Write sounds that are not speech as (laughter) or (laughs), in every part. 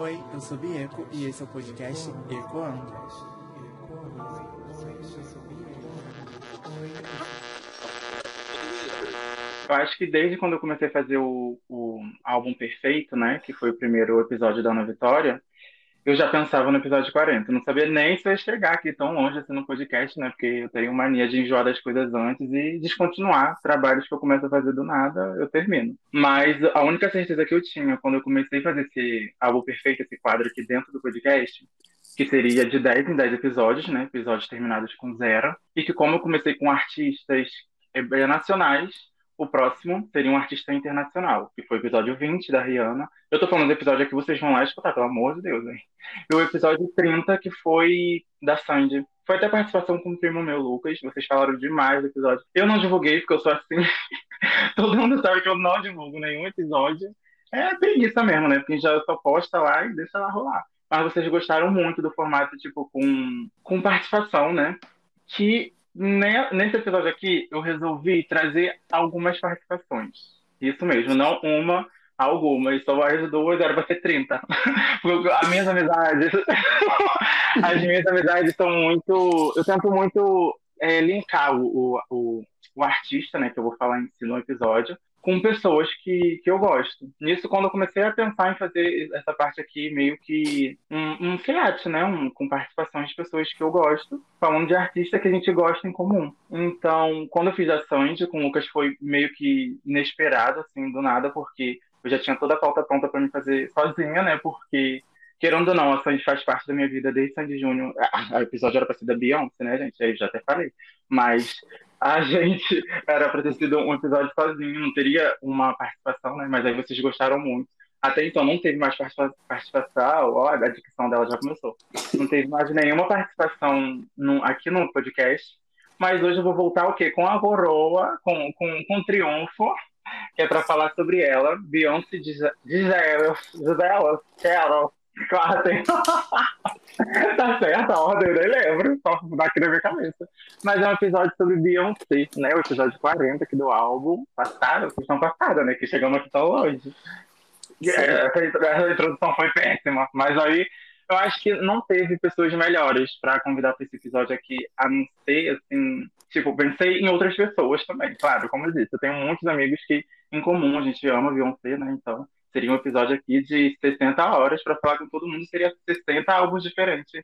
Oi, eu sou Bieco e esse é o podcast Ecoando. Eu acho que desde quando eu comecei a fazer o, o álbum Perfeito, né, que foi o primeiro episódio da Ana Vitória, eu já pensava no episódio 40. Não sabia nem se eu ia chegar aqui tão longe assim no podcast, né? Porque eu tenho mania de enjoar das coisas antes e descontinuar trabalhos que eu começo a fazer do nada, eu termino. Mas a única certeza que eu tinha quando eu comecei a fazer esse álbum perfeito, esse quadro aqui dentro do podcast, que seria de 10 em 10 episódios, né? Episódios terminados com zero. E que como eu comecei com artistas eh, nacionais, o próximo seria um artista internacional, que foi o episódio 20 da Rihanna. Eu tô falando do episódio aqui, vocês vão lá escutar, pelo amor de Deus, hein? E o episódio 30, que foi da Sandy. Foi até participação com o primo meu, Lucas. Vocês falaram demais do episódio. Eu não divulguei, porque eu sou assim. (laughs) Todo mundo sabe que eu não divulgo nenhum episódio. É preguiça mesmo, né? Porque já só posta lá e deixa lá rolar. Mas vocês gostaram muito do formato, tipo, com, com participação, né? Que Nesse episódio aqui, eu resolvi trazer algumas participações. Isso mesmo, não uma, algumas. Só as duas, era pra ser 30. (laughs) Porque as minhas amizades. (laughs) as minhas amizades são muito. Eu tento muito é, linkar o, o, o, artista, né, que eu vou falar em si no episódio, com pessoas que, que eu gosto. Nisso, quando eu comecei a pensar em fazer essa parte aqui, meio que um, um fiat, né? Um, com participações de pessoas que eu gosto, falando de artista que a gente gosta em comum. Então, quando eu fiz a Sandy com o Lucas, foi meio que inesperado, assim, do nada, porque eu já tinha toda a pauta pronta para me fazer sozinha, né? Porque querendo ou não, a Sandy faz parte da minha vida desde Sandy Júnior. O episódio era pra ser da Beyoncé, né, gente? Aí já até falei. Mas a (laughs) gente era para ter sido um episódio sozinho, não teria uma participação, né? Mas aí vocês gostaram muito. Até então não teve mais participação, ó, a dicção dela já começou. Não teve mais nenhuma participação no, aqui no podcast. Mas hoje eu vou voltar o quê? Com a coroa, com, com, com triunfo, que é para falar sobre ela, Beyoncé Gisele, Gisele, Carol, Claro, (laughs) tem. tá certo, a ordem, eu nem lembro, só daqui na minha cabeça. Mas é um episódio sobre Beyoncé, né? O episódio 40 aqui do álbum passado, questão passada, né? Que chegamos aqui tão longe. Essa, essa introdução foi péssima, mas aí eu acho que não teve pessoas melhores para convidar para esse episódio aqui, a não ser, assim, tipo, pensei em outras pessoas também, claro, como eu disse, eu tenho muitos amigos que, em comum, a gente ama Beyoncé, né, então seria um episódio aqui de 60 horas para falar com todo mundo, seria 60 álbuns diferentes.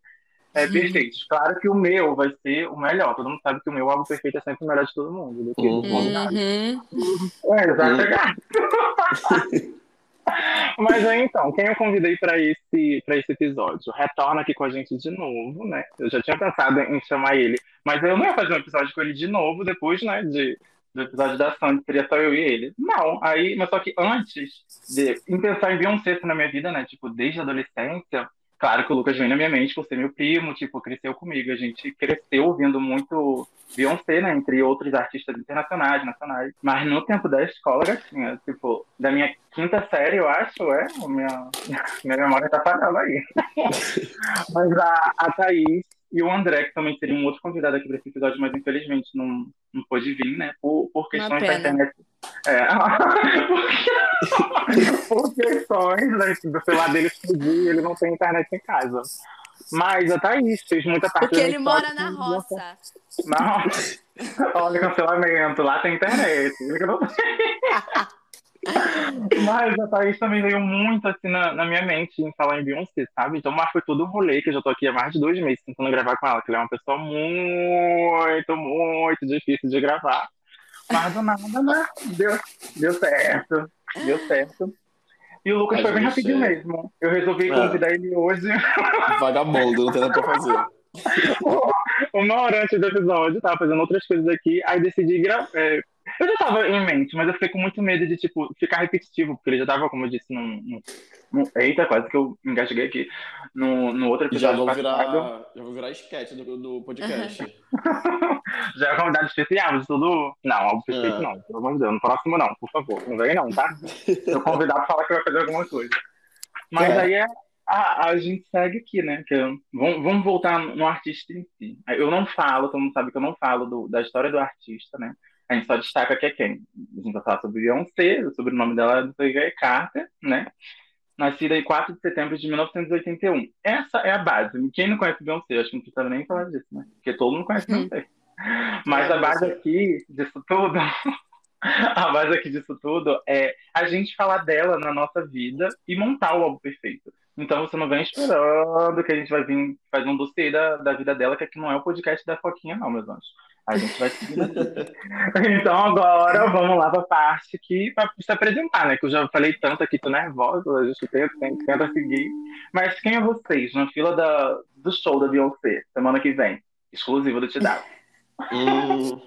É, perfeitos. Claro que o meu vai ser o melhor. Todo mundo sabe que o meu álbum perfeito é sempre o melhor de todo mundo. Do que uhum. É, exato. (laughs) Mas aí então, quem eu convidei para esse, esse episódio? Retorna aqui com a gente de novo, né? Eu já tinha pensado em chamar ele, mas eu não ia fazer um episódio com ele de novo depois, né? De do episódio da Sandy, seria só eu e ele. Não, aí, mas só que antes de em pensar em Beyoncé na minha vida, né? Tipo, desde a adolescência, claro que o Lucas vem na minha mente por ser meu primo, tipo, cresceu comigo. A gente cresceu ouvindo muito Beyoncé, né? Entre outros artistas internacionais, nacionais. Mas no tempo da escola, gatinha, tipo, da minha quinta série, eu acho, é, minha, (laughs) minha memória tá falhando aí. (laughs) mas a, a Thaís e o André, que também seria um outro convidado aqui para esse episódio, mas infelizmente não, não pôde vir, né? Por, por questões da internet. É, (laughs) (laughs) por questões né, do celular dele explodir, ele não tem internet em casa. Mas a Thaís fez muita parte Porque ele mora na roça. Não, (laughs) olha cancelamento, lá tem internet. Mas a Thaís também veio muito assim na, na, minha mente em falar em Beyoncé, sabe? Então, mas foi todo um rolê que eu já tô aqui há mais de dois meses tentando gravar com ela, que ela é uma pessoa muito, muito difícil de gravar. Mas do nada, né? Deu, deu certo. Deu certo. E o Lucas foi bem rapidinho mesmo. Eu resolvi é. convidar ele hoje. (laughs) Vagabundo, não tem nada pra fazer. (laughs) Uma hora antes do episódio, tava fazendo outras coisas aqui, aí decidi gravar. É, eu já tava em mente, mas eu fiquei com muito medo de, tipo, ficar repetitivo, porque ele já tava, como eu disse, num. num, num eita, quase que eu engasguei aqui. No, no outro episódio. Já vou virar, já vou virar sketch do, do podcast. (laughs) já é convidado especial de tudo. Não, algo perfeito é. não, pelo amor de Deus. No próximo não, por favor. Não vem não, tá? (laughs) eu convidar pra falar que vai fazer alguma coisa. Mas é. aí é, a, a gente segue aqui, né? Que vamos, vamos voltar no artista em si. Eu não falo, todo mundo sabe que eu não falo do, da história do artista, né? A gente só destaca que é quem? A gente vai falar sobre Beyoncé, o sobrenome dela é Carter, né? nascida em 4 de setembro de 1981. Essa é a base. Quem não conhece Beyoncé? Acho que não precisa nem falar disso, né? Porque todo mundo conhece Beyoncé. Mas a base aqui disso tudo, (laughs) a base aqui disso tudo é a gente falar dela na nossa vida e montar o álbum perfeito. Então você não vem esperando que a gente vai vir fazer um dossiê da, da vida dela, que aqui não é o podcast da Foquinha, não, meus anjos. A gente vai seguir (laughs) Então agora vamos lá para a parte que para se apresentar, né? Que eu já falei tanto aqui, tô nervosa, a gente tenta, tenta seguir. Mas quem é vocês na fila da, do show da Beyoncé, semana que vem? Exclusivo do Tidal. Hum,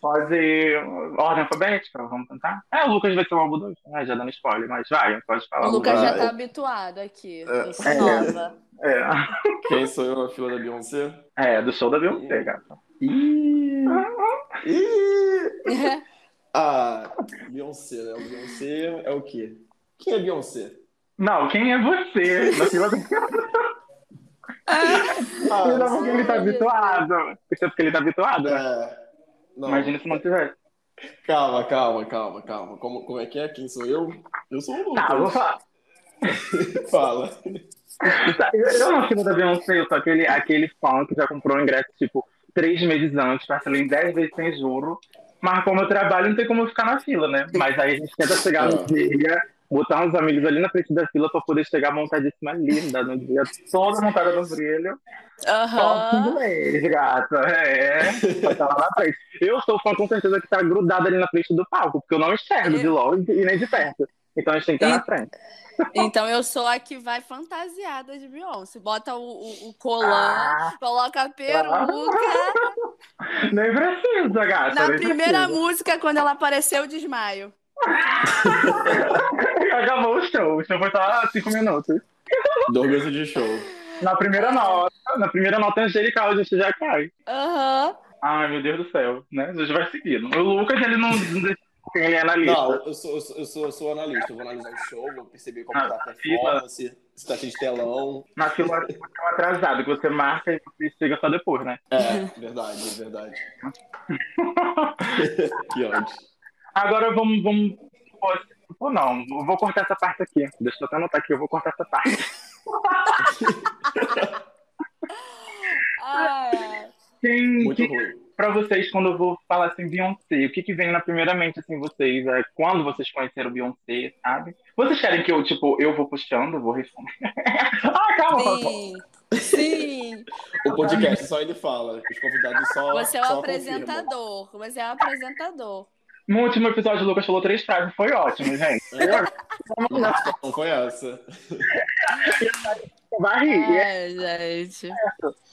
Pode. Ordem alfabética? Vamos tentar? É, o Lucas vai ser o álbum 2. Ah, já dando spoiler, mas vai, pode falar. O Lucas já vai. tá habituado aqui. É. Eu sou nova. É, quem sou eu na fila da Beyoncé? é do show da Beyoncé, gata. Ih! Ih! Ah, Beyoncé, né? O Beyoncé é o quê? Quem é Beyoncé? Não, quem é você na fila da (laughs) Ah, Não, porque ele tá habituado. Isso é porque ele tá habituado, né? é... Não, Imagina se não tivesse. Calma, calma, calma, calma. Como, como é que é? Quem sou eu? Eu sou o Lucas. Tá, vou falar. (laughs) Fala. Tá, Eu, na fila da Beyoncé, eu sou aquele, aquele fã que já comprou o ingresso, tipo, três meses antes, parcelei em dez vezes sem juro. Mas como eu trabalho, não tem como eu ficar na fila, né? Mas aí a gente tenta chegar no Ah. dia, botar uns amigos ali na frente da fila pra poder chegar montadíssima linda no dia, toda montada no brilho. Aham. inglês, gata. É, estar lá na frente. Eu sou fã com certeza que tá grudado ali na frente do palco, porque eu não enxergo de longe e nem de perto. Então a gente tem que estar na frente. (laughs) Então eu sou a que vai fantasiada de Beyoncé. Bota o, o, o colan, Ah. coloca a peruca. (laughs) Nem precisa, gata. Na primeira precisa. música, quando ela apareceu, eu desmaio. (laughs) Acabou o show. O show foi só cinco minutos. Dois meses de show. Na primeira nota, na primeira nota angelical, a gente já cai. Aham. Ai, meu Deus do céu, né? A gente vai seguindo. O Lucas, ele não ele é na lista. Não, eu sou, eu sou, eu sou, eu sou analista. Eu vou analisar o show, vou perceber como Ah, tá a performance, se tá cheio de telão. Na fila é atrasado, que você marca e você chega só depois, né? É, verdade, é verdade. (laughs) que ódio. Agora vamos. vamos pô, pô, não, eu vou cortar essa parte aqui. Deixa eu até anotar aqui, eu vou cortar essa parte. Ai, (laughs) ai. Quem, Muito que, ruim. Pra vocês, quando eu vou falar assim, Beyoncé, o que que vem na primeira mente, assim, vocês? É, quando vocês conheceram Beyoncé, sabe? Vocês querem que eu, tipo, eu vou puxando, vou responder? (laughs) ah, calma, calma. Sim. Sim. (laughs) O podcast só ele fala. Os convidados só. Você é o só apresentador. Você é o apresentador. No último episódio, o Lucas falou três frases, foi ótimo, gente. confirmam. Não foi essa. Vai rir, é Ai, gente.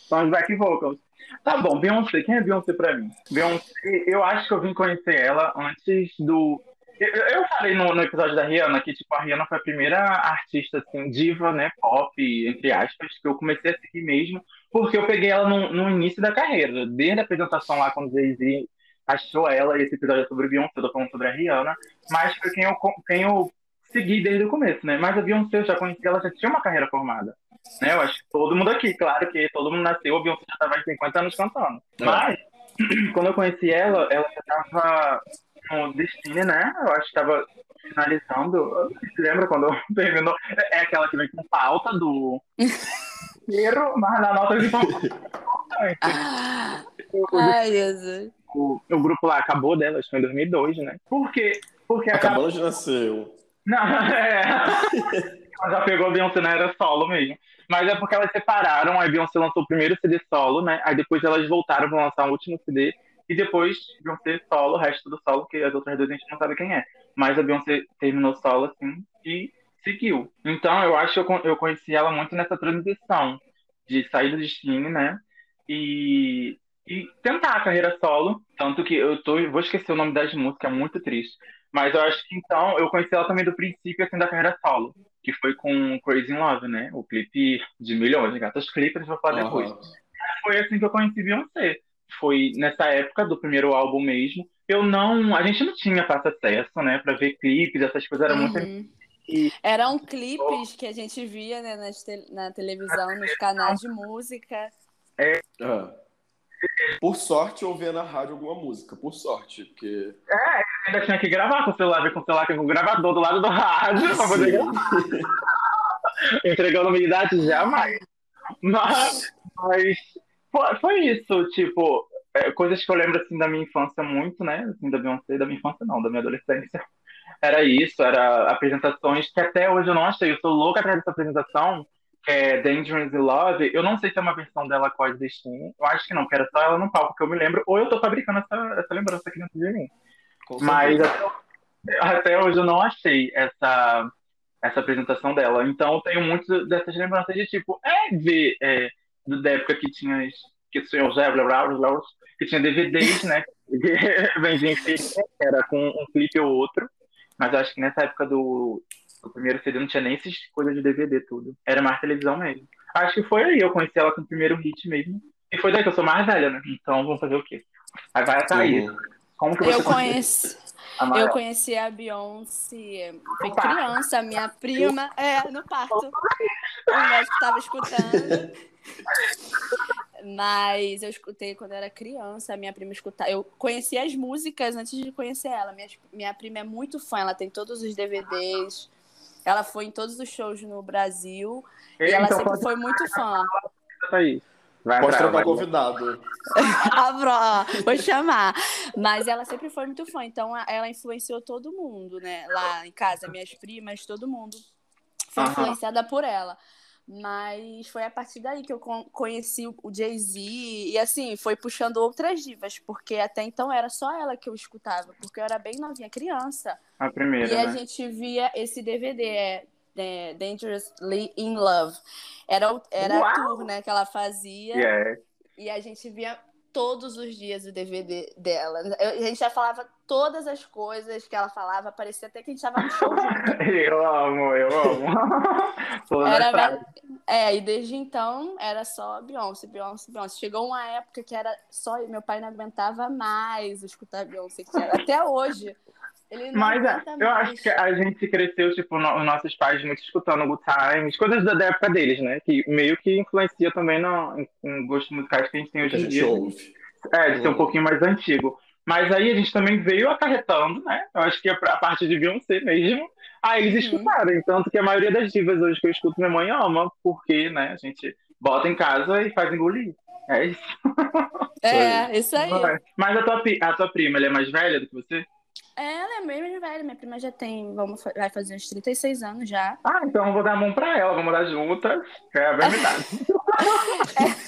São os back vocals. Tá bom, Beyoncé. Quem é Beyoncé pra mim? Beyoncé, eu acho que eu vim conhecer ela antes do. Eu, falei no, no episódio da Rihanna que, tipo, a Rihanna foi a primeira artista, assim, diva, né, pop, entre aspas, que eu comecei a seguir mesmo, porque eu peguei ela no, no início da carreira, desde a apresentação lá quando Jay-Z achou ela, esse episódio é sobre Beyoncé, eu tô falando sobre a Rihanna, mas foi quem eu, quem eu segui desde o começo, né? Mas a Beyoncé eu já conheci, ela já tinha uma carreira formada. Né? Eu acho que todo mundo aqui, claro que todo mundo nasceu, a Beyoncé já estava há 50 anos cantando. É. Mas, (clears throat) quando eu conheci ela, ela já estava no Destiny, né? Eu acho que estava finalizando. Você lembra quando (laughs) terminou? É aquela que vem com pauta do. Primeiro, mas na nota de Ah, (laughs) Ai, Jesus. o, o grupo lá acabou dela, acho que foi em 2002, né? Por quê? Porque acabou. Acabando de nascer. Não, (laughs) é. Ela já pegou a Beyoncé na era solo mesmo. Mas é porque elas separaram, aí Beyoncé lançou o primeiro CD solo, né? Aí depois elas voltaram pra lançar o último CD. E depois Beyoncé solo, o resto do solo, que as outras duas a gente não sabe quem é. Mas a Beyoncé terminou solo assim e seguiu. Então eu acho que eu, eu conheci ela muito nessa transição de sair do destino, né? E, e tentar a carreira solo. Tanto que eu tô, vou esquecer o nome das músicas, é muito triste. Mas eu acho que então eu conheci ela também do princípio assim, da carreira solo, que foi com Crazy in Love, né? O clipe de milhões de gatos clipes, vai falar depois. Aham. Foi assim que eu conheci Beyoncé. Foi nessa época do primeiro álbum mesmo. Eu não. A gente não tinha fácil acesso, né? Pra ver clipes, essas coisas eram muito. Uhum. E- Eram clipes que a gente via né, nas te- na televisão, nos canais de música. É. Por sorte, eu ouvia na rádio alguma música. Por sorte, porque. Ainda tinha que gravar com o celular, ver com o celular, com o gravador do lado do rádio, pra poder gravar. Entregando minha idade, jamais. Mas, mas foi, foi isso, tipo, é, coisas que eu lembro assim da minha infância muito, né? Assim, da Beyoncé, da minha infância não, da minha adolescência. Era isso, era apresentações que até hoje eu não achei. Eu sou louca atrás dessa apresentação, que é Dangerous in Love. Eu não sei se é uma versão dela Destiny. Eu acho que não, que era só ela no palco que eu me lembro. Ou eu tô fabricando essa, essa lembrança aqui dentro de mim. Com Mas até, até hoje eu não achei essa, essa apresentação dela. Então eu tenho muitas dessas lembranças de tipo, é ver é, da época que tinha que tinha os que tinha DVDs, né? Que vendia em CD, era com um clipe ou outro. Mas eu acho que nessa época do, do primeiro CD não tinha nem essas coisas de DVD tudo. Era mais televisão mesmo. Acho que foi aí, eu conheci ela com o primeiro hit mesmo. E foi daí que eu sou mais velha, né? Então vamos fazer o quê? Aí vai a Thaís. Uhum. Como que você Eu conheci, a eu conheci a Beyoncé, foi criança, minha prima, é, no parto. O médico estava escutando. Mas eu escutei quando eu era criança, a minha prima escutava. Eu conheci as músicas antes de conhecer ela. Minha, minha prima é muito fã, ela tem todos os DVDs. Ela foi em todos os shows no Brasil. E ela Então sempre pode foi muito fã. Thaís. Vai Pode trocar convidado. (laughs) Vou chamar. Mas ela sempre foi muito fã, então ela influenciou todo mundo, né? Lá em casa, minhas primas, todo mundo foi influenciada por ela. Mas foi a partir daí que eu con- conheci o- Jay-Z e assim, foi puxando outras divas, porque até então era só ela que eu escutava, porque eu era bem novinha, criança. A primeira, E a né? gente via esse DVD, é, é, Dangerously in Love. Era, era a tour, né, que ela fazia. Yeah. E a gente via todos os dias o DVD dela. Eu- a gente já falava todas as coisas que ela falava, parecia até que a gente estava no show. (laughs) Eu amo, eu amo. (laughs) Era, é, e desde então era só Beyoncé, Beyoncé, Beyoncé. Chegou uma época que era só. Meu pai não aguentava mais escutar Beyoncé, que era, até hoje. Ele não Mas é, eu mais. acho que a gente cresceu, tipo, no- os nossos pais muito escutando Good Times, coisas da, época deles, né? Que meio que influencia também no, em, em gostos musicais que a gente tem hoje em dia. ouve. É, de ser um Uhum. pouquinho mais antigo. Mas aí a gente também veio acarretando, né? Eu acho que a, a parte de Beyoncé mesmo. Aí eles Uhum. escutaram. Tanto que a maioria das divas hoje que eu escuto, minha mãe ama, porque, né, a gente bota em casa e faz engolir. É isso. É, (laughs) isso aí. Mas a tua, a tua prima, ela é mais velha do que você? Ela é meio velha, minha prima já tem, vamos, vai fazer uns 36 anos já. Ah, então eu vou dar a mão pra ela, vamos dar juntas. É a verdade. (laughs)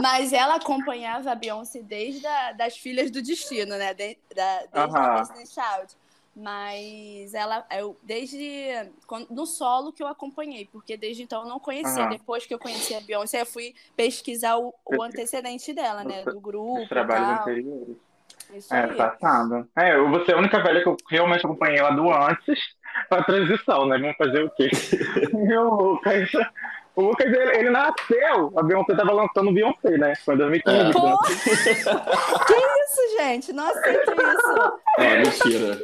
Mas ela acompanhava a Beyoncé desde a, das Filhas do Destino, né? De- da, desde a Destiny Child. Mas ela, eu, desde quando- no solo que eu acompanhei, porque desde então eu não conhecia. Depois que eu conheci a Beyoncé, eu fui pesquisar o, o antecedente dela, né? Do grupo. Os trabalhos anteriores. Isso É, aí. passado. É, eu- você é a única velha que eu realmente acompanhei ela do antes pra transição, né? Vamos fazer o quê? (laughs) e o Lucas. O Lucas, ele, ele nasceu. A Beyoncé tava lançando Beyoncé, né? Foi em 2015. É. Pô! né? (laughs) que isso, gente? Não aceito isso. É, mentira.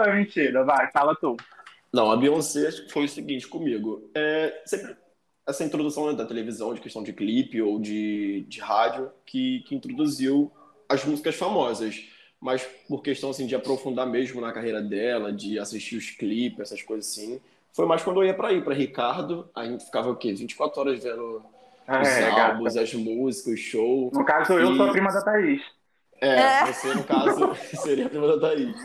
Ah, mentira, vai, fala tu. Não, a Beyoncé foi o seguinte comigo. É, sempre essa introdução né, da televisão, de questão de clipe ou de, de rádio, que, que introduziu as músicas famosas. Mas por questão assim, de aprofundar mesmo na carreira dela, de assistir os clipes, essas coisas assim, foi mais quando eu ia pra ir, pra Ricardo. A gente ficava o quê? 24 horas vendo os É, gata. álbuns, as músicas, o show. No caso, eu E- sou a prima da Thaís. É, É. você, no caso, (laughs) seria a prima da Thaís.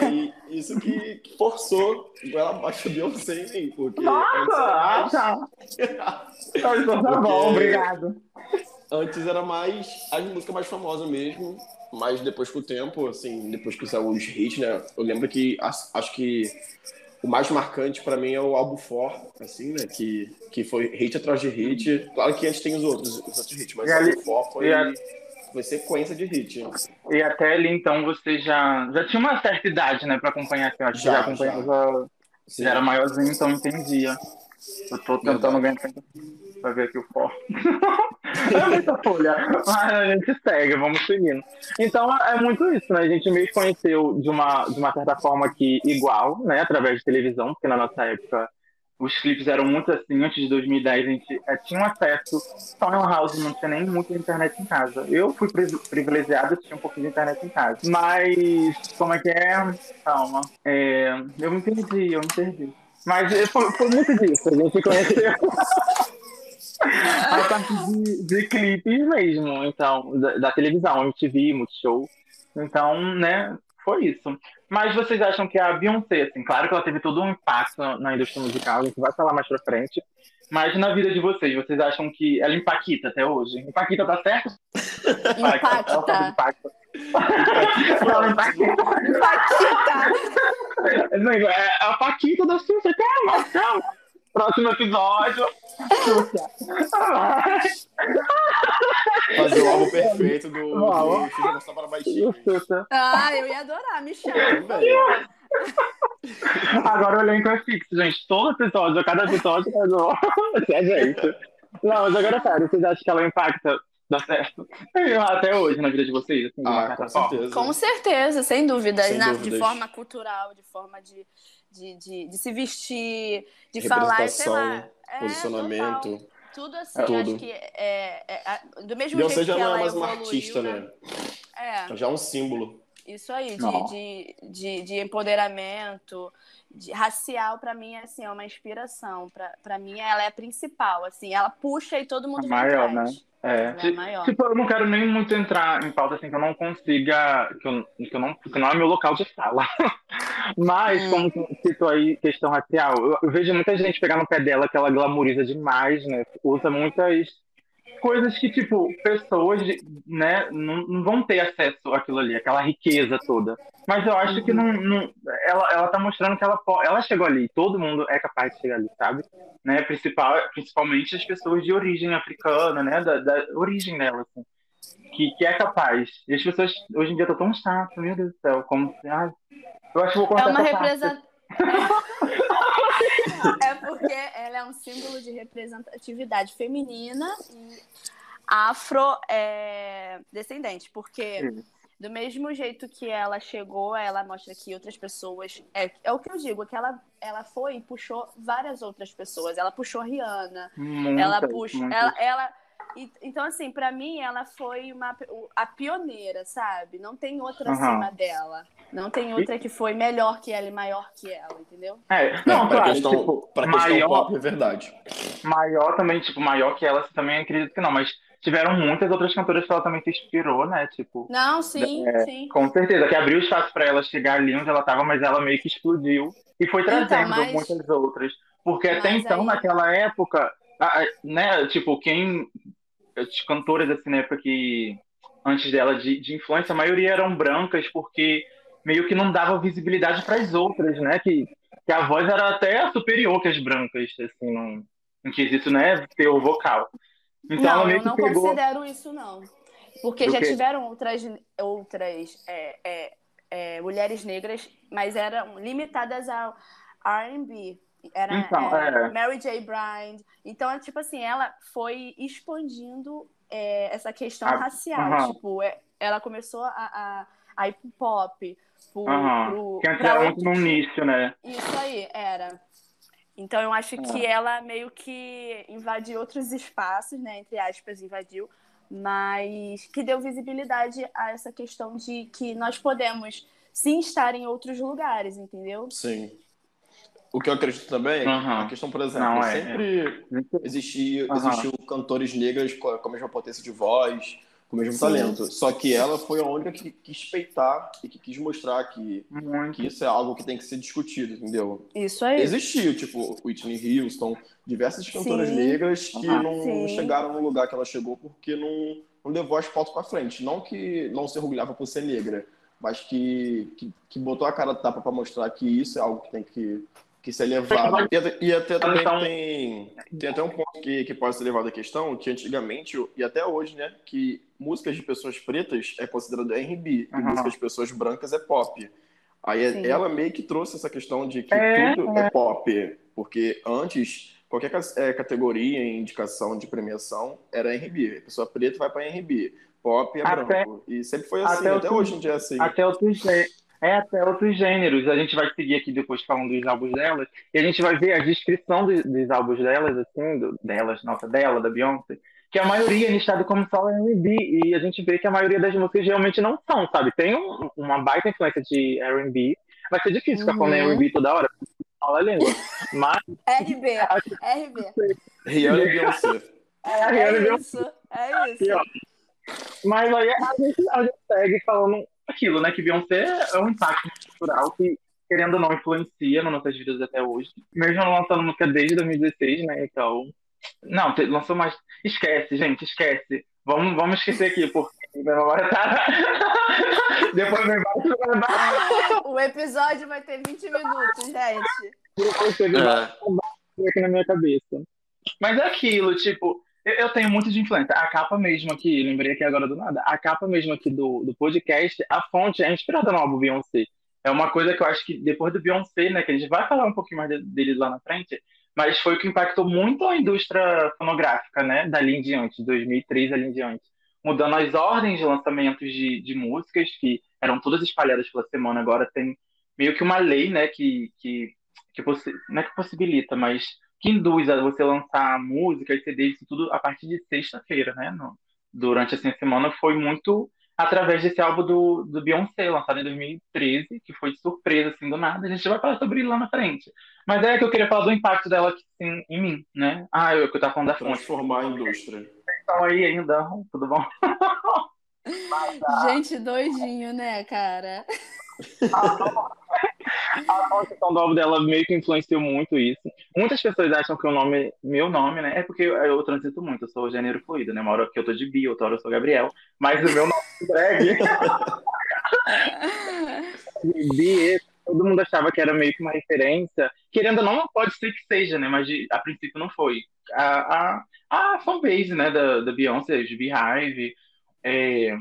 Aí, isso que, forçou ela abaixo de Beyoncé em mim, porque Nossa! Ah, tá. Então, tá (laughs) Porque- bom, obrigado. Antes era mais as músicas mais famosas mesmo, mas depois com o tempo, assim, depois que saiu os hits, né, eu lembro que acho que o mais marcante pra mim é o álbum For, assim, né, que, que foi hit atrás de hit. Claro que antes tem os outros, os outros hits, mas o álbum For foi, a- foi sequência de hit. E até ali, então, você já, já tinha uma certa idade, né, pra acompanhar. assim, Eu acho que Já, já acompanhava, Sim. já era maiorzinho, então entendia. Eu tô tentando ganhar pra ver aqui o foco. (laughs) é muita folha, mas a gente segue, vamos seguindo. Então é muito isso, né? A gente meio que conheceu de uma, de uma certa forma aqui igual, né? Através de televisão, porque na nossa época os clipes eram muito assim, antes de 2010 a gente eh, tinha um acesso só uma house, não tinha nem muita internet em casa. Eu fui pri- privilegiado, tinha um pouquinho de internet em casa. Mas, como é que é? Calma. É, eu me perdi, eu me perdi. Mas eh, foi, foi muito disso, a gente conheceu. (laughs) (laughs) a partir de, de clipes mesmo, então, da, da televisão, MTV, Multishow. Então, né, foi isso. Mas vocês acham que a Beyoncé, assim, claro que ela teve todo um impacto na indústria musical, a gente vai falar mais pra frente, mas na vida de vocês, vocês acham que ela impacta até hoje? Impacta tá certo? Impacta. Ela faz impacto. Ela impacta. Impacta. Não, é a Paquita da Xuxa, calma, calma. Próximo episódio. Fazer o álbum perfeito do, Xuxa Mostrar para Baixinho. Ah, eu ia adorar, me chama. Também. Agora o elenco é fixo, gente. Todo episódio, cada episódio é do... (laughs) é gente. Não, mas agora é sério, vocês acham que ela impacta? Dá certo? Até hoje na vida de vocês, assim, Ah, com forma. certeza. Com certeza, sem dúvidas, Sem na- de forma cultural, de forma de, de, de, de se vestir, de falar, sei lá. É, Posicionamento. total. Tudo assim, Tudo. acho que é, é- é- do mesmo Beyoncé jeito já que não ela é mais uma evoluiu, artista, né? É, Já é um símbolo. isso aí, de, de, de, de empoderamento, de, racial, pra mim, é, assim, é uma inspiração. Pra, pra mim, ela é a principal, assim, ela puxa e todo mundo A maior, atrás. É, é ti- maior. tipo, eu não quero nem muito entrar em pauta assim que eu não consiga, que, eu, que, eu não, que não é meu local de fala. (laughs) Mas, Hum. como citou aí questão racial, eu, eu vejo muita gente pegar no pé dela que ela glamoriza demais, né? Usa muitas coisas que, tipo, pessoas, né, não, não vão ter acesso àquilo ali, aquela riqueza toda. Mas eu acho que não, não- ela, ela tá mostrando que ela, ela chegou ali, todo mundo é capaz de chegar ali, sabe? Né? Principal, principalmente as pessoas de origem africana, né? Da, da origem dela, assim. Que, que é capaz. E as pessoas hoje em dia estão tão chatas, meu Deus do céu, como. Ai, eu acho que vou É cortar uma essa parte. representação. É porque ela é um símbolo de representatividade feminina e afro-descendente. porque Sim. do mesmo jeito que ela chegou, ela mostra que outras pessoas. É, é o que eu digo, que ela, ela foi e puxou várias outras pessoas. Ela puxou Rihanna, Muitas, ela puxa. muitas. Ela, ela, e- então, assim, pra mim, ela foi uma, a pioneira, sabe? Não tem outra Aham. acima dela. Não tem outra que foi melhor que ela e maior que ela, entendeu? É, Não, não, pra claro, questão, tipo, pra questão maior, pop, é verdade. maior também, tipo, maior que ela, também acredito que não, mas tiveram muitas outras cantoras que ela também se inspirou, né? Tipo, Não, sim, É, sim. Com certeza, que abriu espaço para ela chegar ali onde ela estava, mas ela meio que explodiu e foi Então, trazendo mas- muitas outras. Porque até Mas então, aí- naquela época, né, tipo, quem. As cantoras assim, na época que. Antes dela de, de influência, a maioria eram brancas, porque meio que não dava visibilidade para as outras, né? Que, que a voz era até superior que as brancas, assim, num, em quesito, né? Teu vocal. Então ela não, meio eu não pegou. considero isso, não. Porque Do já quê? tiveram outras, outras é, é, é, mulheres negras, mas eram limitadas ao R&B. Era Então, é, é. Mary J. Blige. Então, é tipo assim, ela foi expandindo é, essa questão Ah, racial. aham. Tipo, é, ela começou a, a, a ir pro pop, pro, Aham. pro, Que antes era muito num nicho, né? Isso aí, era. Então eu acho que É. ela meio que invadiu outros espaços, né? Entre aspas, invadiu, mas que deu visibilidade a essa questão de que nós podemos sim estar em outros lugares, entendeu? Sim. O que eu acredito também é que Aham. a questão, por exemplo, Não, é, sempre existia, Aham. existiu cantores negras com a, mesma potência de voz, com o mesmo Sim. talento. Só que ela foi a única que quis peitar e que quis mostrar que, que isso é algo que tem que ser discutido, entendeu? Isso aí. Existiu, tipo, Whitney Houston, diversas cantoras Sim. negras que não Sim. chegaram no lugar que ela chegou porque não, não levou as pautas pra frente. Não que não se orgulhava por ser negra, mas que, que, que botou a cara a tapa pra mostrar que isso é algo que tem que, que ser levado. E, até- e até também Então- tem, tem até um ponto que, que pode ser levado à questão, que antigamente, e até hoje, né, que músicas de pessoas pretas é considerado R&B, e Aham. músicas de pessoas brancas é pop. Aí Sim. ela meio que trouxe essa questão de que É, tudo é pop, porque antes qualquer é, categoria em indicação de premiação era R&B. A pessoa preta vai para R&B, pop é Até- branco. E sempre foi assim, até até, hoje em dia é assim. Até outros, é, até outros gêneros. A gente vai seguir aqui depois falando dos álbuns delas. E a gente vai ver a descrição do- dos álbuns delas, assim, do- delas, nossa, dela, da Beyoncé. Que a maioria é listada como só R&B. E a gente vê que a maioria das músicas realmente não são, sabe? Tem um- uma baita influência de R&B. Vai ser difícil ficar falando Uhum. R&B toda hora. fala a língua. Mas RB, RB. Rihanna e Beyoncé. é É Beyoncé. isso, é isso. Mas aí a gente, a gente segue falando aquilo, né? Que Beyoncé é um impacto cultural que, querendo ou não, influencia nas nossas vidas até hoje. Mesmo ela lançando música desde 2016, né? Então. Não, lançou mais. Esquece, gente, esquece. Vamos, vamos esquecer aqui, porque minha memória tá. (laughs) Depois vem vai O episódio vai ter 20 minutos, gente. Depois teve É. vários aqui na minha cabeça. Mas é aquilo, tipo, eu, eu tenho muito de influência. A capa mesmo aqui, lembrei aqui agora do nada, a capa mesmo aqui do, do podcast, a fonte é inspirada no álbum Beyoncé. É uma coisa que eu acho que depois do Beyoncé, né, que a gente vai falar um pouquinho mais de- dele lá na frente, mas foi o que impactou muito a indústria fonográfica, né, dali em diante, de 2003 ali em diante. Mudando as ordens de lançamentos de, de músicas, que eram todas espalhadas pela semana, agora tem meio que uma lei, né, que, que, que não é que possibilita, mas que induz a você lançar música e CD, isso tudo a partir de sexta-feira, né? no- durante assim, a semana foi muito através desse álbum do, do Beyoncé, lançado em 2013, que foi de surpresa, assim, do nada. A gente vai falar sobre ele lá na frente. Mas é que eu queria falar do impacto dela assim, em mim, né? Ah, eu que eu tava falando da fonte. Transformar a indústria. Então aí ainda, tudo bom? (laughs) Gente, doidinho, né, cara? (laughs) A construção do álbum dela meio que influenciou muito isso. Muitas pessoas acham que o nome, meu nome, né? É porque eu, eu transito muito, eu sou gênero fluido, né? Uma hora que eu tô de bi, outra hora eu sou Gabriel. Mas o meu nome é drag, (laughs) bi, todo mundo achava que era meio que uma referência. Querendo ou não, pode ser que seja, né? Mas de- a princípio não foi. A, a, a fanbase, né, da, da Beyoncé, de Beehive, é,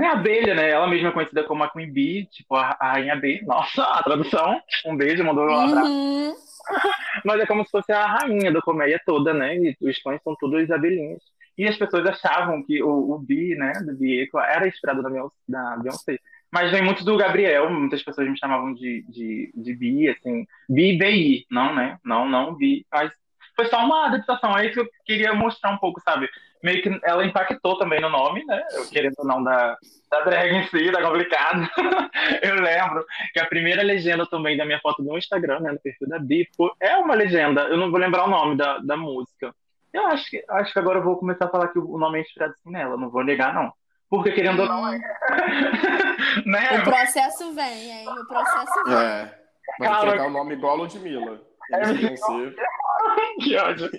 a abelha, né? Ela mesma é conhecida como a Queen Bee, tipo a, a rainha B. (laughs) Nossa, a tradução. Um beijo, mandou um abraço. Uhum. (laughs) Mas é como se fosse a rainha da comédia toda, né? E os fãs são todos abelhinhos. E as pessoas achavam que o, o Bi, né, do Bieco, era inspirado da, Beyon- da Beyoncé. Mas vem muito do Gabriel, muitas pessoas me chamavam de, de, de Bi, assim, Bi BI, não, né? Não, não Bi. Mas foi só uma adaptação aí que eu queria mostrar um pouco, sabe? Meio que ela impactou também no nome, né? Eu querendo ou não da, da drag em si, da complicado. (laughs) eu lembro que a primeira legenda também da minha foto no Instagram, né, no perfil da Bi, foi- é uma legenda, eu não vou lembrar o nome da, da música. Eu acho que, acho que agora eu vou começar a falar que o nome é inspirado assim nela, não vou negar, não. Porque querendo ou não, é. (laughs) né? O processo vem, hein? O processo vem. É. Vai trocar o nome igual a Ludmilla. É, (laughs) que ódio.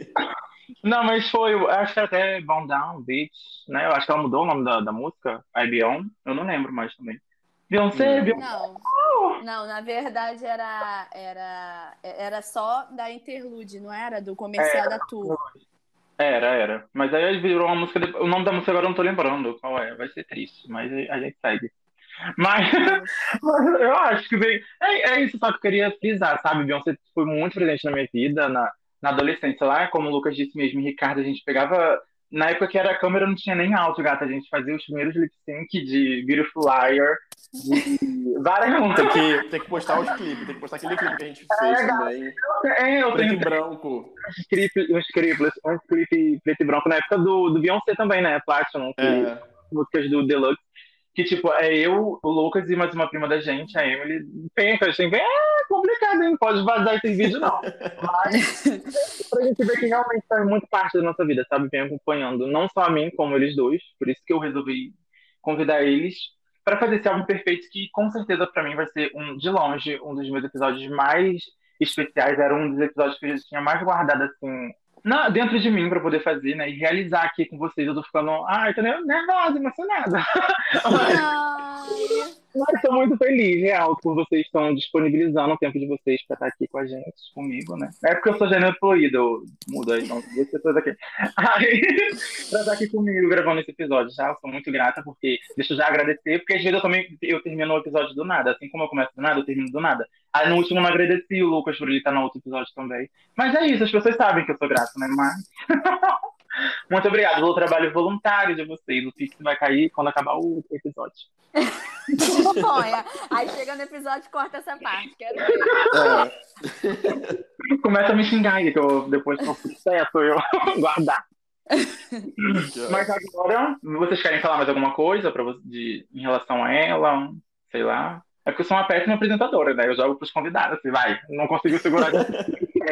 Não, mas foi, acho que até Bound Down, Beach, né? Eu acho que ela mudou o nome da, da música, I Beyond, eu não lembro mais também. Beyoncé, Não. Beyoncé. Não, não, na verdade era, era, era só da interlude, não era? Do comercial da tour. Era, era. Mas aí virou uma música. de- O nome da música agora eu não tô lembrando qual é. Vai ser triste, mas a gente segue. Mas, (laughs) mas eu acho que veio. É, é isso só que eu queria frisar, sabe? Beyoncé foi muito presente na minha vida, na, na adolescência lá, como o Lucas disse mesmo, Ricardo, a gente pegava. Na época que era a câmera não tinha nem áudio, gata. A gente fazia os primeiros lip sync de Beautiful Liar, de (laughs) várias Tem que, tem que postar os clipes, tem que postar aquele clipe que a gente fez também. É, eu Preto tenho e branco. uns clipes, uns clipes, uns clipes preto e branco na época do, do Beyoncé também, né? Platinum, que É. músicas do Deluxe. Que, tipo, é eu, o Lucas e mais uma prima da gente, a Emily, penca, assim, é complicado, hein? Não pode vazar esse vídeo, não. Mas, pra gente ver que realmente faz muito parte da nossa vida, sabe? Vem acompanhando, não só a mim, como eles dois. Por isso que eu resolvi convidar eles para fazer esse álbum perfeito, que com certeza pra mim vai ser, um de longe, um dos meus episódios mais especiais. Era um dos episódios que eu já tinha mais guardado, assim, na, dentro de mim para poder fazer, né? E realizar aqui com vocês. Eu tô ficando, ai, tô nervosa, emocionada. Ai, Mas tô muito feliz, real, por vocês estão disponibilizando o tempo de vocês para estar aqui com a gente, comigo, né? É porque eu sou gênero fluido, eu mudo aí, então, duas pessoas aqui. Aí, (laughs) pra estar aqui comigo gravando esse episódio, já, eu sou muito grata, porque, deixa eu já agradecer, porque às vezes eu também, eu termino o episódio do nada, assim como eu começo do nada, eu termino do nada. Aí no último eu não agradeci o Lucas por ele estar no outro episódio também. Mas é isso, as pessoas sabem que eu sou grato, né? Mas... (laughs) Muito obrigado pelo trabalho voluntário de vocês. O Pix vai cair quando acabar o episódio. Aí chega no episódio corta essa parte. Quero ver. É. Começa a me xingar aí, que eu depois que eu sucesso eu guardar. (laughs) Mas agora, vocês querem falar mais alguma coisa pra de, em relação a ela? Sei lá. É porque eu sou uma péssima apresentadora, né? Eu jogo pros convidados, assim, vai. Não consigo segurar. (laughs)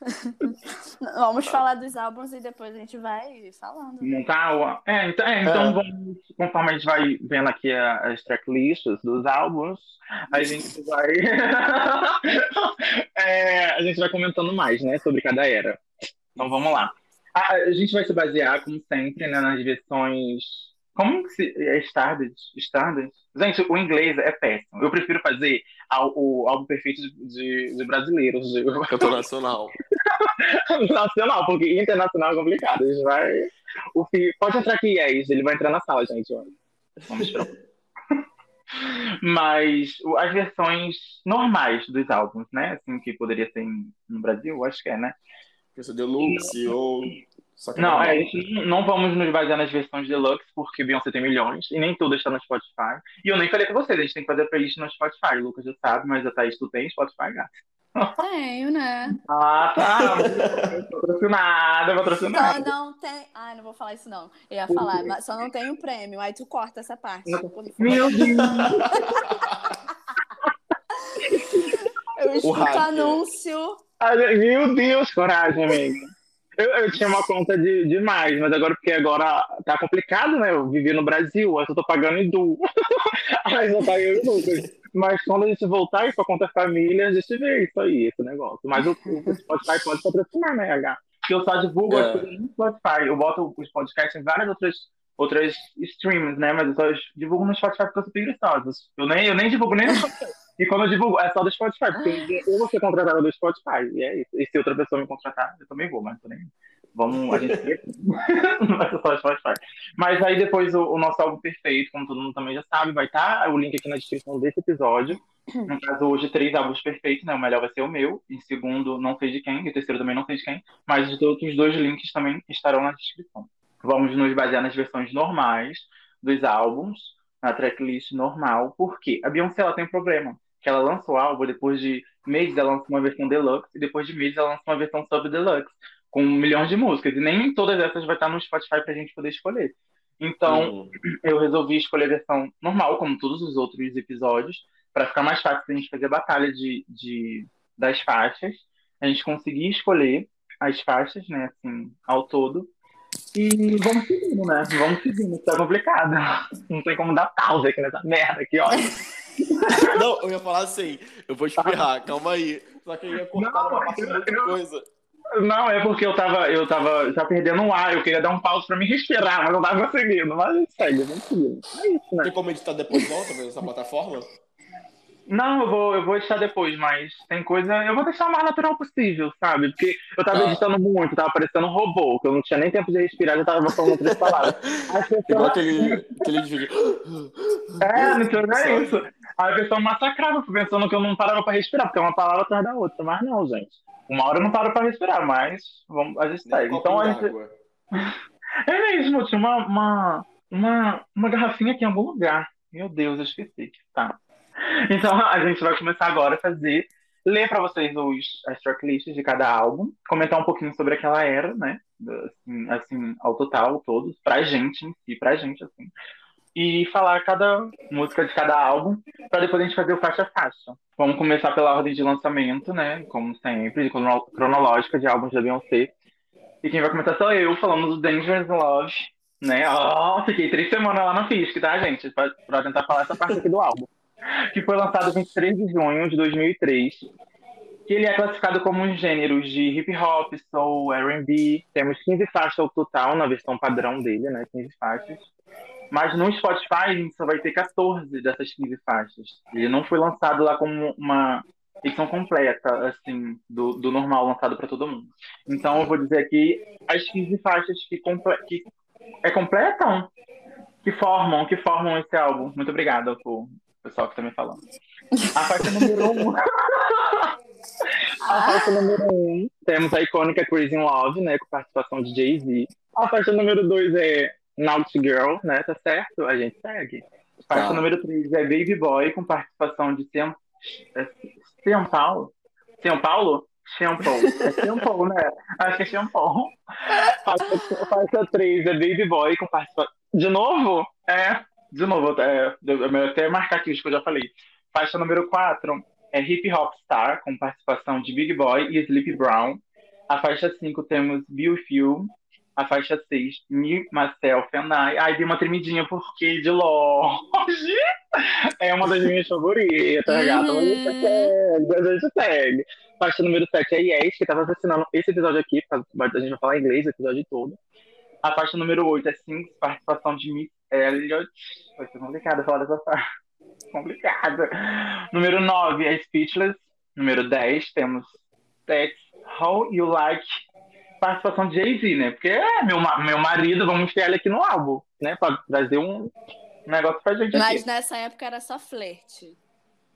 (laughs) Vamos falar dos álbuns e depois a gente vai falando. Montar tá, É, então, é, então é. vamos, conforme a gente vai vendo aqui as tracklists dos álbuns, a gente (laughs) vai. (laughs) é, a gente vai comentando mais, né, sobre cada era. Então vamos lá. A, a gente vai se basear, como sempre, né, nas versões como se. É Stardust? Stardust? Gente, o inglês é péssimo. Eu prefiro fazer o, o álbum perfeito de, de, de brasileiros. De... Cantor nacional. (laughs) nacional, porque internacional é complicado. A gente vai. O filho... Pode entrar aqui, Yes. Ele vai entrar na sala, gente. Vamos esperar. (laughs) Mas as versões normais dos álbuns, né? Assim, que poderia ser no Brasil, acho que é, né? Esse Deluxe ou não, é, não vamos nos basear nas versões deluxe, porque Beyoncé tem milhões, e nem tudo está no Spotify. E eu nem falei com vocês, a gente tem que fazer a playlist no Spotify. O Lucas já sabe, mas a Thaís, tu tem Spotify, gata? Tenho, né? Ah, tá. (laughs) patrocinada, patrocinada. Só não tem. Ai, não vou falar isso, não. Eu ia falar, mas só não tem o prêmio. Aí tu corta essa parte. Meu (laughs) Deus! eu escuto anúncio. Meu Deus, coragem, amiga. Eu, eu tinha uma conta de, de mais, mas agora, porque agora tá complicado, né? Eu vivi no Brasil, eu tô pagando em aí (laughs) eu em Du. Mas quando a gente voltar e for conta família, a gente vê isso aí, esse negócio. Mas o, o Spotify pode patrocinar, né, H? Porque eu só divulgo é. as coisas no Spotify. Eu boto os podcasts em várias outras, outras streams, né? Mas eu só divulgo no Spotify porque eu sou preguiçosa. Eu nem, eu nem divulgo nem no Spotify. E quando eu divulgo, é só do Spotify, porque eu vou ser contratada do Spotify, e é isso. E se outra pessoa me contratar, eu também vou, mas também. Vamos, a gente não vai ser só Spotify. Mas aí depois o, o, nosso álbum perfeito, como todo mundo também já sabe, vai estar tá o link aqui na descrição desse episódio. No caso, hoje, três álbuns perfeitos, né? O melhor vai ser o meu, em segundo, não sei de quem, e o terceiro também não sei de quem, mas os outros dois links também estarão na descrição. Vamos nos basear nas versões normais dos álbuns, na tracklist normal, porque a Beyoncé ela tem um problema que ela lança o álbum, depois de meses ela lança uma versão deluxe, e depois de meses ela lança uma versão sub deluxe, com milhões de músicas. E nem todas essas vai estar no Spotify pra gente poder escolher. Então, uhum. eu resolvi escolher a versão normal, como todos os outros episódios, para ficar mais fácil a gente fazer a batalha de, de, das faixas. A gente conseguir escolher as faixas, né, assim, ao todo. E vamos seguindo, né? Vamos seguindo, tá complicado. Não tem como dar pausa aqui nessa merda aqui, ó. (laughs) (laughs) Não, eu ia falar assim, eu vou espirrar, calma aí. Só que eu ia cortar não, uma parte de coisa. Não, é porque eu tava, eu tava já perdendo o ar, eu queria dar um pause pra me respirar, mas não tava conseguindo. Mas segue, vamos seguir. É isso, né? Tem como editar depois volta nessa plataforma? Não, eu vou, eu vou editar depois, mas tem coisa. Eu vou deixar o mais natural possível, sabe? Porque eu tava ah. editando muito, tava parecendo um robô, que eu não tinha nem tempo de respirar, já tava falando três palavras. (laughs) Pessoas... Igual aquele, aquele vídeo. (laughs) É, não é isso. Aí a pessoa massacrava, pensando que eu não parava pra respirar, porque é uma palavra atrás da outra. Mas não, gente. Uma hora eu não paro pra respirar, mas vamos, a gente segue. Então a gente. (laughs) É mesmo, tinha uma, uma, uma, uma garrafinha aqui em algum lugar. Meu Deus, eu esqueci. Tá. (laughs) Então a gente vai começar agora a fazer, ler para vocês os, as tracklists de cada álbum, comentar um pouquinho sobre aquela era, né? Assim, assim ao total, todos, pra gente em si, pra gente, assim. E falar cada música de cada álbum, para depois a gente fazer o faixa a faixa. Vamos começar pela ordem de lançamento, né? Como sempre, de cronológica de álbuns da Beyoncé. E quem vai começar sou eu, falando do Dangerous Love, né? Oh, fiquei três semanas lá na FISC, tá, gente? Pra, tentar falar essa parte aqui do álbum que foi lançado 23 de junho de 2003. Que ele é classificado como um gênero de hip hop, soul, R&B. Temos 15 faixas ao total na versão padrão dele, né? 15 faixas. Mas no Spotify a gente só vai ter 14 dessas 15 faixas. Ele não foi lançado lá como uma edição completa, assim, do, do normal lançado para todo mundo. Então eu vou dizer aqui as 15 faixas que, comple que é, completam, que formam, que formam esse álbum. Muito obrigada por pessoal que tá me falando. (laughs) A faixa número um. a faixa número um, temos a icônica Crazy in Love, né? Com participação de Jay-Z. A faixa número dois é Naughty Girl, né? Tá certo? A gente segue. A faixa tá. número três é Baby Boy, com participação de São, é, São Paulo. São Paulo? Shampoo. É shampoo, né? Acho que é shampoo. Faixa, faixa 3 é Baby Boy com participação. De novo? É de novo, é, é até marcar aqui isso que eu já falei. Faixa número 4 é Hip Hop Star, com participação de Big Boy e Sleepy Brown. A faixa 5 temos Bill You. A faixa 6, Me, Myself and I. Ai, dei uma tremidinha porque de longe (laughs) é uma das minhas favoritas, (laughs) gata. Mas a gente segue, a gente segue. Faixa número 7 é Yes, que tava assinando esse episódio aqui, a gente vai falar inglês o episódio todo. A faixa número 8 é Sings, participação de Miss Elliot. Vai ser complicado falar dessa faixa. (laughs) Complicado. Número 9 é Speechless. Número 10 temos That's How You Like. Participação de Jay-Z, né? Porque é meu, meu marido, vamos ter ele aqui no álbum, né? Pra trazer um negócio pra gente Mas aqui. nessa época era só flerte.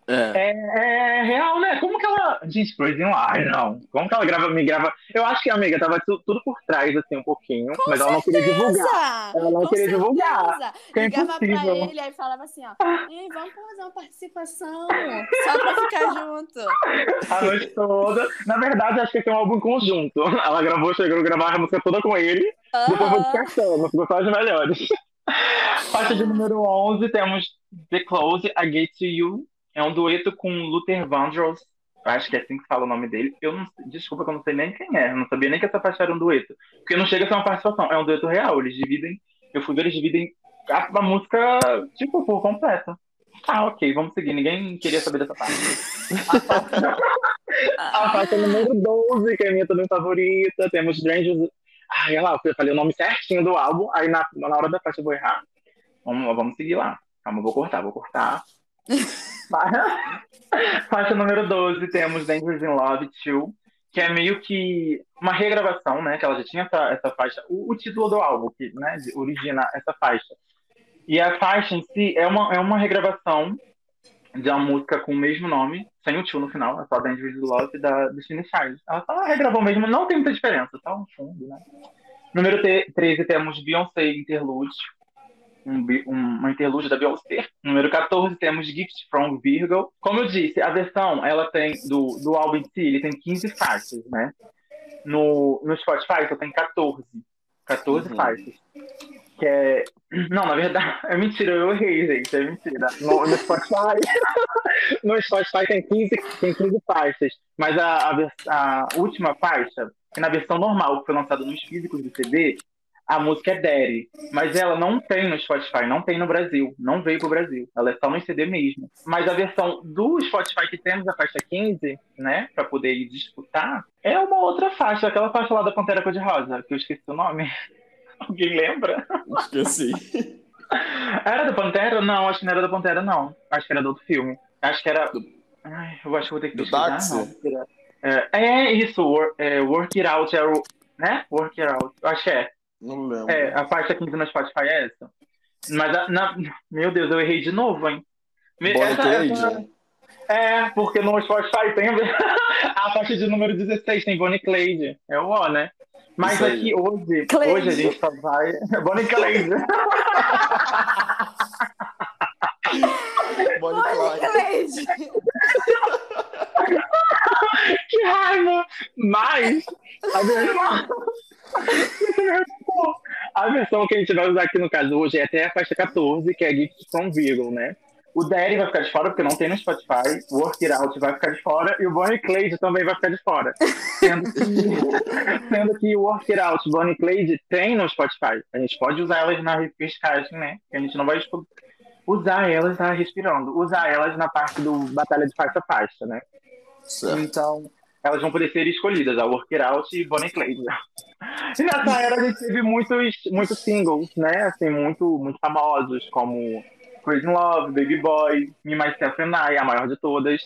É. É, é real, né? Como que ela. Gente, Crazy Ai, não. Como que ela grava, me grava. Eu acho que a amiga tava tu- tudo por trás, assim, um pouquinho. Com mas ela não queria divulgar. Certeza! Ela não Com queria divulgar. certeza. que é Ligava pra impossível. ele, aí falava assim, ó. Ei, vamos fazer uma participação. Só pra ficar junto. a noite toda. Na verdade, acho que esse é um álbum em conjunto. Ela gravou, chegou a gravar a música toda com ele. Depois foi Aham. descartando, ficou só as melhores. (laughs) Faixa de número 11, temos The Close, I Get To You. É um dueto com Luther Vandross. Acho que é assim que fala o nome dele. Eu não, desculpa que eu não sei nem quem é. Eu não sabia nem que essa faixa era um dueto. Porque não chega a ser uma participação. É um dueto real. Eles dividem. Eu fui ver, eles dividem a, a música, tipo, por completa. Ah, ok, vamos seguir. Ninguém queria saber dessa parte. (laughs) A faixa, número 12, que é a minha também favorita. Temos Strangers. Ai, olha lá, eu falei o nome certinho do álbum. Aí na, na hora da faixa eu vou errar. Vamos, vamos seguir lá. Calma, vou cortar, vou cortar. (laughs) Fa- (laughs) Faixa número 12, temos Dangerous in Love 2, que é meio que uma regravação, né? Que ela já tinha essa, essa faixa. O, o título do álbum, que né, origina essa faixa. E a faixa em si é uma, é uma regravação de uma música com o mesmo nome, sem o tio no final, é só Dangerous in Love da Destiny Child. Ela só regravou mesmo, não tem muita diferença, tá no fundo, né? Número te- 13 temos Beyoncé Interlude, um, um- uma interlúdio da Beyoncé. Número 14 temos Gift from Virgo. Como eu disse, a versão ela tem do, do álbum em si, ele tem 15 faixas, né? No, no Spotify só tem 14. 14 Uhum. faixas. Que é. Não, na verdade, (laughs) é mentira, eu errei, gente. É mentira. No, no Spotify. (laughs) no Spotify tem 15, tem 15 faixas. Mas a, a, a última faixa, que na versão normal, que foi lançada nos físicos do CD, a música é Daddy. Mas ela não tem no Spotify, não tem no Brasil. Não veio pro Brasil. Ela é só no CD mesmo. Mas a versão do Spotify que temos, a faixa 15, né? Pra poder ir disputar, é uma outra faixa. Aquela faixa lá da Pantera Cor-de-Rosa, que eu esqueci o nome. (laughs) Alguém lembra? Esqueci. (laughs) Era da Pantera? Não, acho que não era da Pantera, não. Acho que era do outro filme. Acho que era. Ai, eu acho que vou ter que pesquisar. táxi? É, é isso, wor- é, Work It Out, é. Né? Work It Out. Eu Acho que é. Não lembro. É, a faixa 15 no Spotify é essa. Mas, a- na... meu Deus, eu errei de novo, hein? Bonnie essa- essa- É, porque no Spotify tem a (laughs) faixa de número 16, tem Bonnie Clyde. É o O, né? Mas aqui hoje, hoje a gente só vai. (laughs) Bonnie Clyde. (laughs) Bonnie Clyde. Cleide. que raiva! Mas a versão... (laughs) a versão que a gente vai usar aqui no caso hoje é até a faixa 14, que é Gift from Virgo, né? O Daddy vai ficar de fora porque não tem no Spotify, o Work It Out vai ficar de fora e o Bonnie Clyde também vai ficar de fora. Sendo que, (laughs) sendo que o Work It Out, Bonnie Clyde tem no Spotify. A gente pode usar elas na repescagem, né? Que a gente não vai usar elas na respirando, usar elas na parte do Batalha de Faixa a Faixa, né? Certo. Então, elas vão poder ser escolhidas, a Work It Out e Bonnie Clyde. (laughs) E nessa era a gente teve muitos, muitos singles, né? Assim, muito, muito famosos, como Crazy Love, Baby Boy, Me, Myself and I, a maior de todas,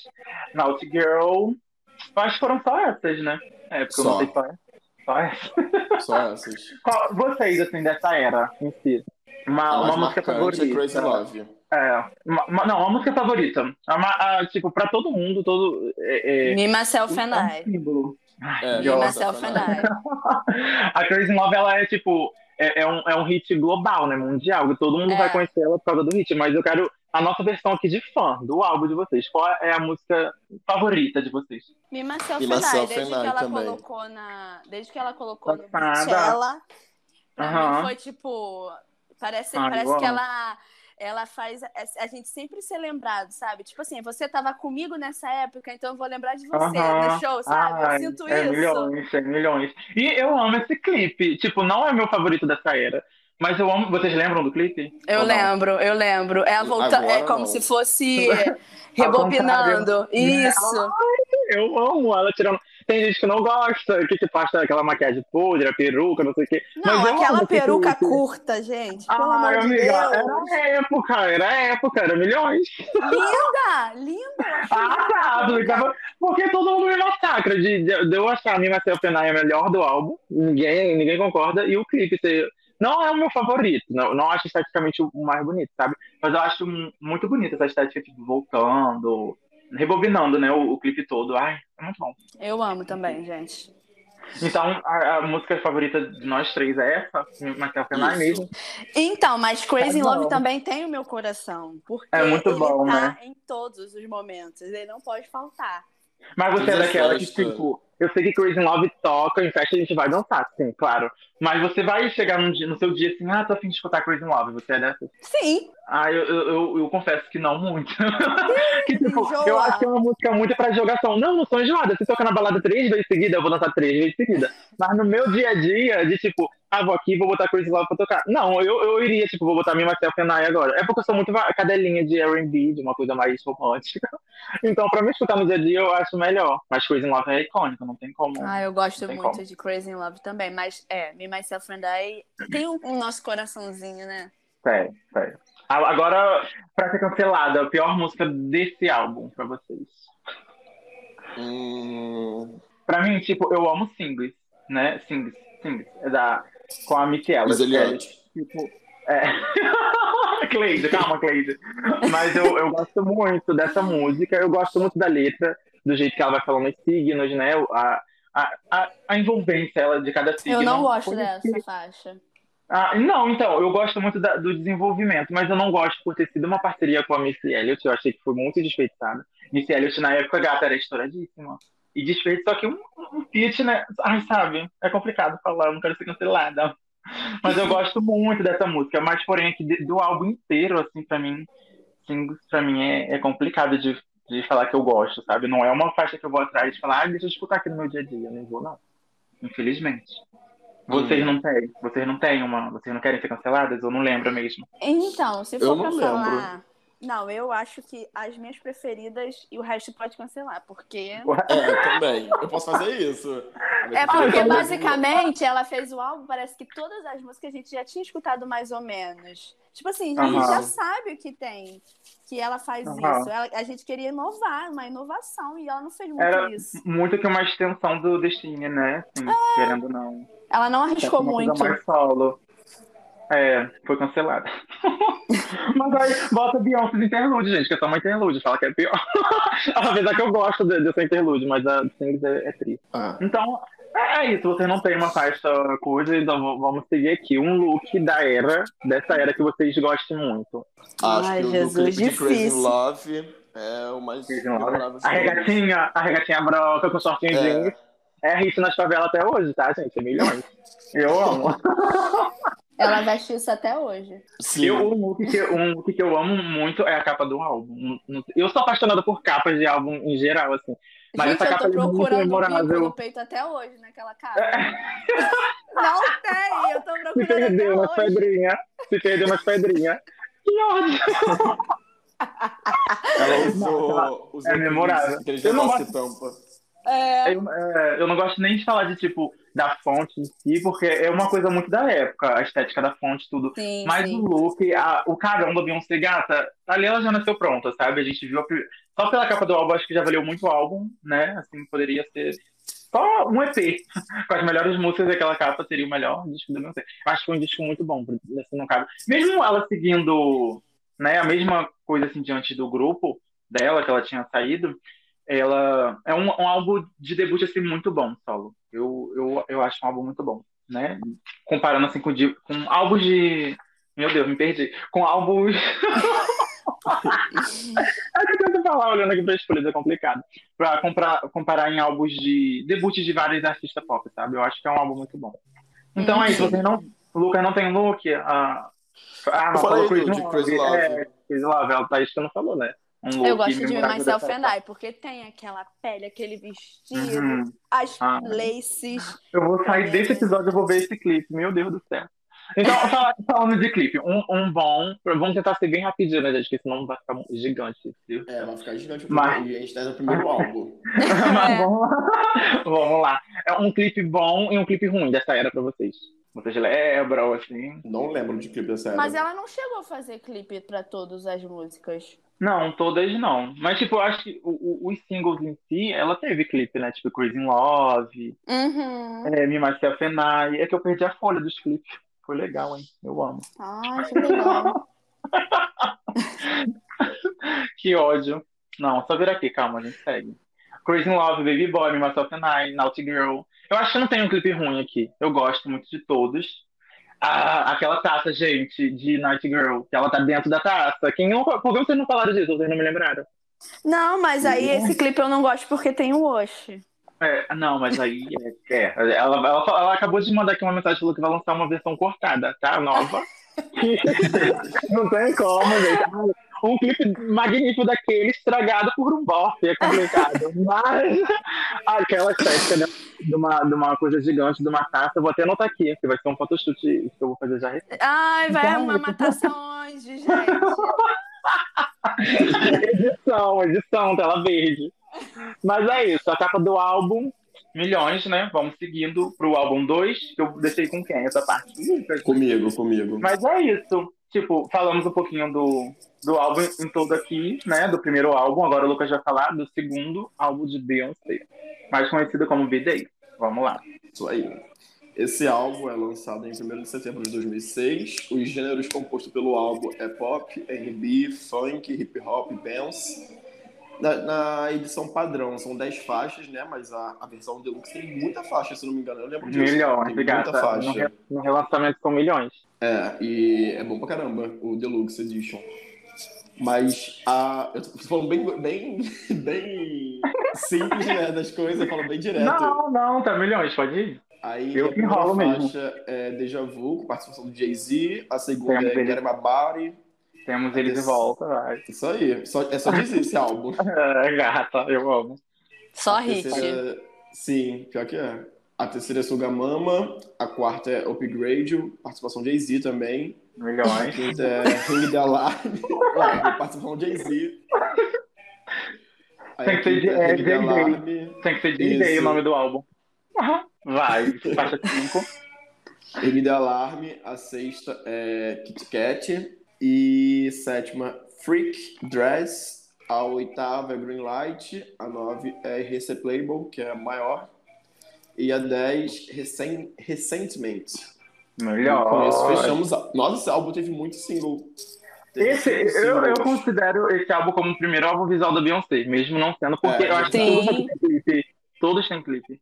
Naughty Girl. Eu que foram só essas, né? É, porque eu Só. não sei só essas. Só essas. (laughs) Só essas. Qual- vocês, assim, dessa era em si. Uma, uma música marcante favorita. é Crazy Love. É, uma- uma- não, uma música favorita. Uma- a- tipo, pra todo mundo, todo. É, é, Me, myself and é um I. símbolo. É, myself and I. a Crazy Love, ela é tipo, é, é um, é um hit global, né? Mundial, que todo mundo É. vai conhecer ela por causa do hit, mas eu quero a nossa versão aqui de fã do álbum de vocês. Qual é a música favorita de vocês? Me, myself Me, and I. Desde and que ela também. colocou na. Desde que ela colocou no Passada. Coachella, pra mim foi tipo. Parece, Ah, parece igual. que ela. Ela faz a, gente sempre ser lembrado, sabe? Tipo assim, você tava comigo nessa época, então eu vou lembrar de você Aham. no show, sabe? Ai, eu sinto é isso. milhões, é milhões. E eu amo esse clipe. Tipo, não é meu favorito dessa era. Mas eu amo. Vocês lembram do clipe? Eu Ou não? lembro, eu lembro. É, a volta, Agora é como não. se fosse (laughs) rebobinando. Isso. Eu amo ela tirando. Tem gente que não gosta, que tipo acha aquela maquiagem podre, a peruca, não sei o quê. Não, Mas aquela peruca curta, gente. Pelo Ah, amor de amiga, Deus. era época, era época, era milhões. Linda, linda. (laughs) Ah, tá, porque todo mundo me massacra de, de, de eu achar a Mima Self a melhor do álbum, ninguém, ninguém concorda, e o clipe ser. Não é o meu favorito, não, não acho esteticamente o mais bonito, sabe? Mas eu acho mu- muito bonita essa estética, tipo, voltando, rebobinando, né, o, o clipe todo. Ai, é muito bom. Eu amo também, gente. Então, a, a música favorita de nós três é essa, and I Isso. mesmo. Então, mas Crazy Tá Love bom. também tem o meu coração. Porque É muito ele bom, tá né? em todos os momentos. Ele não pode faltar. Mas você é Todas as daquela que, tipo, eu sei que Crazy in Love toca, em festa a gente vai dançar, sim, claro. Mas você vai chegar dia- no seu dia assim, ah, tô afim de escutar Crazy in Love, você é dessa? Sim, Ah, eu, eu, eu, eu confesso que não muito. (laughs) que, tipo, enjoa. eu acho que é uma música muito pra jogação. Não, não sou enjoada. Se toca na balada três vezes seguida, eu vou dançar três vezes seguida. Mas no meu dia a dia, de tipo, ah, vou aqui, vou botar Crazy in Love pra tocar. Não, eu, eu iria, tipo, vou botar minha Marcel Fenai agora. É porque eu sou muito cadelinha de R&B, de uma coisa mais romântica. (laughs) Então, pra me escutar no dia a dia, eu acho melhor. Mas Crazy in Love é icônico, não tem como. Ah, eu gosto Tem muito como. de Crazy in Love também. Mas é, Me, Myself and I tem um, um nosso coraçãozinho, né? Sério, sério. A- Agora, pra ser cancelada, a pior música desse álbum pra vocês. Hum, Pra mim, tipo, eu amo singles, né? Singles, singles. É da, com a. Resiliente. É, tipo, é. (laughs) Cleide, calma, Cleide. Mas eu, eu gosto muito dessa música, eu gosto muito da letra, do jeito que ela vai falando os signos, né? A, a, a, a envolvência ela, de cada signo. Eu não gosto dessa que- faixa. Ah, não, então, eu gosto muito da- do desenvolvimento, mas eu não gosto por ter sido uma parceria com a Missy Elliott, eu achei que foi muito desperdiçada. Missy Elliott, na época, gata, era estouradíssima. E desfeito, só que um, um feat, né? Ai, sabe? É complicado falar, eu não quero ser cancelada. (laughs) Mas eu (laughs) gosto muito dessa música, mas porém aqui do álbum inteiro, assim, pra mim, singles, pra mim é, é complicado de, de falar que eu gosto, sabe? Não é uma faixa que eu vou atrás e falar, ah, deixa eu escutar aqui no meu dia a dia. Eu não vou, não. Infelizmente. Vocês não têm, vocês não têm uma, vocês não querem ser canceladas? Eu não lembro mesmo. Então, se Eu for não pra lembro. falar. Não, eu acho que as minhas preferidas e o resto pode cancelar, porque. (laughs) é, também. Eu posso fazer isso. É porque basicamente ela fez o álbum, parece que todas as músicas a gente já tinha escutado mais ou menos. Tipo assim, a gente Aham. já sabe o que tem, que ela faz Aham. isso. Ela- a gente queria inovar, uma inovação, e ela não fez muito Era isso. muito que uma extensão do Destiny, né? Assim, querendo ou não. Ela não arriscou muito. mais solo. É, foi cancelada. (laughs) Mas aí bota Beyoncé de interlude, gente, que é só uma interlude, fala que é pior. (laughs) Apesar que eu gosto de- dessa interlude, mas a Singles é, é triste. Ah, Então, é isso, vocês não têm uma faixa coisa, então vamos seguir aqui. Um look da era, dessa era que vocês gostem muito. acho Ai, que o Jesus, do clipe de Crazy. Love é o mais de A regatinha, a regatinha branca com shortinho É. jeans. É hit nas favelas até hoje, tá, gente? É milhões. Eu amo. (laughs) Ela veste isso até hoje. Sim. Eu, um, look que, um look que eu amo muito é a capa do álbum. Eu sou apaixonado por capas de álbum em geral, assim. Mas gente, essa eu capa tô é muito procurando o bico memorável. no peito até hoje, naquela capa. (laughs) Não tem, eu tô Se procurando perdeu nas até hoje. pedrinhas. Se perdeu nas pedrinhas. Que ódio! (laughs) Ela usou, Não, usou é memorável. Eu não gosto- tampa. É, Eu, é, eu não gosto nem de falar de, tipo, da fonte em si, porque é uma coisa muito da época, a estética da fonte, tudo. sim, Mas sim. o look, a- o carão da Beyoncé gata, ali ela já nasceu pronta, sabe? A gente viu a só pela capa do álbum, acho que já valeu muito o álbum, né? Assim, poderia ser só um EP. (laughs) Com as melhores músicas daquela capa seria o melhor disco da Beyoncé. Acho que foi um disco muito bom, assim, no caso. Mesmo ela seguindo, né, a mesma coisa assim diante do grupo dela, que ela tinha saído, ela é um, um álbum de debut assim muito bom, solo. Eu, eu, eu acho um álbum muito bom, né? Comparando assim com, com álbuns de meu Deus, me perdi. Com álbuns. (laughs) é que eu tento falar olhando aqui pra escolha, é complicado. Pra comprar, comparar em álbuns de. debut de vários artistas pop, sabe? Eu acho que é um álbum muito bom. Então é isso, Sim. vocês não. O Lucas não tem look, a Ah, Eu não, falou do- de Love. Crazy Love. É, Crazy Love, ela tá isso que não falou, né? Um Eu gosto de Myself and I, porque tem aquela pele, aquele vestido, Uhum. as Ah. laces. Eu vou sair desse episódio, eu vou ver esse clipe. Meu Deus do céu. Então, (laughs) fala- falando de clipe, um, um bom. Vamos tentar ser bem rapidinho, né, gente? Porque senão vai ficar gigante. viu? É, vai ficar gigante o Mas- e a gente tá no primeiro (laughs) álbum. Mas É. vamos lá. (laughs) Vamos lá. É um clipe bom e um clipe ruim dessa era pra vocês. Vocês lembram, assim? Não lembro de clipe dessa era. Mas ela não chegou a fazer clipe pra todas as músicas. Não, todas não. Mas, tipo, eu acho que o- o- os singles em si, ela teve clipe, né? Tipo, Crazy in Love, Uhum. é, Me Myself and I. É que eu perdi a folha dos clipes. Foi legal, hein? Eu amo. Ai, que legal. (laughs) Que ódio. Não, só vir aqui, calma, a gente segue. Crazy in Love, Baby Boy, Me Myself and I, Naughty Girl. Eu acho que não tem um clipe ruim aqui. Eu gosto muito de todos. Ah, aquela taça, gente, de Night Girl, que ela tá dentro da taça. Quem não, por que vocês não falaram disso? Vocês não me lembraram? Não, mas aí esse clipe eu não gosto porque tem o Osh. É, não, mas aí é, é, ela, ela, ela acabou de mandar aqui uma mensagem falou que vai lançar uma versão cortada, tá? Nova. (laughs) não tem como, gente. Um clipe magnífico daquele estragado por um bofe, é complicado. (laughs) Mas aquela estética né, de, uma, de uma coisa gigante, de uma taça, eu vou até anotar aqui, que vai ser um photoshoot que eu vou fazer já recente. Ai, vai Então, arrumar matação onde, gente? (laughs) edição, edição, tela verde. Mas é isso, a capa do álbum, milhões, né? Vamos seguindo pro álbum 2, que eu deixei com quem essa parte? Comigo, comigo. Mas é isso. Tipo, falamos um pouquinho do, do álbum em todo aqui, né? Do primeiro álbum. Agora o Lucas vai falar do segundo álbum de Beyoncé, mais conhecido como B-Day. Vamos lá. Isso aí. Esse álbum é lançado em 1 de setembro de 2006. Os gêneros compostos pelo álbum é pop, R&B, funk, hip hop, dance. Na, na edição padrão são 10 faixas, né? Mas a, a versão deluxe tem muita faixa, se não me engano. Eu lembro disso. Milhões, tem muita gata. No, faixa. re- no relançamento são milhões. É, e é bom pra caramba o Deluxe Edition. Mas a. Eu tô falando bem, bem, (laughs) bem simples, né? Das coisas, eu falo bem direto. Não, não, tá milhões, pode ir. Aí Eu a que primeira enrolo mesmo. faixa é Deja Vu, com participação do Jay-Z. A segunda Temos é. Get Body. Temos ele de volta, vai. Isso aí. Só, é só dizer esse álbum. (laughs) É, gata, eu amo. Só A hit. terceira- Sim, pior que é. A terceira é Sugamama. A quarta é Upgrade, participação de Jay-Z também. A Milhões. quinta é Ring Alarm. (laughs) Ué, participação de Jay-Z. Aí Tem a que ser de- é, Ring the Jay-Z. Alarm. Tem que ser Isso. o nome do álbum. Vai, faixa 5. Ring the Alarm. A sexta é Kit Kat. E sétima, Freak Dress. A oitava é Green Light. A nove é Receptable, que é a maior. E a dez, Recen- Resentment. Melhor. Com isso, fechamos. A... Nossa, esse álbum teve muito single. Teve Esse, eu, eu considero esse álbum como o primeiro álbum visual da Beyoncé, mesmo não sendo, porque É, eu acho que sim. todos têm clipe. Todos têm clipe.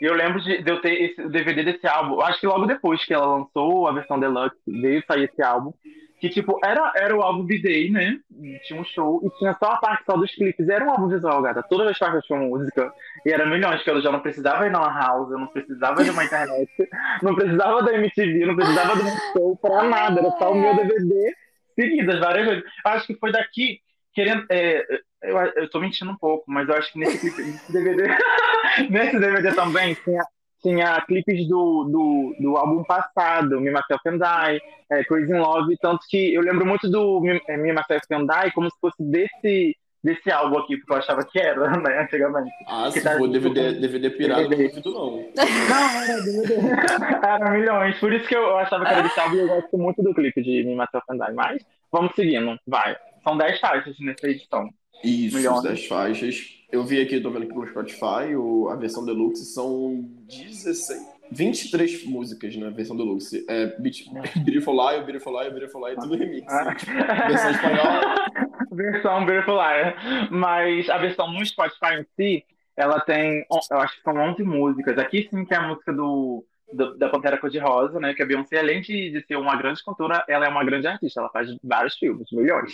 E eu lembro de, de eu ter esse o DVD desse álbum, acho que logo depois que ela lançou a versão deluxe, veio sair esse álbum, que tipo, era, era o álbum B-Day, né? Tinha um show e tinha só a parte só dos clipes. Era um álbum visual, gata. Todas as partes tinham música. E era milhões, que eu já não precisava ir Lan House, eu não precisava de uma internet, (laughs) não precisava da MTV, não precisava de um show pra nada. Era só o meu DVD seguidas, várias vezes. Acho que foi daqui, querendo. é, eu, eu tô mentindo um pouco, mas eu acho que nesse clipe, (laughs) nesse DVD, (laughs) nesse DVD também tinha, tinha clipes do, do, do álbum passado, Me Myself and I, é, Crazy in Love, tanto que eu lembro muito do Me, é, Me Myself and I como se fosse desse, desse álbum aqui, porque eu achava que era, (laughs) né, antigamente. Ah, Que se tá for DVD, com- DVD pirata, eu não DVD. duvido não. (laughs) Não, era DVD. (laughs) Era milhões. Por isso que eu achava que era desse álbum e eu gosto muito do clipe de Me Myself and I. Mas vamos seguindo, vai. São 10 faixas nessa edição. Isso, Milhões. das faixas. Eu vi aqui, tô vendo aqui no Spotify, o, a versão deluxe são 16, 23 músicas na versão deluxe. É (laughs) Beautiful Lie, Beautiful Lie, Beautiful Lie, tudo remix. Versão espanhola. (laughs) versão Beautiful Liar. Mas a versão no Spotify em si, ela tem, eu acho que são 11 músicas. Aqui sim que é a música do, do- da Pantera Cor-de-Rosa, né? Que a Beyoncé, além de, de ser uma grande cantora, ela é uma grande artista. Ela faz vários filmes, milhões.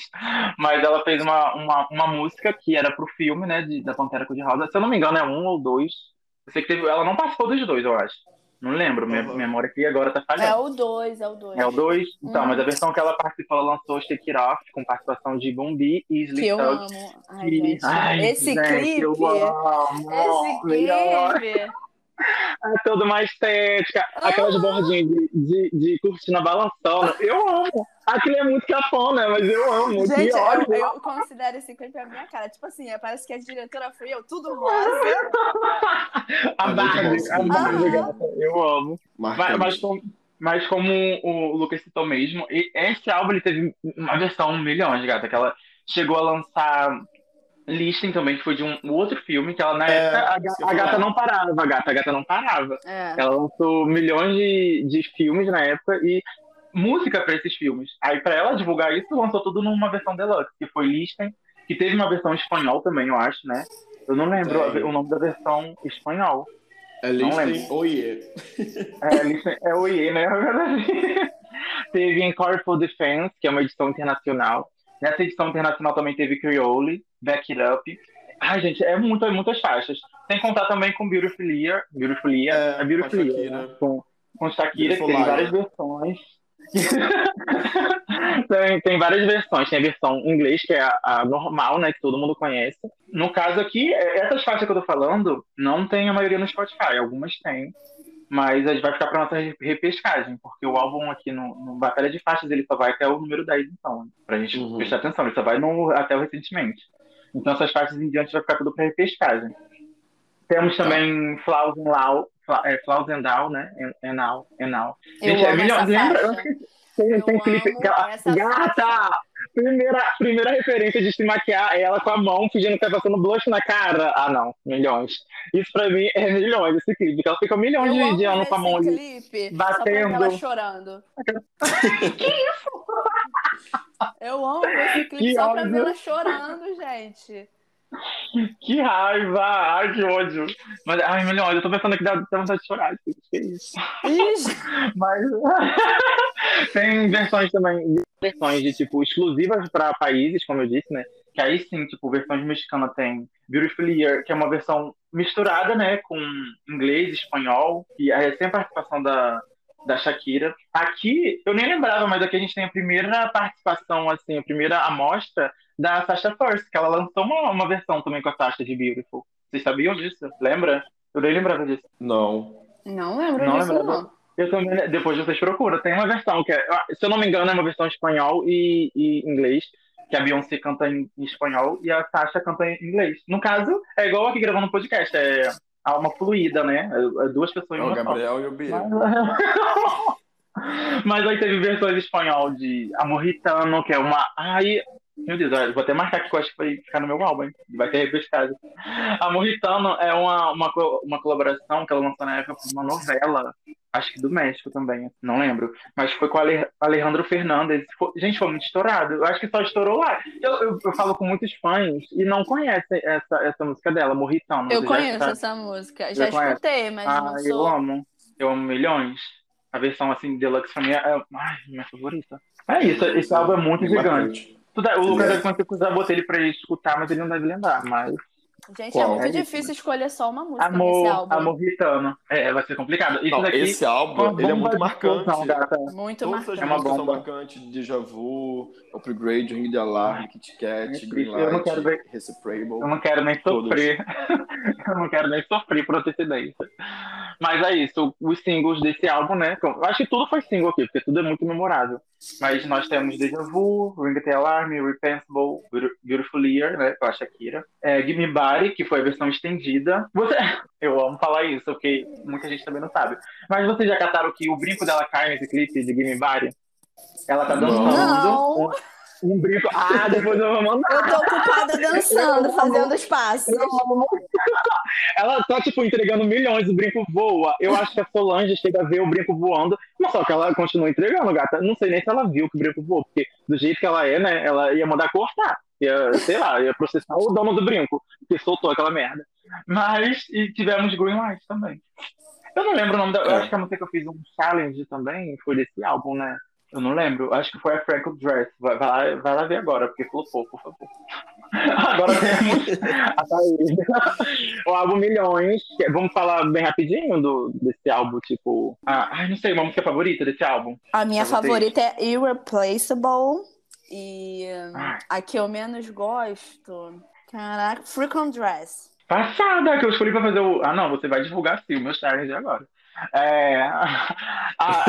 Mas ela fez uma, uma, uma música que era pro filme, né? de- da Pantera Cor-de-Rosa. Se eu não me engano, é um ou dois. Eu sei que teve, ela não participou dos dois, eu acho. Não lembro, minha Uhum. memória aqui agora tá É falhando. o 2, é o 2. É o 2? Então, Hum. mas a versão que ela participou, ela lançou Shake It Off, com participação de Bombi e Que Slick eu amo. Ai, E- gente. ai, esse gente, clipe. eu amo. Esse clipe. É toda uma estética, aquelas Ah. bordinhas de, de, de cortina balançando. Eu amo. Aquilo é muito cafona, mas eu amo. Gente, que ódio. eu, eu considero esse clipe a minha cara. Tipo assim, parece que a diretora fui eu, tudo rosa. (laughs) A É muito Barbie, bom, a. Barbie, gata, eu amo. Mas, mas, com- mas como o Lucas citou mesmo, e- esse álbum ele teve uma versão um milhão, gata, que ela chegou a lançar Listem também, que foi de um outro filme, que ela na É, época, a, eu a gata não parava, a gata, a gata não parava. É. Ela lançou milhões de, de filmes na época e música para esses filmes. Aí, para ela divulgar isso, lançou tudo numa versão deluxe, que foi Listem, que teve uma versão em espanhol também, eu acho, né? Eu não lembro Tem. o nome da versão em espanhol. É lembro. Oiê. É, Listem é o IE, né? (laughs) teve Encore for Defense, que é uma edição internacional. Nessa edição internacional também teve Creole, Back It Up. Ai, gente, é muito, é muitas faixas. Sem contar também com Beautiful Year. Beautiful Year. É, É, Beautiful com Year. Né? Com, com Shakira, que tem várias versões. (laughs) tem, tem várias versões. Tem a versão em inglês, que é a, a normal, né? Que todo mundo conhece. No caso aqui, é- essas faixas que eu tô falando, não tem a maioria no Spotify. Algumas tem. Mas a gente vai ficar pra nossa re- repescagem, porque o álbum aqui no, no Batalha de Faixas ele só vai até o número 10, então, né? pra gente Uhum. prestar atenção, ele só vai no, até o recentemente. Então essas faixas em diante vai ficar tudo pra repescagem. Temos também Flaws and Fla- é, Flaws and Down, né? Now. Eu Gente, é essa lembra? Tem, Eu tem clipe. amo Gata! essa faixa. Primeira, primeira referência de se maquiar é ela com a mão fingindo que tá passando blush na cara. Ah, não. Milhões. Isso pra mim é milhões esse clipe. Que ela fica milhões Eu de, anos com a mão clipe ver ela batendo. chorando. (laughs) Eu amo esse clipe Que só pra ver ódio. ela chorando, gente. Que raiva! Ai, que ódio. Mas, ai, milhões. Eu tô pensando que dá, dá vontade de chorar. Que que isso? Ixi, (laughs) Mas (laughs) tem versões também, versões de tipo exclusivas para países, como eu disse, né? Que aí sim, tipo, versões mexicanas tem Beautiful Year, que é uma versão misturada, né, com inglês, espanhol, e aí sem a participação da, da Shakira. Aqui, eu nem lembrava, mas aqui a gente tem a primeira participação, assim, a primeira amostra da Sasha First, que ela lançou uma, uma versão também com a Sasha de Beautiful. Vocês sabiam disso? Lembra? Eu nem lembrava disso. Não. Não lembro Não disso, lembrava. não. Eu também, depois vocês procuram. Tem uma versão que, é, se eu não me engano, é uma versão espanhol e, e inglês, que a Beyoncé canta em, em espanhol e a Sasha canta em inglês. No caso, é igual aqui gravando podcast, é alma fluida, né? É, é duas pessoas É em o uma só. Gabriel e o Bia. Mas (laughs) aí teve versões em espanhol de Amorritano, que é uma. Ai, meu Deus, vou até marcar aqui que eu acho que vai ficar no meu álbum, hein? Vai ter repescado. Amorritano é uma, uma, uma colaboração que ela lançou na época com uma novela, acho que do México também, não lembro. Mas foi com o Ale- Alejandro Fernandes. Foi- gente, foi muito estourado. Eu acho que só estourou lá. Eu, eu, eu falo com muitos fãs e não conhecem essa, essa música dela, Amorritano. Eu já conheço está- essa música. Já Já conhece? escutei, mas ah, não eu sou. amo. Eu amo milhões. A versão assim, deluxe pra mim é, é ai, minha favorita. É isso, esse álbum é muito gigante. O Lucas É. deve porque eu já botei ele pra ele escutar, mas ele não deve lembrar. Mas Gente, Qual? é muito É isso. difícil escolher só uma música nesse amor, álbum. amor ritano. É, vai ser complicado. Isso Não, daqui esse álbum, ele é muito marcante. Muito Todas as marcante. É uma músicas são bomba. marcantes. Deja Vu, Upgrade, Ring the Alarm, Kit Kat, É Green triste, eu não quero ver- Light, Reciprable. Eu não quero nem sofrer. (laughs) eu não quero nem sofrer por antecedência. Mas é isso, os singles desse álbum, né? Eu acho que tudo foi single aqui, porque tudo é muito memorável. Mas nós temos Deja Vu, Ring the Alarm, Repensible, Beautiful Year, né? Com a Shakira. É, Give Me Que foi a versão estendida. Você... (laughs) Eu amo falar isso, porque muita gente também não sabe. Mas vocês já cataram que o brinco dela cai nesse clipe de Give Me Body? Ela tá dançando. Não. Um, um brinco. Ah, depois eu vou mandar. Eu tô ocupada dançando, fazendo os passos. (laughs) Ela tá, tipo, entregando milhões, o brinco voa. Eu acho que a Solange chega a ver o brinco voando, mas só que ela continua entregando, gata. Não sei nem se ela viu que o brinco voou, porque do jeito que ela é, né, ela ia mandar cortar. Ia, sei lá, ia processar o dono do brinco, que soltou aquela merda. Mas, e tivemos Green Light também. Eu não lembro o nome da. Eu É. acho que a música que eu fiz um challenge também foi desse álbum, né? Eu não lembro. Acho que foi a Freckle Dress. Vai, vai lá, vai lá ver agora, porque flopou, por favor. (laughs) Agora temos a Thaís. (laughs) o álbum Milhões. que- Vamos falar bem rapidinho do, desse álbum, tipo. Ah, ai, não sei, uma música favorita desse álbum. A minha favorita é Irreplaceable. E Ai. a que eu menos gosto. Caraca, Freak on Dress. Passada, que eu escolhi pra fazer o. Ah, não, você vai divulgar sim, o meu challenge agora. É. (laughs) Ah,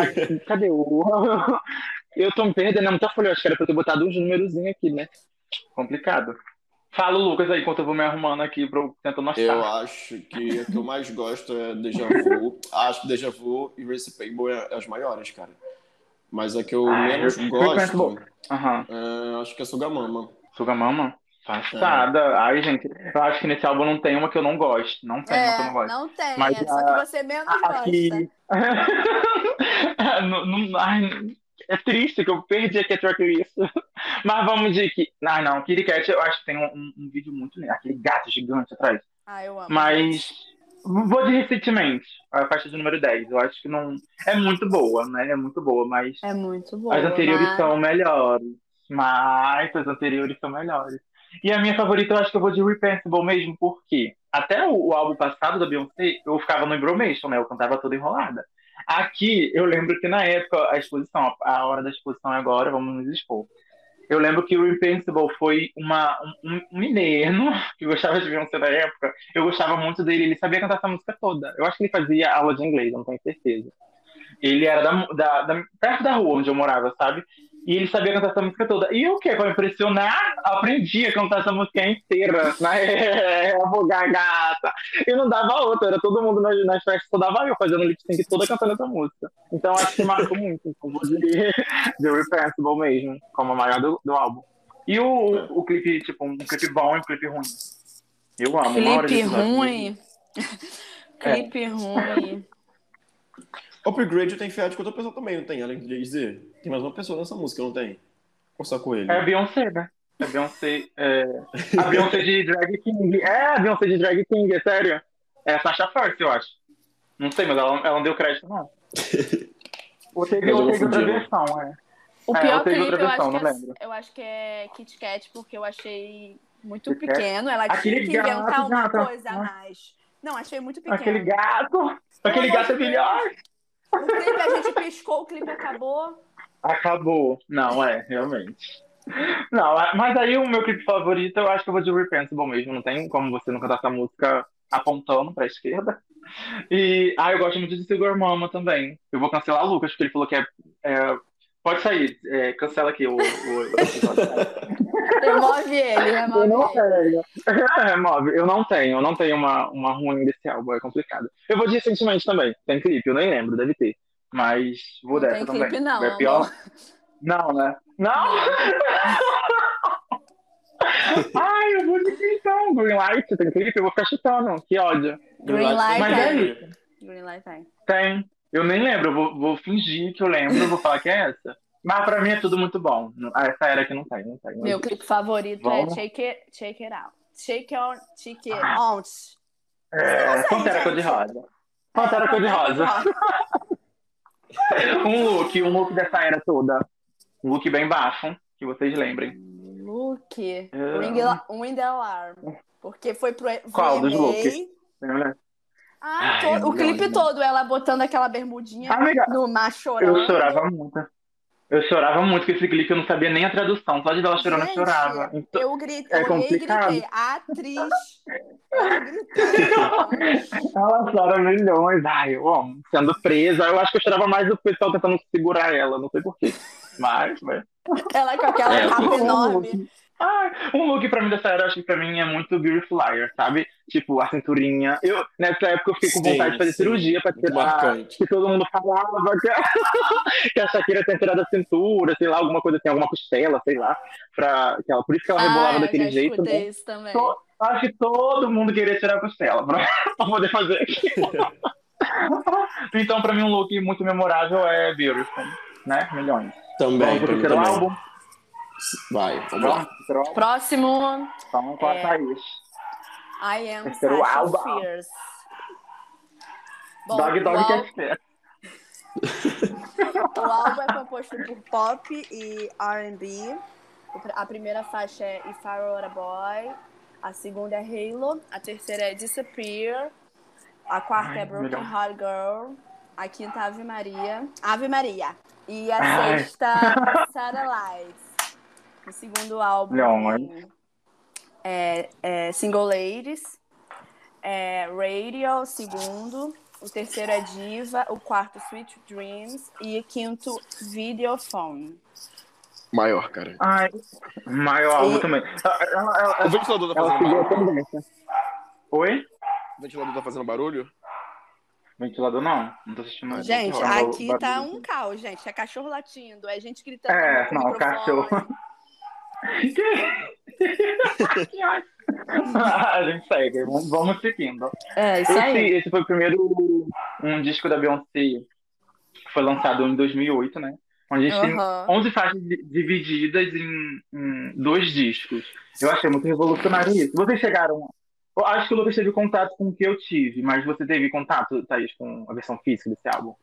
cadê o. (laughs) Eu tô me perdendo, é muita folha. Acho que era pra eu ter botado uns númerozinhos aqui, né? Complicado. Fala, Lucas, aí, enquanto eu vou me arrumando aqui pra eu tentar notar. Eu acho que a que eu mais gosto é Deja Vu. (laughs) Acho que Deja Vu e Reciprocal é as maiores, cara. Mas a que eu Ah, menos eu- gosto, Aham. é, acho que é Sugamama. Sugamama? Passada. Ai, gente, eu acho que nesse álbum não tem uma que eu não gosto. Não tem uma que eu É, não gosto. não tem, Mas é só a- que você menos Aqui. gosta. (laughs) não, não- ai, é triste que eu perdi aqui a tracklist. Mas vamos de que. Ah, não, Kitty Cat eu acho que tem um, um- um vídeo muito lindo. Aquele gato gigante atrás. Ah, eu amo. Mas. Vou de recentemente, a faixa de número 10. Eu acho que não. É muito boa, né? É muito boa, mas. É muito boa. As anteriores mas- são melhores. Mas as anteriores são melhores. E a minha favorita eu acho que eu vou de Repensible mesmo, porque até o, o álbum passado da Beyoncé, eu ficava no Embromation, né? Eu cantava toda enrolada. Aqui, eu lembro que na época, a exposição, a hora da exposição é agora, vamos nos expor. Eu lembro que o Repensible foi uma, um, um- mineiro (laughs) que gostava de Beyoncé na época. Eu gostava muito dele, ele sabia cantar essa música toda. Eu acho que ele fazia aula de inglês, não tenho certeza. Ele era da, da- da- perto da rua onde eu morava, sabe? E ele sabia cantar essa música toda. E o que? Pra impressionar, aprendi a cantar essa música inteira. Né? (laughs) É, vou gata. E não dava outra, era todo mundo nas, nas festas, só dava eu fazendo lip sync toda cantando essa música. Então acho que marcou muito. Então vou de, de (laughs) Repensible mesmo, como a maior do, do álbum. E o, o clipe, tipo, um clipe bom e um clipe ruim. Eu amo. de Clipe ruim. É. (laughs) Clipe ruim. Upgrade tem feado com outra pessoa também, não tem? Além de Jay-Z. Tem mais uma pessoa nessa música, não tem? Ou só com ele? É a Beyoncé, né? É a Beyoncé. É... A Beyoncé de Drag King. É a Beyoncé de Drag King, é sério. É a Sasha First, eu acho. Não sei, mas ela, ela não deu crédito, não. (laughs) Ou teve, Mas eu ou teve outra versão, é. O É, pior eu tenho clipe eu versão, acho, é, eu acho que é Kit Kat, porque eu achei muito Kit pequeno. Ela Aquele tinha que inventar uma coisa a mais. Não, achei muito pequeno. Aquele gato. Aquele gato é melhor. O clipe a gente piscou, o clipe acabou. Acabou. Não, é, realmente. Não, é- mas aí o meu clipe favorito eu acho que eu vou de Repensible mesmo. Não tem como você não cantar essa música apontando pra esquerda. E, ah, eu gosto muito de Sigur Mama também. Eu vou cancelar o Lucas, porque ele falou que é. é- pode sair, é, cancela aqui o, o episódio. (laughs) Remove ele, Eu remove não ele. tenho. (laughs) É, Move, eu não tenho, eu não tenho uma, uma ruim desse álbum, é complicado. Eu vou de recentemente também, tem clipe, eu nem lembro, deve ter. Mas vou Não dessa tem também. clipe, não, É pior? Não, né? Não! (laughs) Ai, eu vou de então. Greenlight, tem clipe, eu vou ficar chutando. Que ódio. Greenlight Mas é tem. isso. Greenlight tem. Tem. Eu nem lembro, eu vou, vou fingir que eu lembro, vou falar que é essa. Mas pra mim é tudo muito bom. Ah, essa era que não tem, não tem. Meu clipe favorito Vamos. é Shake It, Shake It Out. Shake It, Shake It Out. É, Pantera Cor-de-Rosa. Pantera (laughs) Cor-de-Rosa. Um look, um look dessa era toda. Um look bem baixo, que vocês lembrem. Look. É. Ring, Al- Ring Alarm. Porque foi pro Qual dos looks? Ah, Ai, to- o clipe todo, ela botando aquela bermudinha Amiga, no mar chorando. Eu chorava muito. Eu chorava muito com esse clipe, eu não sabia nem a tradução. Só de ver ela chorando, eu Gente, chorava. Então, Eu gritei, É eu complicado. gritei, a atriz. Eu gritei. ela chora milhões. Ai, eu amo. Sendo presa. Eu acho que eu chorava mais do pessoal tentando segurar ela, não sei porquê. Mas, né? Ela com aquela É, capa um enorme. look. Ai, um look pra mim dessa era, acho que pra mim é muito Beauty Flyer, sabe? Tipo, a cinturinha. Eu, nessa época eu fiquei com Sim, vontade de fazer sim. cirurgia pra tirar. marcante. Que todo mundo falava que a, (laughs) que a Shakira tinha tirado a cintura, sei lá, alguma coisa assim, alguma costela, sei lá. Pra, que ela, por isso que ela rebolava Ah, eu daquele já jeito. né? isso também. To- Acho que todo mundo queria tirar a costela pra, (laughs) pra poder fazer aquilo. (laughs) então, pra mim, um look muito memorável é Beautiful, né? Milhões. Também, Vamos pro também. álbum. Vai, vamos lá. Próximo, Vamos com a É. Thaís. I Am Terceiro álbum. Fierce. Bom, Dog Dog Cat Cat. (laughs) o álbum é composto por pop e R&B. A primeira faixa é If I Were a Boy, a segunda é Halo, a terceira é Disappear, a quarta Ai, é Broken melhor. Heart Girl, a quinta Ave Maria, Ave Maria, e a Ai. sexta (laughs) Satellites. O segundo álbum Não, mas- é, é Single Ladies, é Radio, o segundo, o terceiro é Diva, o quarto Sweet Dreams e o quinto Videophone. Maior, cara. Ai, maior álbum E- também. Ela, ela- ela- O ventilador tá fazendo barulho? Oi? O ventilador tá fazendo barulho? Ventilador não, não tô assistindo nada. Gente, Ela- ela- aqui tá um caos, gente. É cachorro latindo, é gente gritando. É, não, microfone. cachorro. (laughs) Que ótimo. (laughs) a gente segue, vamos, seguindo. É, isso Esse, aí. esse foi o primeiro um disco da Beyoncé que foi lançado em 2008, né? Onde a gente tem Aham. 11 faixas di- divididas em, em dois discos. Eu achei muito revolucionário isso. Vocês chegaram. Eu acho que o Lucas teve contato com o que eu tive, mas você teve contato, Thaís, com a versão física desse álbum?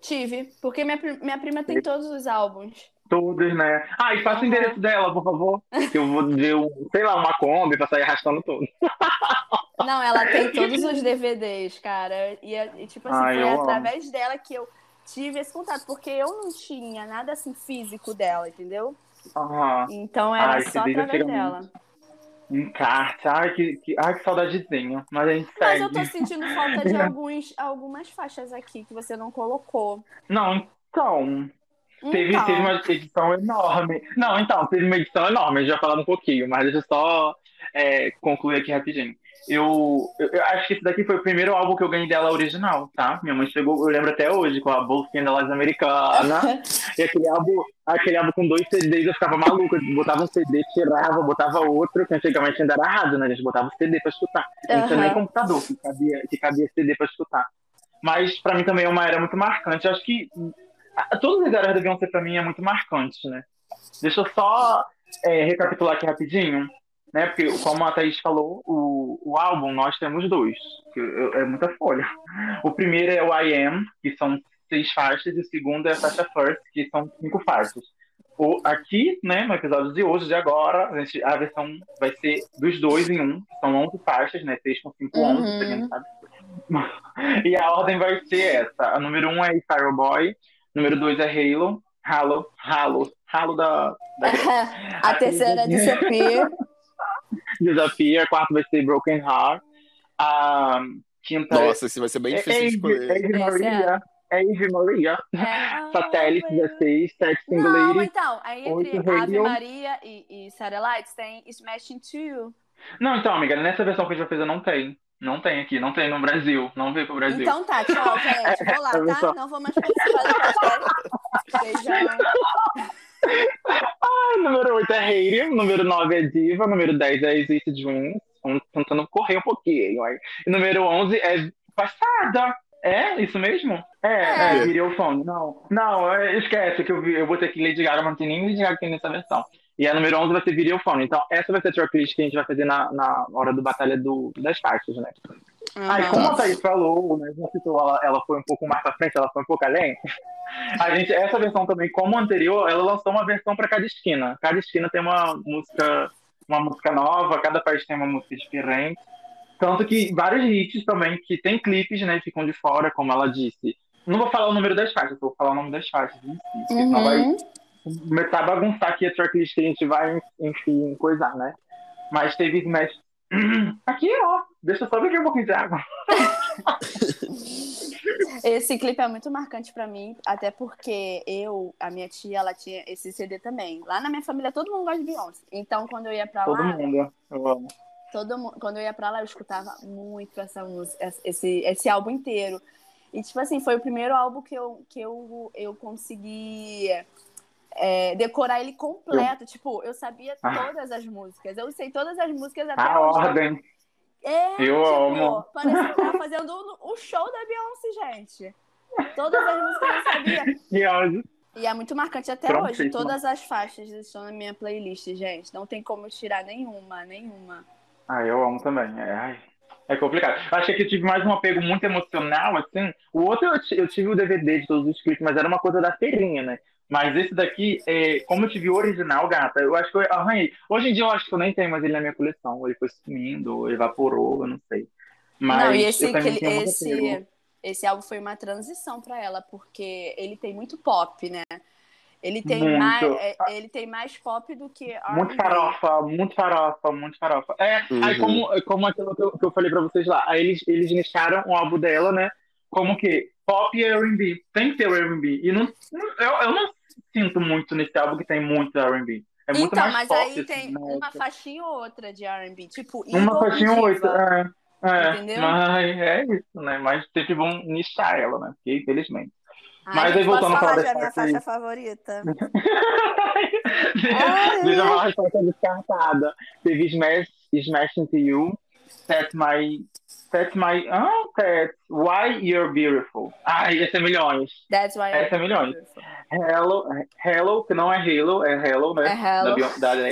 Tive, porque minha, minha prima tem todos os álbuns. Todos, né? Ah, e passa o endereço dela, por favor. Que eu vou ver, um, sei lá, uma Kombi pra sair arrastando tudo. (laughs) Não, ela tem (laughs) todos os DVDs, cara. E, e, tipo assim, Ai, foi eu amo. através dela que eu tive esse contato, porque eu não tinha nada assim físico dela, entendeu? Aham. Então era Ai, só através dela. Encarte. Ai, que, que, ai, que saudadezinho. Mas a gente Mas segue. eu tô sentindo falta de (laughs) alguns, algumas faixas aqui que você não colocou. Não, então. Teve, Então, teve uma edição enorme. Não, então, teve uma edição enorme, a gente vai falar um pouquinho, mas deixa eu só é, concluir aqui rapidinho. Eu, eu, eu acho que esse daqui foi o primeiro álbum que eu ganhei dela original, tá? Minha mãe chegou, eu lembro até hoje, com a bolsinha da Lojas Americana. (laughs) e aquele álbum, aquele álbum com dois CDs, eu ficava maluca. Eu botava um CD, tirava, botava outro, que antigamente ainda era rádio, né? A gente botava o CD pra escutar. Não tinha nem computador que cabia, que cabia CD pra escutar. Mas pra mim também é uma era muito marcante. Eu acho que todas as eras da Beyoncé pra mim é muito marcante, né? Deixa eu só é, recapitular aqui rapidinho, né? Porque, como a Thaís falou, o, o álbum nós temos dois, que é muita folha. O primeiro é o I Am, que são seis faixas, e o segundo é a faixa First, que são cinco faixas. O, aqui, né, no episódio de hoje, de agora, a, gente- a versão vai ser dos dois em um, são 11 faixas, né? 6 com 5, 11, Uhum. pra quem não sabe. (laughs) E a ordem vai ser essa. A número 1 um é Fire Boy, número 2 é Halo, Halo, Halo, Halo da, da (laughs) a terceira é Disappear. (laughs) Desafio, a quarta vai ser Broken Heart, a quinta Nossa, esse vai ser bem é difícil de Ave, escolher. Ave Essa Maria, Ave Maria, É, Satélite ah, 16, 7 Single Não, Ladies. então, aí entre Ave Radio. Maria e, e Satellites tem Smashing 2. Não, então, amiga, nessa versão que a gente vai fazer não tem. Não tem aqui, não tem no Brasil. Não veio pro Brasil. Então tá, tchau, (laughs) gente. Vou lá, tá? pessoal. Não vou mais participar do podcast. Beijão. (laughs) Ah, número 8 é Hater, número 9 é Diva, número 10 é Exist Dreams. Vamos tentando correr um pouquinho. aí. E número 11 é Passada. É, isso mesmo? É, é, É. Videophone. Não, não, é, esquece que eu, vi, eu botei aqui Lady Gaga, mas não tem nem Lady Gaga que tem nessa versão. E a número 11 vai ser Videophone. Então, essa vai ser a tracklist que a gente vai fazer na, na hora do Batalha do, das Faixas, né? Aí, Aham. como a Thaís falou, né, ela, ela foi um pouco mais pra frente, ela foi um pouco além. A gente, essa versão também, como a anterior, ela lançou uma versão para cada esquina. Cada esquina tem uma música, uma música nova, cada país tem uma música diferente. Tanto que vários hits também que tem clipes, né, ficam de fora, como ela disse. Não vou falar o número das faixas, vou falar o nome das faixas em si, senão vai Uhum. Começar a bagunçar aqui a tracklist que a gente vai, enfim, coisar, né? Mas teve Smash. (clears throat) Aqui, ó. Deixa eu só beber um pouquinho de água. Esse clipe é muito marcante pra mim, até porque eu, a minha tia, ela tinha esse CD também. Lá na minha família todo mundo gosta de Beyoncé. Então, quando eu ia pra Todo lá, mundo. Eu amo. todo mundo, quando eu ia pra lá, eu escutava muito essa música, esse, esse álbum inteiro. E, tipo assim, foi o primeiro álbum que eu, que eu, eu consegui é, decorar ele completo. Tipo, eu sabia Ah. todas as músicas. Eu sei todas as músicas até A hoje. ordem. É, Eu tipo, amo. Parece que tava fazendo o, show da Beyoncé, gente. Todas as músicas eu sabia. (laughs) E hoje. E é muito marcante até hoje. feito, Todas as faixas estão na minha playlist, gente. Não tem como tirar nenhuma, nenhuma. Ah, eu amo também. É, é complicado. Acho que aqui eu tive mais um apego muito emocional, assim. O outro eu, eu tive o DVD de todos os clipes, mas era uma coisa da feirinha, né? Mas esse daqui, é, como eu tive o original, gata, eu acho que eu arranhei. Hoje em dia eu acho que eu nem tenho mais ele na minha coleção. Ele foi sumindo, evaporou, eu não sei. Mas Não, e esse, eu também que- muito esse, esse álbum foi uma transição pra ela, porque ele tem muito pop, né? Ele tem, Muito. mais, é, ele tem mais pop do que Muito farofa, muito farofa, muito farofa. É, aí Uhum. como, como aquilo que eu, que eu falei pra vocês lá, aí eles, eles nicharam o álbum dela, né? Como que pop e R&B. Tem que ter o R&B. E não, não- eu, eu não sinto muito nesse álbum que tem muito R&B. É muito então, mas pop, aí assim, tem né? uma faixinha ou outra de R&B, tipo Uma faixinha ou outra. É, é, Entendeu? mas é isso, né? Mas sempre vão nichar ela, né? Porque, infelizmente. Ai, Mas aí voltando posso a falar já minha faixa favorita? (laughs) Deixa eu falar a resposta descartada. Teve Smash, Smash Into You, Set My. Set My. Ah, Set. Why You're Beautiful. Ai, esse é milhões. That's why Essa é milhões. beautiful. Hello, Hello, que não é Halo, é Hello, né? É Hello. Da, da.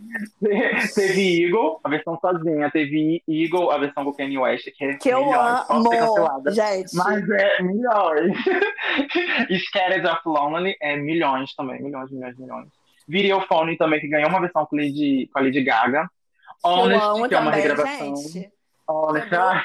(laughs) Teve Eagle, a versão sozinha. Teve Eagle, a versão com Kanye West, que é Que eu milhões. Ser amo, gente. Mas é milhões. (laughs) Scattered of Lonely é milhões também. Milhões, milhões, milhões. Video Phone também, que ganhou uma versão com, Lady, com a Lady Gaga. Que eu Honest, amo que é uma também, regravação. gente. Entendeu? ai,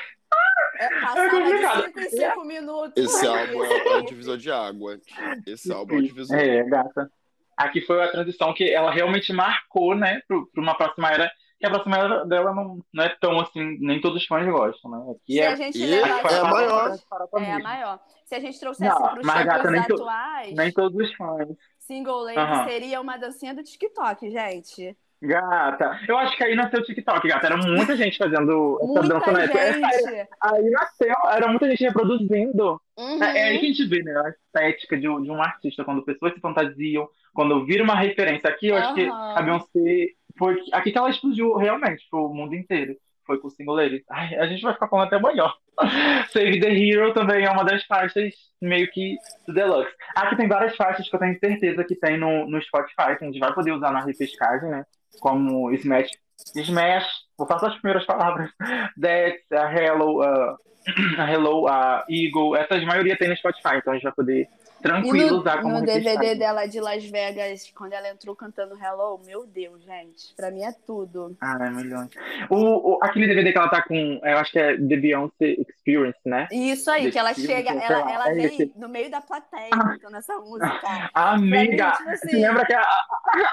É, É complicado. 5 em 5 minutos. Esse álbum é, um Esse- divisor de água. Esse álbum é um divisor. É, gata. Aqui foi a transição que ela realmente marcou, né, para uma próxima era. Que a próxima era dela não, não é tão assim, nem todos os fãs gostam, né? Aqui Se é, a gente E levar é a maior. É a maior. Se a gente trouxesse para os tempos nem to- atuais, Nem todos os fãs. Single Lady seria uma dancinha do TikTok, gente. Gata, eu acho que aí nasceu o TikTok, gata. Era muita gente fazendo essa Muita dança, né? gente. Aí nasceu, era muita gente reproduzindo. Uhum. É, é aí que a gente vê, né? A estética de, um- de um artista, quando pessoas se fantasiam, quando vira uma referência. Aqui eu acho que a Beyoncé foi aqui que ela explodiu realmente pro mundo inteiro. Foi com o single. Ai, a gente vai ficar falando até amanhã. (laughs) Save the Hero também é uma das faixas meio que do Deluxe. Aqui tem várias faixas que eu tenho certeza que tem no, no Spotify, que a gente vai poder usar na repescagem, né? Como Smash. Smash, vou falar só as primeiras palavras. (laughs) That's, a Hello, uh, (clears throat) a Hello, a Eagle, essas maioria tem no Spotify, então a gente vai poder Tranquilo no, usar como no DVD dela de Las Vegas, quando ela entrou cantando Hello, meu Deus, gente. Pra mim é tudo. Ah, é milhões. O, o- aquele DVD que ela tá com, eu acho que é The Beyoncé Experience, né? Isso aí, que ela chega, ela, ela é vem esse. no meio da plateia cantando essa música. (laughs) Amiga, mim, tipo você assim- lembra que a,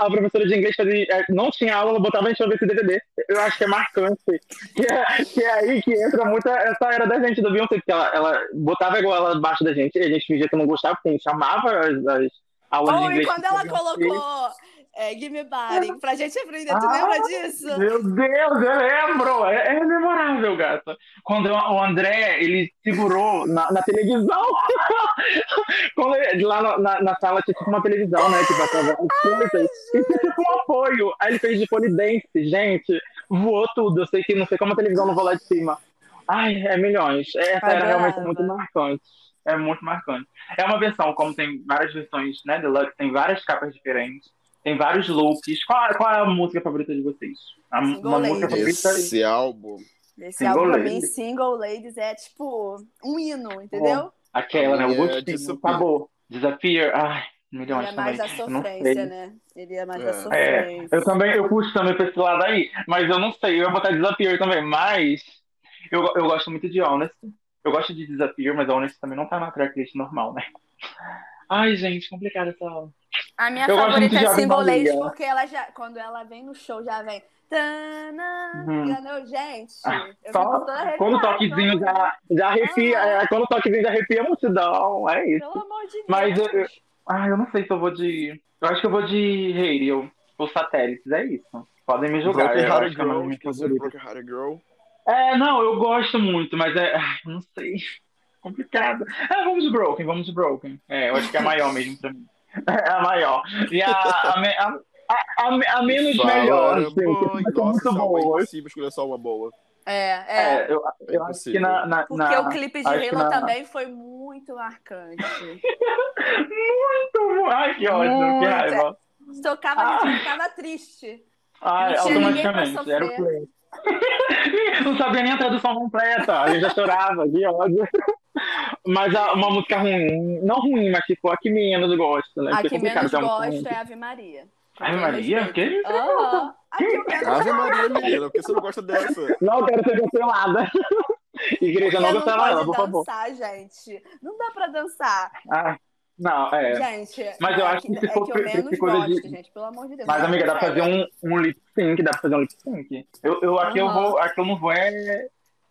a- professora de inglês é, não tinha aula, ela botava a gente pra ver esse DVD. Eu acho que é marcante. (laughs) Que é, que é aí que entra muita essa era da gente do Beyoncé, porque ela, ela botava igual ela abaixo da gente, e a gente fingia que não gostava, porque gente chamava as, as aulas de Oh, e inglês. quando ela colocou é, Gimme Body pra gente aprender, tu Ah, lembra disso? Meu Deus, eu lembro! É, é memorável, gata. Quando o André, ele segurou na, na televisão. (laughs) Quando ele- lá na, na, na sala tinha tipo uma televisão, né? Que passava as coisas. E tinha tipo um apoio. Aí ele fez de polidense, gente. Voou tudo. Eu sei que não sei como a televisão não voou lá de cima. Ai, é milhões. Essa era realmente muito marcante. É muito marcante. É uma versão, como tem várias versões, né? Deluxe, tem várias capas diferentes. Tem vários looks. Qual, qual é a música favorita de vocês? A, Single uma música Ladies. favorita Esse álbum. Esse Single álbum pra mim, Ladies. Single Ladies, é tipo um hino, entendeu? Aquela, né? O É, gostinho. Disappear. Acabou. Disappear. Ai, milhões Ele é mais também. não sofrência, né? Ele é mais É. da É, sofrência. eu também, eu puxo também pra esse lado aí, mas eu não sei, eu ia botar Disappear também, mas eu, eu gosto muito de Honest. Eu gosto de Disappear, mas a Honest também não tá na tracklist normal, né? (laughs) Ai, gente, complicado essa aula. A minha Eu favorita é. Ladies, porque ela já, quando ela vem no show, já vem. Tana, entendeu? Gente, Ah, eu só fico toda arrepiada, Quando o toquezinho já, já arrepia, Ah. é, quando o toquezinho já arrepia a multidão, é isso. Pelo amor de Deus. Mas eu- eu- Ah, eu não sei se eu vou de. Eu acho que eu vou de Radio, ou satélites, é isso. Podem me julgar. Broken Hearted que é Girl. favoritas. Broken Hearted Girl. É, não, eu gosto muito, mas é. Não sei. Complicado. Ah, vamos de Broken, vamos de Broken. É, eu acho que é a maior mesmo pra mim. (laughs) É a maior. E a, a, a, a, a- a menos Fala, melhor, assim, boy. que são Nossa, muito álbum é impossível escolher só uma boa. É, é. É, eu, eu acho que na. na, Porque na- o clipe de Halo na- também foi muito marcante. (laughs) Muito bom. Ai, que ódio, que Muito. raiva. Tocava, a gente ficava triste. Ai, pra automaticamente. Era o sofrer. (laughs) Não sabia nem a tradução completa. A gente já chorava, que ódio. Mas uma música ruim, não ruim, mas tipo, a que menos gosto, né? A que é complicado menos ruim. é Ave Maria. Ave Maria? Que que eu menos Ave Maria, menina, por que você não gosta dessa? Não quero ser cancelada. Igreja, não Porque cancela ela, pode por favor. dançar, gente. Não dá pra dançar. Ah, não, é. Gente, Mas eu é acho que se é for que eu esse menos coisa de- gosto, gente, pelo amor de Deus. Mas, Não amiga, dá pra fazer um, um lip sync, dá pra fazer um lip sync. Eu, eu, aqui eu Aham. vou, aqui eu não vou é,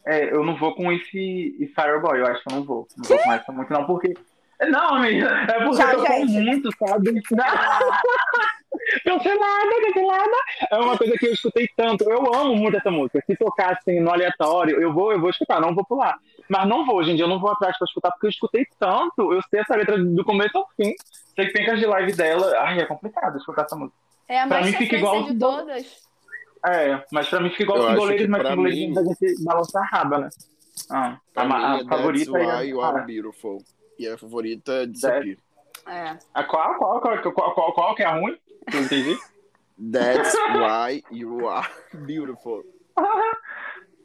é, eu não vou com esse, Fireboy, eu acho que eu não vou. Não vou com essa muito, não, porque. Não, amiga, é porque Tchau, eu tô gente. muito, sabe? (laughs) Cancelada, cancelada. É uma coisa que eu escutei tanto. Eu amo muito essa música. Se tocar assim no aleatório, eu vou, eu vou escutar, não vou pular. Mas não vou, hoje em dia eu não vou atrás pra escutar, porque eu escutei tanto. Eu sei essa letra do começo ao fim. Sei que tem que as de live dela. Ai, é complicado escutar essa música. É a Pra mais mim fica igual de todas. É, mas pra mim fica igual os goleiros, que mas pra os goleiros mim- da gente balançar a raba, né? Ah, Pra a, a mim, é favorita That's é Why You Are a, Beautiful. E a favorita é Disappear. É. a qual, qual, qual, qual, qual, qual que é a ruim? Que eu entendi. That's Why You Are Beautiful. (laughs)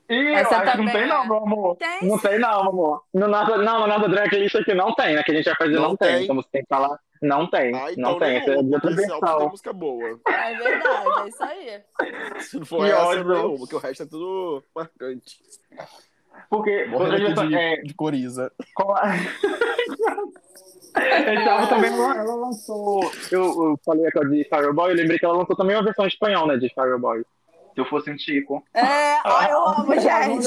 Ih, Essa eu acho que não também tem é. não, meu amor. Tem Não tem não, meu amor. No nosso, não, no nosso drag list aqui não tem, né? Que a gente vai fazer não, Não tem. tem. Então você tem que falar, não tem. Ah, então não tem, essa é de outra tem versão. música boa. É verdade, é isso aí. (laughs) Se não for Que essa, ódio. nenhuma, porque o resto é tudo marcante. Porque Morrendo aqui de, é, de coriza. álbum (laughs) também ela, lançou. Eu, eu falei aqui ó, de Fireboy, eu lembrei que ela lançou também uma versão em espanhol, né? De Fireboy. Se eu fosse um Chico. É, ai, eu amo, (laughs) gente.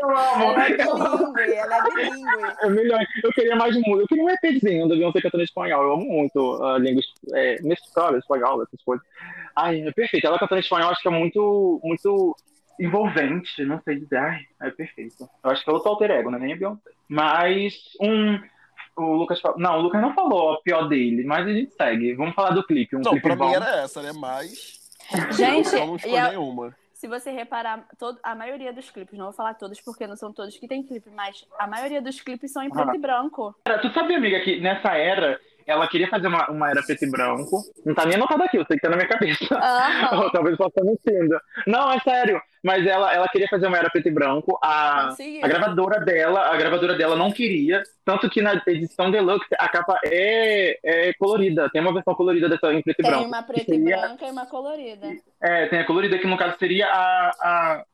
Eu amo. Ela é bilíngue, ela é bilíngue. É melhor. Eu queria mais música. Eu queria um EPzinho da Beyoncé cantando em espanhol. Eu amo muito a língua é, mexicana, espanhol, essas coisas. Ai, é perfeito. Ela cantando em espanhol acho que é muito, muito envolvente. Não sei dizer. Ai, é perfeito. Eu acho que é outro alter ego, né? Nem a Beyoncé. Mas um. O Lucas falou. Não, o Lucas não falou a pior dele, mas a gente segue. Vamos falar do clipe. Um Não, clipe pra bom. mim era essa, né? Mas. Gente, eu não a- nenhuma. se você reparar, todo, a maioria dos clipes, não vou falar todos porque não são todos que tem clipe, mas a maioria dos clipes são em preto Ah. e branco. Cara, Tu sabia, amiga, que nessa era ela queria fazer uma, uma era preto e branco. Não tá nem anotado aqui, eu sei que tá na minha cabeça. Aham. (laughs) Ou talvez eu possa estar mentindo. Não, é sério. Mas ela, ela queria fazer uma era preto e branco. A, a gravadora dela, a gravadora dela não queria. Tanto que na edição deluxe a capa é, é colorida. Tem uma versão colorida dessa em preto e Tem branco. uma preta e branca e uma colorida. É, tem a colorida que no caso seria a, a,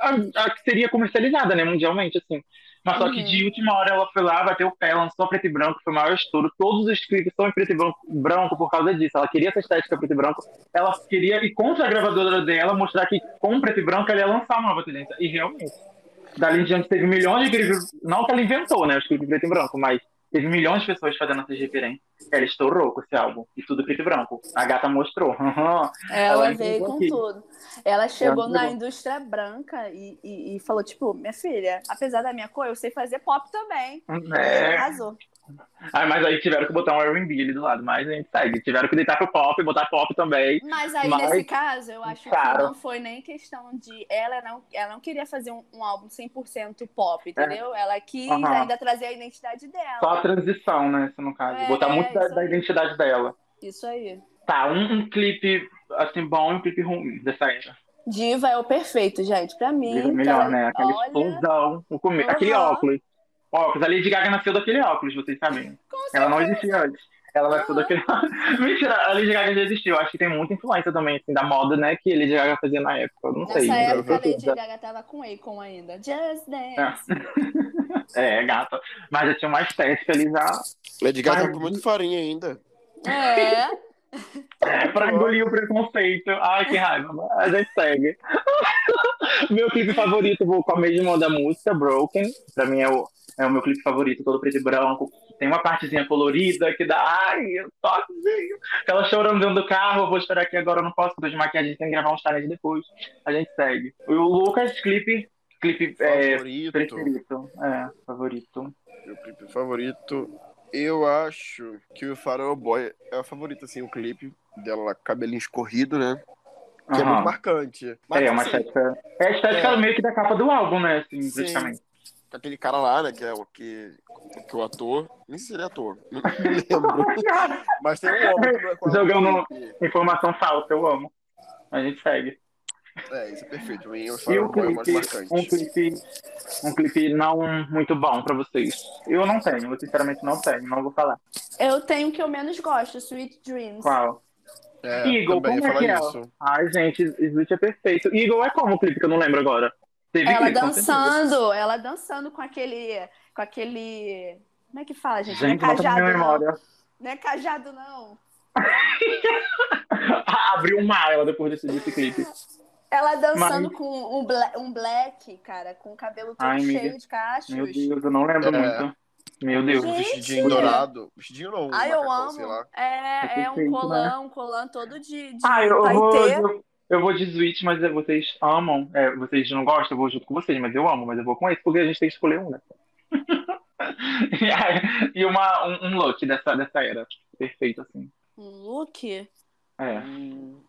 a, a- que seria comercializada, né, mundialmente, assim. Mas só que Uhum. de última hora ela foi lá, bateu o pé, lançou preto e branco, foi o maior estouro. Todos os clipes são em preto e branco, branco por causa disso. Ela queria essa estética preto e branco. Ela queria ir contra a gravadora dela, mostrar que com preto e branco ela ia lançar uma nova tendência. E realmente. Dali em diante teve milhões de clipes. Não que ela inventou, né, os clipes preto e branco, mas teve milhões de pessoas fazendo essas referências. Ela estourou com esse álbum. E tudo preto e branco. A gata mostrou. (laughs) Ela Ela veio com aqui. tudo. Ela chegou Ela na indústria branca e, e, e falou, tipo, minha filha, apesar da minha cor, eu sei fazer pop também. É. arrasou. Ah, mas aí tiveram que botar um R&B ali do lado, mas a gente segue. Tiveram que deitar pro pop, botar pop também. Mas aí, Mas- nesse caso, eu acho Claro. que não foi nem questão de. Ela não, ela não queria fazer um, um álbum 100% pop, entendeu? Ela quis ainda trazer a identidade dela. Só a transição, né, se no caso. É, botar muito da, isso da identidade dela. Isso aí. Tá, um, um clipe, assim, bom e um clipe ruim dessa era. Diva é o perfeito, gente. Pra mim. Diva é melhor, ela- né? Aquela olha, explosão. O come... Aquele óculos. Óculos. A Lady Gaga nasceu daquele óculos, vocês sabem. com Ela não existia antes. Ela nasceu Aham. daquele (laughs) Mentira, a Lady Gaga já existiu. Acho que tem muita influência também, assim, da moda, né, que a Lady Gaga fazia na época. Eu não Nessa sei. né? época, a Lady Gaga tava com Akon ainda. Just Dance. (laughs) É, gata. Mas já tinha uma estética ali já. Lady Gaga Ai, tá com muito farinha ainda. É. É, pra engolir o preconceito. Ai, que raiva. A gente segue. (laughs) meu clipe favorito, vou com a mesma da música, Broken. Pra mim é o, é o meu clipe favorito, todo preto e branco. Tem uma partezinha colorida que dá, ai, eu toquezinho. Aquela chorando dentro do carro, eu vou esperar aqui agora, eu não posso, porque de maquiagem tem que gravar um challenge depois. A gente segue. O Lucas, clipe, clipe é, Favorito. preferido. É, favorito. Meu clipe favorito. Eu acho que o Farol Boy é o favorito, assim, o clipe dela lá, cabelinho escorrido, né? Que é Aham. muito marcante. Mas, É, é uma assim, estética. É a estética É. meio que da capa do álbum, né? Assim, Sim. Praticamente. aquele cara lá, né, que é o que, que o ator, nem sei se ele é ator, (laughs) não lembro. Mas tem um homem que não é com Jogando- clipe. Informação falsa, eu amo. A gente segue. É, isso é perfeito. E mais clipe, um clipe, um clipe não muito bom pra vocês. Eu não tenho, eu sinceramente não tenho, não vou falar. Eu tenho o que eu menos gosto, Sweet Dreams. Qual? É, Eagle, como é que é? falar isso. Ai, gente, Switch é perfeito. Eagle é como o clipe que eu não lembro agora? Teve Ela clipe, dançando, ela dançando com aquele. Com aquele. Como é que fala, gente? Gente, não é não na cajado, minha não. memória. Não é cajado, não. (laughs) Abriu um mar ela depois desse, desse clipe. Ela dançando Mas- com um, bla- um black, cara, com o cabelo todo Ai, cheio de cachos. Meu Deus, eu não lembro É. muito. Meu Deus. Gente. Vestidinho dourado. Vestidinho não, um Ai, eu macacão, amo. sei lá. É, é um perfeito, colã, um colã todo de, de Ah, eu, eu vou, eu, eu vou de Switch, mas vocês amam. É, vocês não gostam, eu vou junto com vocês, mas eu amo, mas eu vou com esse, porque a gente tem que escolher um, né? (laughs) e uma, um, um look dessa, dessa era. Perfeito, assim. Um look. É. Hum,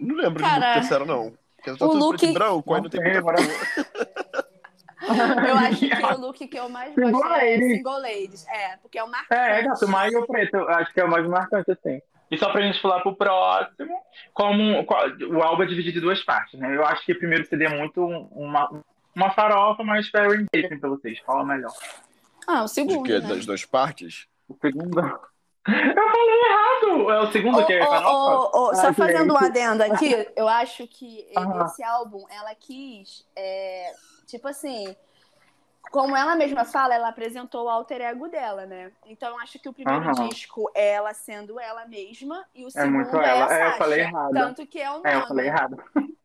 Não lembro de Cara, look terceiro, não. Porque tá o tudo look- preto e branco, aí Não tem muita agora-. (laughs) Eu acho que o (laughs) look que eu mais Single gosto é ladies. Single Ladies. É, porque é o marcante. É, gato, mais o preto, eu acho que é o mais marcante, assim. E só pra gente falar pro próximo, como o álbum é dividido em duas partes, né? Eu acho que o primeiro CD é muito uma, uma farofa, mas para engagement pra vocês. O melhor? Ah, o De segundo, quê? né? Das duas partes? O segundo? Eu falei errado! É o segundo que é farofa? ô, ô, só Ai, fazendo um adendo aqui, eu acho que esse álbum, ela quis, é, tipo assim, como ela mesma fala, ela apresentou o alter ego dela, né? Então eu acho que o primeiro Aham. disco é ela sendo ela mesma e o É segundo muito é, ela. a É, eu Sasha. falei errado. Tanto que é o nome. É, eu falei errado. (laughs)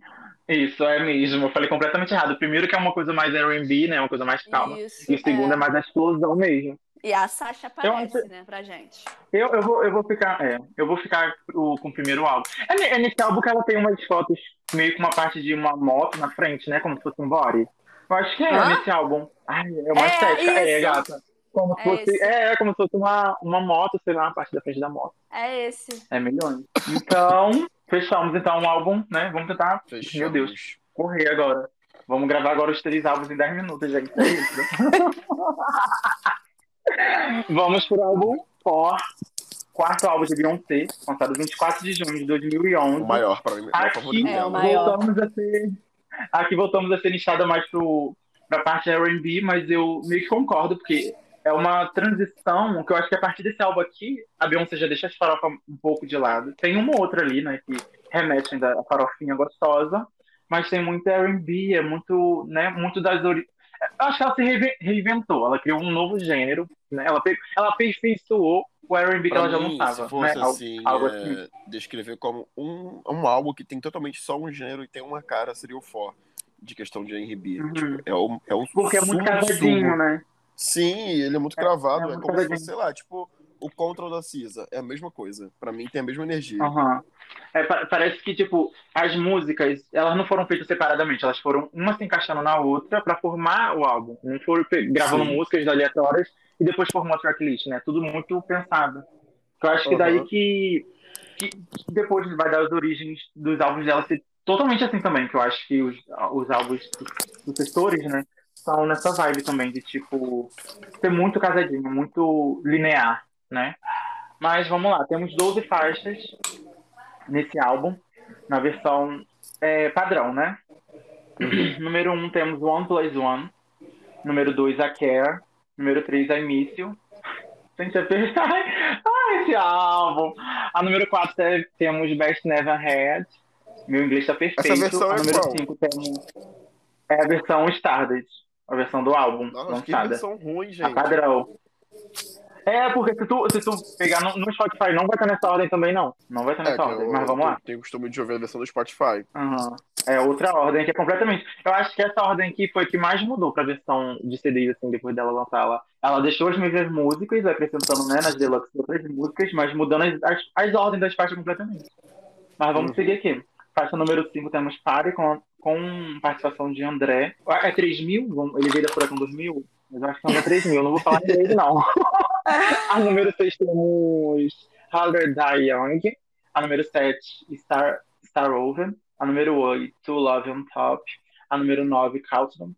Isso, é mesmo. Eu falei completamente errado. O primeiro que é uma coisa mais R&B, né? Uma coisa mais calma. Isso, E o segundo é. é. mais a explosão mesmo. E a Sasha aparece, acho- né, pra gente. Eu, eu, vou, eu vou ficar, é, eu vou ficar o- com o primeiro álbum. É, é nesse álbum que ela tem umas fotos meio com uma parte de uma moto na frente, né? Como se fosse um body. Eu acho que é Hã? nesse álbum. Ai, é uma É, estética. É, gata. Como se É fosse, esse. é, é como se fosse uma, uma moto, sei lá, a parte da frente da moto. É esse. É milhões. Então, fechamos então o álbum, né? Vamos tentar Fechamos. Meu Deus. correr agora. Vamos gravar agora os três álbuns em 10 minutos, gente. É isso. (laughs) Vamos pro álbum For, quarto álbum de Beyoncé, lançado 24 de junho de 2011. O maior, pra mim, Aqui É, o maior. voltamos a ser. Aqui voltamos a ser listada mais pro, pra parte RB, mas eu meio que concordo, porque é uma transição que eu acho que a partir desse álbum aqui, a Beyoncé já deixa as farofas um pouco de lado. Tem uma outra ali, né, que remete ainda a farofinha gostosa, mas tem muito RB, é muito, né, muito das ori... Eu acho que ela se reinventou, ela criou um novo gênero, né? Ela, ela aperfeiçoou o Pra ela já lançava, se fosse né? Algo- assim, algo é, assim. descrever como um, um álbum que tem totalmente só um gênero e tem uma cara, seria o For, de questão de R&B. Uhum. Tipo, é um, é um Porque é muito sumo do casadinho, sumo. né? Sim, ele é muito cravado. é É, muito como se fosse, sei lá, tipo, o Control da Cisa. É a mesma coisa. Pra mim tem a mesma energia. Aham. É, pa- parece que, tipo, as músicas, elas não foram feitas separadamente, elas foram uma se encaixando na outra pra formar o álbum. Não foram gravando Sim. músicas aleatórias e depois formou a tracklist, né? Tudo muito pensado. Eu acho que daí que, que que depois vai dar as origens dos álbuns dela ser totalmente assim também, que eu acho que os, os álbuns sucessores, né, são nessa vibe também, de, tipo, ser muito casadinho, muito linear, né? Mas vamos lá, temos 12 faixas nesse álbum, na versão é, padrão, né? (clears throat) Número 1 um, temos One Plus One. Número 2, A Care. Número 3, I Miss You. Gente, é per- (laughs) ah, esse álbum! A número 4 temos Best Never Had. Meu inglês tá perfeito. Essa versão a é número qual? 5 temos é a versão Stardust. A versão do álbum Nossa, que lançada. versão ruim, A gente. padrão. É, porque se tu, se tu pegar no, no Spotify, não vai estar nessa ordem também, não. Não vai estar É, nessa que ordem, eu, mas vamos eu lá. tenho costume de ouvir a versão do Spotify. Aham. É outra ordem que é completamente. Eu acho que essa ordem aqui foi a que mais mudou pra versão de CD, assim, depois dela lançar. Ela, ela deixou as mesmas músicas, acrescentando, né, nas deluxe outras músicas, mas mudando as, as, as ordens das faixas completamente. Mas vamos Uhum. seguir aqui. Faixa número 5 temos Party com, com participação de André. É 3 mil? Ele veio da Furacão 2000? Mas eu acho que não é 3 mil, não vou falar dele, não. (laughs) A número 6 temos Harder Die Young. A número 7, Star, Star Over. A número 8, To Love on Top. A número 9, Countdown.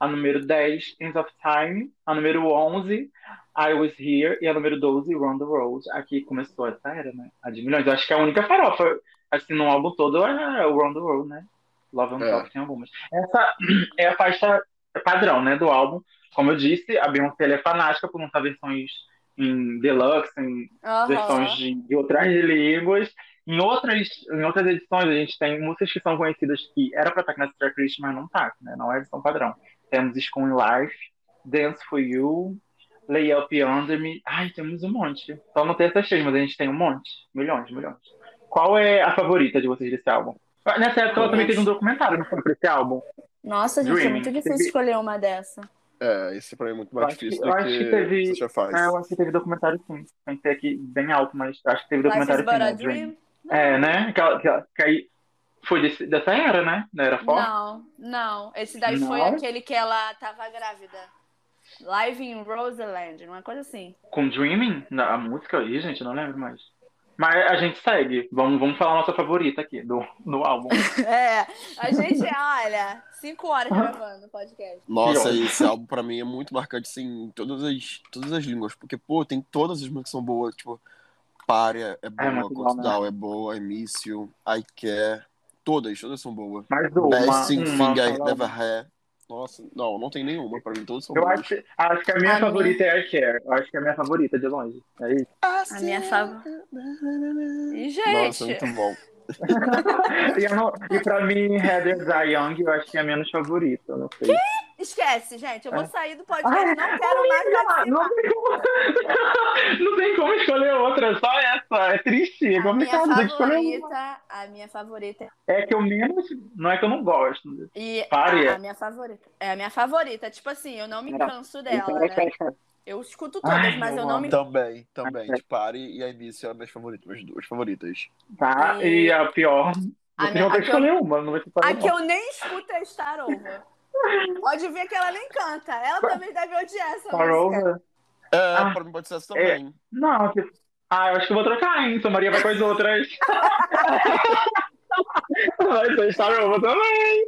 A número 10, Ends of Time. A número 11, I Was Here. E a número 12, Run the Road. Aqui começou essa era, né? A de milhões. Eu acho que a única farofa, assim, no álbum todo é o Run the Road, né? Love on É. Top tem algumas. Essa (clears throat) é a faixa padrão, né, do álbum. Como eu disse, a Beyoncé é fanática por lançar versões em deluxe, em Aham. versões de, de outras línguas. Em outras, em outras edições, a gente tem músicas que são conhecidas que era pra estar aqui nessa tracklist, mas não tá, né? Não é a edição padrão. Temos School in Life, Dance for You, Lay Up Under Me. Ai, temos um monte. Só não tem essas três, mas a gente tem um monte. Milhões, milhões. Qual é a favorita de vocês desse álbum? Nessa época ela também teve um documentário, não foi pra esse álbum? Nossa, gente, é Dreaming. muito difícil Teve- escolher uma dessa. É, esse pra mim é muito Eu mais acho que- difícil eu do acho que, que teve- você já faz. É, eu acho que teve documentário sim. Pensei aqui bem alto, mas acho que teve documentário sim. né, Dream. dream? É, né? Que, que, que aí foi desse- dessa era, né? Da era forte. Não, não. Esse daí foi Não? aquele que ela tava grávida. Live in Roseland, uma coisa assim. Com Dreaming? A música aí, gente, eu não lembro mais. Mas a gente segue. Vamos, vamos falar a nossa favorita aqui do, do álbum. (laughs) É, a gente, olha, cinco horas gravando o podcast. Nossa, esse álbum pra mim é muito marcante, assim, em todas as, todas as línguas. Porque, pô, tem todas as músicas que são boas. Tipo, Párea é boa, muito bom, Cold né? É boa, You, I Care. Todas, todas são boas. Mais uma. Best Thing uma, I uma. Had. Nossa, não, não tem nenhuma. Pra mim, todas são Eu boas. acho, acho que a minha A favorita é I Care. Eu acho que é a minha favorita, de longe. É isso. A minha favorita. E, gente, Nossa, muito bom. (laughs) e, eu não- e pra mim, Heather Die Young, eu acho que é a menos favorita. Não sei. esquece, gente. Eu vou É. sair do podcast. Não quero mais Não, participar. não, tem como, (laughs) não tem como escolher outra, só essa. É triste, é A minha complicado que escolher uma. favorita, a minha favorita É que eu menos. Não é que eu não gosto. e Pare. a, a minha favorita. É a minha favorita. Tipo assim, eu não me canso dela, né? Eu escuto todas, Ai, mas eu eu não me Também, também. É. De Pare e I Miss You é minhas favoritas, minhas duas favoritas. Tá? E- E a pior. A minha- a que que eu- escolher uma, não vai ser A que eu nem escuto é Star Over. Pode ver que ela nem canta. Ela também deve odiar essa Star música. Over? É, Ah, pra mim pode ser essa também. Não, tipo, ah, eu acho que eu vou trocar, hein? Sua Maria vai com as outras. (laughs) vai ser Star Over também.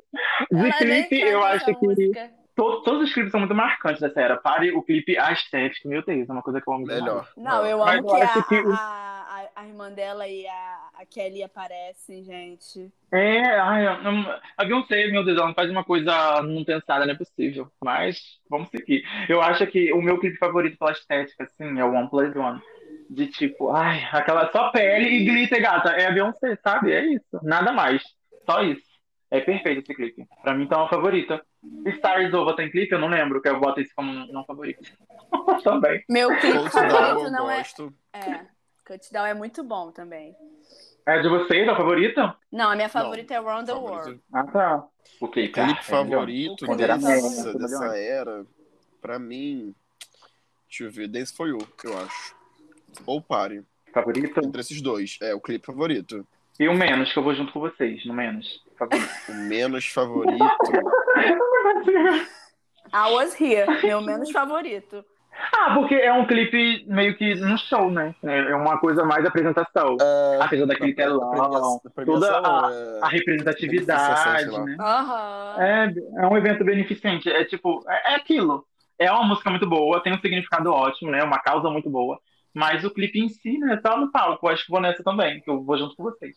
De clipe, eu acho que música. To- todos os clipes são muito marcantes dessa era. Pare o clipe, a estética, meu Deus, é uma coisa que eu amo demais. Melhor. Não, eu Mas amo eu que, acho a, que o- a, a, a irmã dela e a, a Kelly aparecem, gente. É, ai, eu não- a Beyoncé, meu Deus, ela não faz uma coisa não pensada, não é possível. Mas vamos seguir. Eu acho que o meu clipe favorito pela estética, assim, é o One Plus One. De tipo, ai, aquela só pele e glitter, gata. É a Beyoncé, sabe? É isso. Nada mais. Só isso. É perfeito esse clipe. Pra mim, então, é a favorita. Stars Over tem clipe? Eu não lembro, que eu boto isso como não favorito. (laughs) Também. Meu clipe favorito não é. gosto. É, Countdown é muito bom também. É de vocês, a favorita? Não, a minha favorita é Round the Favorito. World. Ah, tá. O clipe, Clipe ah, é favorito O clipe dessa, favorito. dessa era, pra mim, deixa eu ver, Dance For You, eu acho. Ou Pare. Favorito? Entre esses dois. É, o clipe favorito. E o menos, que eu vou junto com vocês, no menos. Favorito. O menos favorito. I Was Here, meu menos favorito. Ah, porque é um clipe meio que num show, né? É uma coisa mais apresentação. É, Apesar daquele telão, premiação- toda a, é, a representatividade, né? É, é um evento beneficente. É tipo, é, é aquilo. É uma música muito boa, tem um significado ótimo, né? Uma causa muito boa. Mas o clipe em si, né? Só no palco. Acho que vou nessa também, que eu vou junto com vocês.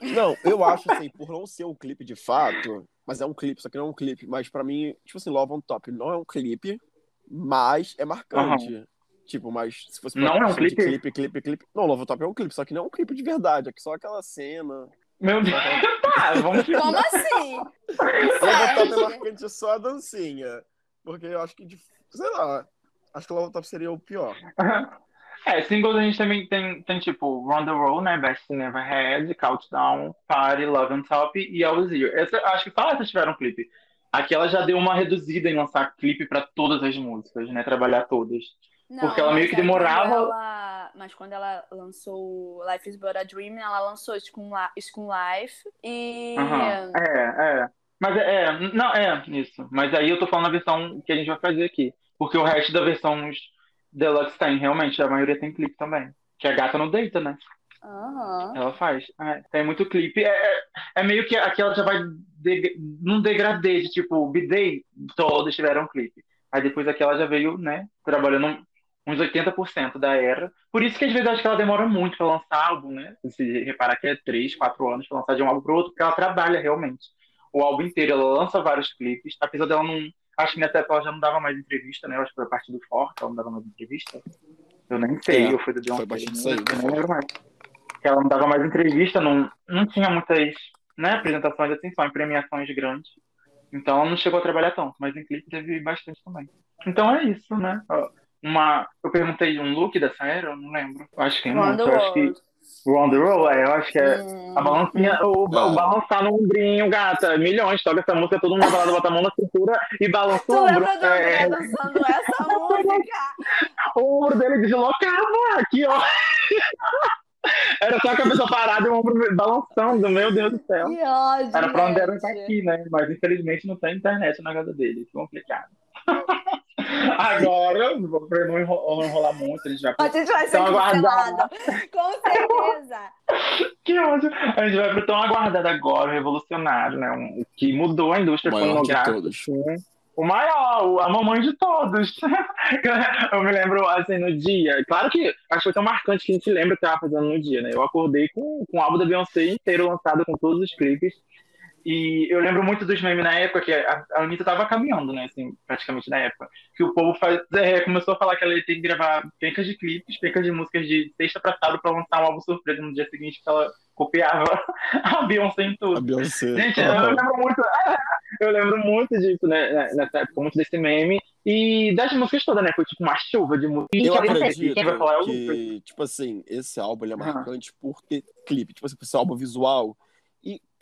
Não, eu acho assim, por não ser um clipe de fato, mas é um clipe, só que não é um clipe, mas pra mim, tipo assim, Love on Top não é um clipe, mas é marcante. Tipo, mas se fosse Não é um clipe? clipe, clipe, clipe. Não, Love on Top é um clipe, só que não é um clipe de verdade, é que só aquela cena. Meu Deus. (laughs) Tá, vamos Como assim? Love on Top é marcante só a dancinha. Porque eu acho que, sei lá, acho que Love on Top seria o pior. É, singles a gente também tem, tem tipo Round the World, né? Best You Never Had, Countdown, Party, Love on Top e Always Here. Essa, acho que só essas tiveram clipe. Aqui ela já deu uma reduzida em lançar clipe pra todas as músicas, né? Trabalhar todas. Não, Porque ela meio que é demorava- ela- Mas quando ela lançou Life is But a Dream, ela lançou School Li- School Life e. Aham. É, é. Mas é, é, não, é isso. Mas aí eu tô falando a versão que a gente vai fazer aqui. Porque o resto da versão Deluxe tem, realmente, a maioria tem clipe também. Que a gata não deita, né? Aham. Ela faz. É, tem muito clipe. É, é, é meio que aqui ela já vai de, num degradê de tipo, B-Day, todos tiveram clipe. Aí depois aqui ela já veio, né, trabalhando uns 80% da era. Por isso que às vezes acho que ela demora muito pra lançar álbum, né? Se reparar que é 3, 4 anos pra lançar de um álbum pro outro, porque ela trabalha realmente. o álbum inteiro, ela lança vários clipes, apesar dela não. Acho que nessa época ela já não dava mais entrevista, né? Eu acho que foi a partir do Forte, ela não dava mais entrevista. Eu nem sei, É, eu fui do Beyoncé, foi bastante né? eu nem lembro mais. Que ela não dava mais entrevista, não, não tinha muitas né, apresentações assim, só em premiações grandes. Então ela não chegou a trabalhar tanto, mas em clipe teve bastante também. Então é isso, né? Uma, eu perguntei um look dessa era, eu não lembro. Acho que é muito, eu acho que Wonderworld. Wonderworld, é, eu acho que é Hum. a balancinha, o, Ah. o balançar no ombrinho, gata. Milhões, toca essa música, todo mundo balada, bota a mão na cintura e balança o Tu ombro. lembra do André É, dançando essa (laughs) música? o ombro dele deslocava aqui, ó. (laughs) Era só a cabeça parada e o ombro balançando, meu Deus do céu. Que ódio, Era pra onde era tá aqui, né? Mas infelizmente não tem internet na casa dele. Que complicado. (laughs) Agora, pra não enro- não enrolar muito, a gente vai A gente vai ser Então, cancelada. Com certeza. (laughs) Que ódio. A gente vai pro tão aguardado agora, o revolucionário, né? Um, que mudou a indústria O maior de fonográfica. todos. Sim. O maior, a mamãe de todos. (laughs) Eu me lembro, assim, no dia. Claro que acho que foi tão marcante que a gente lembra o que tava fazendo no dia, né? Eu acordei com, com o álbum da Beyoncé inteiro lançado com todos os clipes. E eu lembro muito dos memes na época, que a, a Anitta tava caminhando, né? Assim, praticamente na época. Que o povo faz, é, começou a falar que ela ia ter que gravar pencas de clipes, pencas de músicas de sexta pra sábado pra lançar um álbum surpresa no dia seguinte, que ela copiava (laughs) a Beyoncé em tudo. A Beyoncé. Gente, eu lembro muito, (laughs) eu lembro muito disso, né, nessa época, muito desse meme. E das músicas todas, né? Foi tipo uma chuva de música. Eu Quem vai acredito Quem vai falar é o Lucas. que, tipo assim, esse álbum ele é marcante por ter clipe, tipo assim, por ser álbum visual.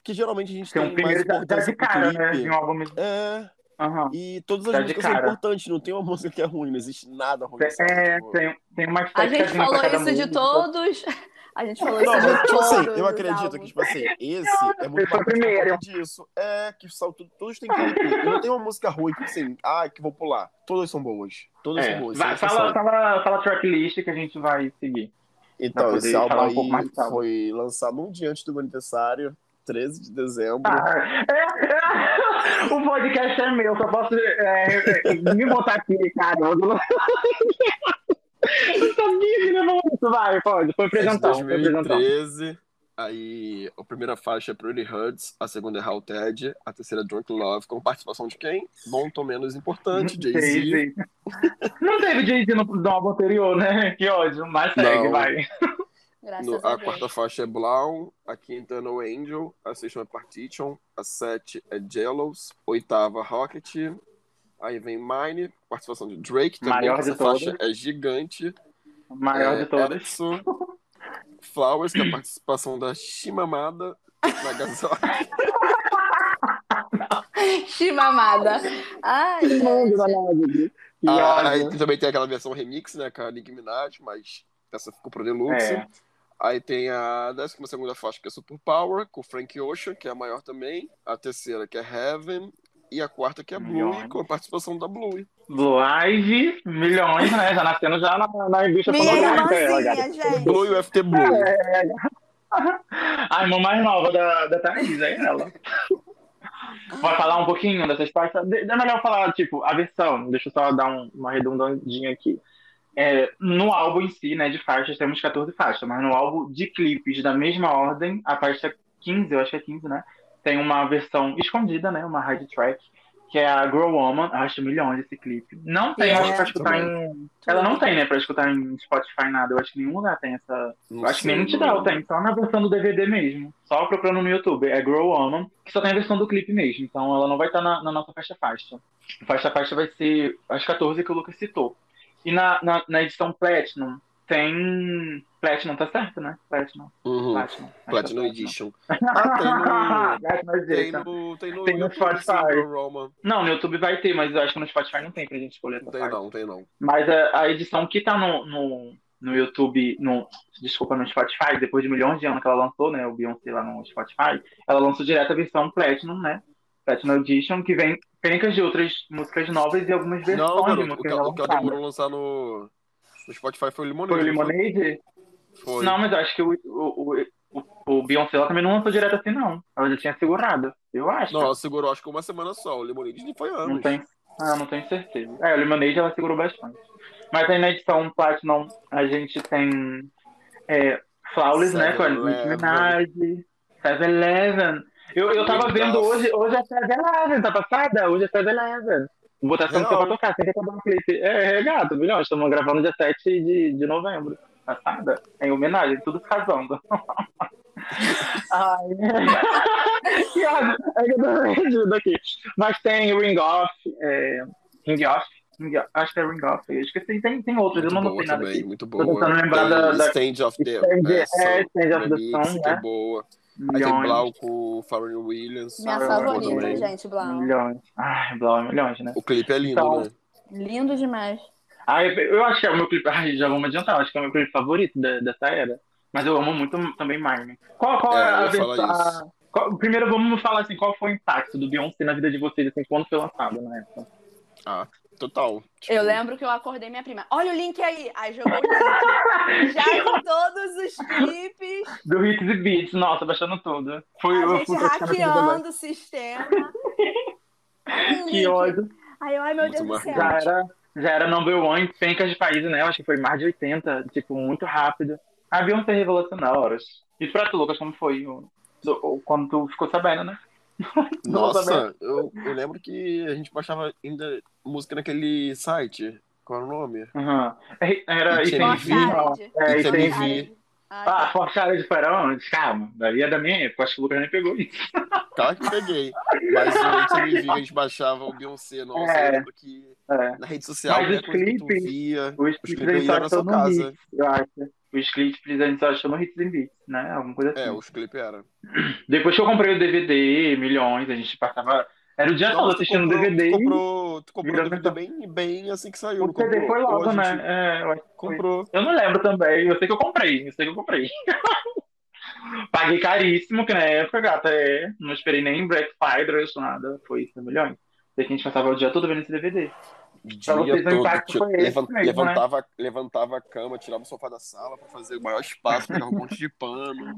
Que geralmente a gente Tem tem, um mais primeiro já importância de cara, né? De um álbum mesmo. É, Aham. e todas as de músicas são importantes, não tem uma (laughs) música que é ruim, não existe nada ruim. É, álbum. tem, tem uma A gente falou isso de todos. A gente falou isso Não, de mas, tipo todos. assim, eu acredito que, tipo assim, esse é muito por primeiro. disso. É, que são, tudo- todos têm clipe. Não tem uma música ruim, tipo assim, ah, que vou pular. Todas são boas. Todas É, são boas. vai, fala, fala, fala a tracklist que a gente vai seguir. Então, esse álbum um aí mais de foi lançado um dia antes do meu aniversário, 13 de dezembro. Ah, é, é, (laughs) o podcast é meu, só posso é, é, me botar aqui, cara. Eu não sabia que não isso. Vai, pode. Foi É apresentão. Foi apresentão. 2013. Aí a primeira faixa é Pretty Hurts, a segunda é How Ted, a terceira é Drunk Love, com participação de quem? Bom, tom menos importante, Jay-Z. Não teve Jay-Z no, no álbum anterior, né? Que ódio. Mas segue, vai. Graças No- a a quarta faixa é Blau, a quinta é No Angel, a sexta é Partition, a sete é Jellos, oitava Rocket, aí vem Mine, participação de Drake também, Maior essa faixa todas. é gigante. Maior é, de todas. Erickson, Flowers, que é a participação da Shimamada Nagasaki. (laughs) Chimamada. Ai, Ah, aí também tem aquela versão remix, né, com a Nicki Minaj, mas essa ficou pro Deluxe. É. Aí tem a 12 segunda faixa, que é Super Power, com Frank Ocean, que é a maior também. A terceira, que é Heaven. E a quarta, que é Blue, Milhões. com a participação da Blue. Blue Ivy, milhões, né? Já nascendo já na, na indústria Minha fonográfica. ela, irmãzinha, gata. gente. Blue e o FT Blue. É. (laughs) A irmã mais nova da, da Thaís, é ela. Vai falar um pouquinho dessas partes? É melhor falar, tipo, a versão. Deixa eu só dar um- uma redundandinha aqui. É, no álbum em si, né, de faixas, temos 14 faixas, mas no álbum de clipes da mesma ordem, a faixa 15, eu acho que é 15, né? Tem uma versão escondida, né? Uma hide track, que é a Grow Woman. Eu acho milhões esse clipe. Não tem, É, acho, pra escutar em. Ela não tem, né, pra escutar em Spotify nada. Eu acho que nenhum lugar tem essa, Não eu acho que nem no Tidal tem, só na versão do DVD mesmo. Só procurando no YouTube. É Grow Woman, que só tem a versão do clipe mesmo. Então ela não vai estar na, na nossa faixa-faixa. A faixa-faixa vai ser as 14 que o Lucas citou. E na, na, na edição Platinum tem. Platinum, tá certo, né? Platinum. Uhum. Platinum. Platinum Acho que é Edition. Ah, (laughs) Platinum tem no. Tem no, Tem no YouTube, sim, Spotify. Roman. Não, no YouTube vai ter, mas eu acho que no Spotify não tem pra gente escolher essa Não tem parte. não, não tem não. Mas a, a edição que tá no, no, no YouTube, no, desculpa, no Spotify, depois de milhões de anos que ela lançou, né? O Beyoncé lá no Spotify, ela lançou direto a versão Platinum, né? Platinum Edition, que vem pencas de outras músicas novas e algumas versões Não, de garoto, o músicas que, já o que ela demorou lançar no, no Spotify foi o Lemonade. Foi o não Lemonade? Foi. Não, mas eu acho que o, o, o, o, o Beyoncé ela também não lançou direto assim, não. Ela já tinha segurado, eu acho. Não, ela segurou acho que uma semana só. O Lemonade nem foi anos. Não tem. Ah, não tenho certeza. É, o Lemonade ela segurou bastante. Mas aí na edição Platinum a gente tem é, Flawless, né? Com a. Minaj, 7-Eleven. Eu, eu tava vendo hoje, hoje é Seven Eleven, tá passada? Hoje é Seven Eleven. Vou botar essa música pra tocar, tem que acabar um clipe. É, é gato, estamos gravando dia 7 de, de novembro. Passada? Em homenagem, tudo casando. (laughs) Ai, que ódio. É que eu tô perdido aqui. Mas tem Ring Off, é, Ring Off, acho que é Ring Off. Eu esqueci, tem, tem outros, eu Muito não boa notei nada também, aqui. muito Tô boa. tentando lembrar Tem da- da- Stand of the Stand- é, Stand of the Sun, né? boa. Aí tem Milhões. Blau com o Pharrell Williams. Minha Ah, favorita, também. gente, Blau. Milhões. Ai, Blau, milhões, né? O clipe é lindo, Então, né? Lindo demais. Ah, eu, eu acho que é o meu clipe. Ai, já vamos adiantar, eu acho que é o meu clipe favorito da- dessa era. Mas eu amo muito também Marnie. Qual, qual É, é, eu a a- qual- primeiro vamos falar assim, qual foi o impacto do Beyoncé na vida de vocês, assim, quando foi lançado na época? Ah, total. Tipo, Eu lembro que eu acordei minha prima. Olha o link aí. Aí jogou o link. Já com (laughs) todos os clipes. Do Hits e Beats, nossa, baixando tudo. Foi A eu gente vida hackeando o sistema. (laughs) Um Que ódio. Aí eu, ai meu Muito Deus do céu. Já era, já era number one em pencas de países, né? Eu acho que foi mais de 80, tipo, muito rápido. A Beyoncé revolucionou horas. E pra tu, Lucas, como foi? o- o- quando tu ficou sabendo, né? (laughs) Nossa, eu, eu lembro que a gente baixava ainda música naquele site. Qual era o nome? Uhum. Era ITMV. É, ITMV. Ah, Ah, Forchada de Faraón, calma. Daí é da minha época, acho que o Lucas nem pegou isso. Claro que peguei. Mas o ITMV a gente baixava o Beyoncé. Nossa, É. eu lembro que É. na rede social, Mas né, os clipes- via, Os os clipes só na achou sua casa. Hits, eu acho. Os clipes a gente só achou no Hits and Beats, né? Alguma coisa assim. É, os clipes eram. Depois que eu comprei o DVD, milhões, a gente passava. Era o dia todo assistindo comprou, DVD. tu comprou, tu comprou o DVD bem, bem assim que saiu. O CD foi logo, a gente né? É, eu acho que foi. Comprou. Eu não lembro também. Eu sei que eu comprei. Eu sei que eu comprei. (laughs) Paguei caríssimo, que na época, gata, é. Não esperei nem Black Friday, nada. Foi isso, milhões. Daí que a gente passava o dia todo vendo esse DVD. Dia vocês, todo, impacto tio, foi esse levan- mesmo, né? levantava, levantava a cama, tirava o sofá da sala pra fazer o maior espaço, pegava um monte de pano.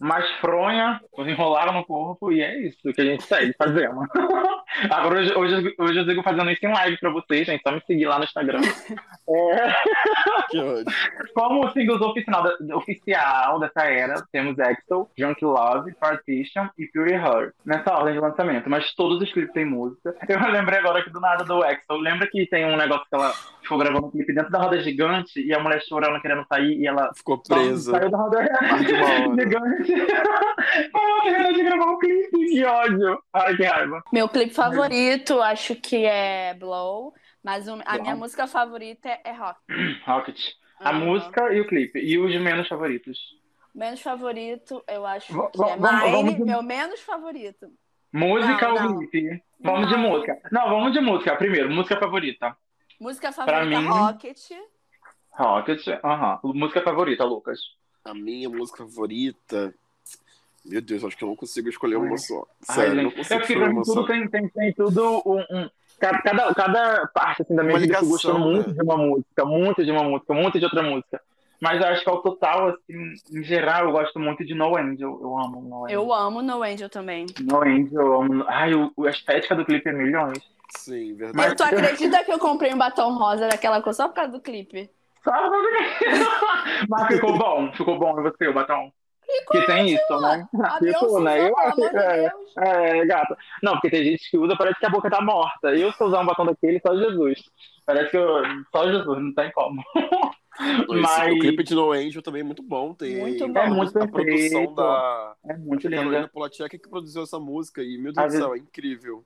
Mais fronha, enrolaram no corpo e é isso que a gente segue fazendo. (laughs) Agora, hoje, hoje, hoje eu sigo fazendo isso em live pra vocês, gente. Só me seguir lá no Instagram. (laughs) É, Que ódio. como singles oficial, oficial dessa era, temos Exo, Drunk Love, Partition e Pure Heart. Nessa ordem de lançamento, mas todos os clipes têm música. Eu lembrei agora aqui do nada do Exo. Lembra que tem um negócio que ela ficou gravando um clipe dentro da roda gigante e a mulher chorando querendo sair e ela Ficou presa. saiu da roda (laughs) de (laughs) gigante. (laughs) Ela terminou de gravar o clipe, que ódio. Ai, que raiva. Meu clipe favorito, acho que é Blow. Mas a Blow. minha música favorita é, é Rock. (clears throat) Rocket. A Aham. música e o clipe. E os menos favoritos. Menos favorito, eu acho Va- que é Mine, vamos de- meu menos favorito. Música Não, ou não. clipe? Vamos de Não. música. Não, vamos de música. Primeiro, música favorita. Música favorita, mim- Rocket. Rocket. Aham. Música favorita, Lucas. A minha música favorita. Meu Deus, acho que eu não consigo escolher uma só. Ai, Sério, não gente. consigo É escolher uma tudo só. tem, tem, tem tudo um. um- cada, cada, parte assim, da minha Uma vida eu ligação, gostando muito né? de uma música, muito de uma música, muito de outra música. Mas eu acho que ao total, assim, em geral, eu gosto muito de No Angel. Eu amo No Angel. Eu amo No Angel também. No Angel, eu amo. Ai, o, a estética do clipe é milhões. Sim, Mas verdade. tu acredita que eu comprei um batom rosa daquela cor só por causa do clipe? Só pra ver. Mas ficou bom, ficou bom em você, o batom. Ficou Que tem isso, né? A Ficou, Beyoncé né? Eu acho de é, é, gata. Não, porque tem gente que usa, parece que a boca tá morta. Eu, se eu usar um batom daquele, só Jesus. Parece que eu, só Jesus, não tem como. (laughs) Esse- Mas O clipe de No Angel também é muito bom. Tem Muito a- bom. É muito a produção da é muito Carolina lindo. Polachek que produziu essa música. E, meu Deus Às do céu, é incrível.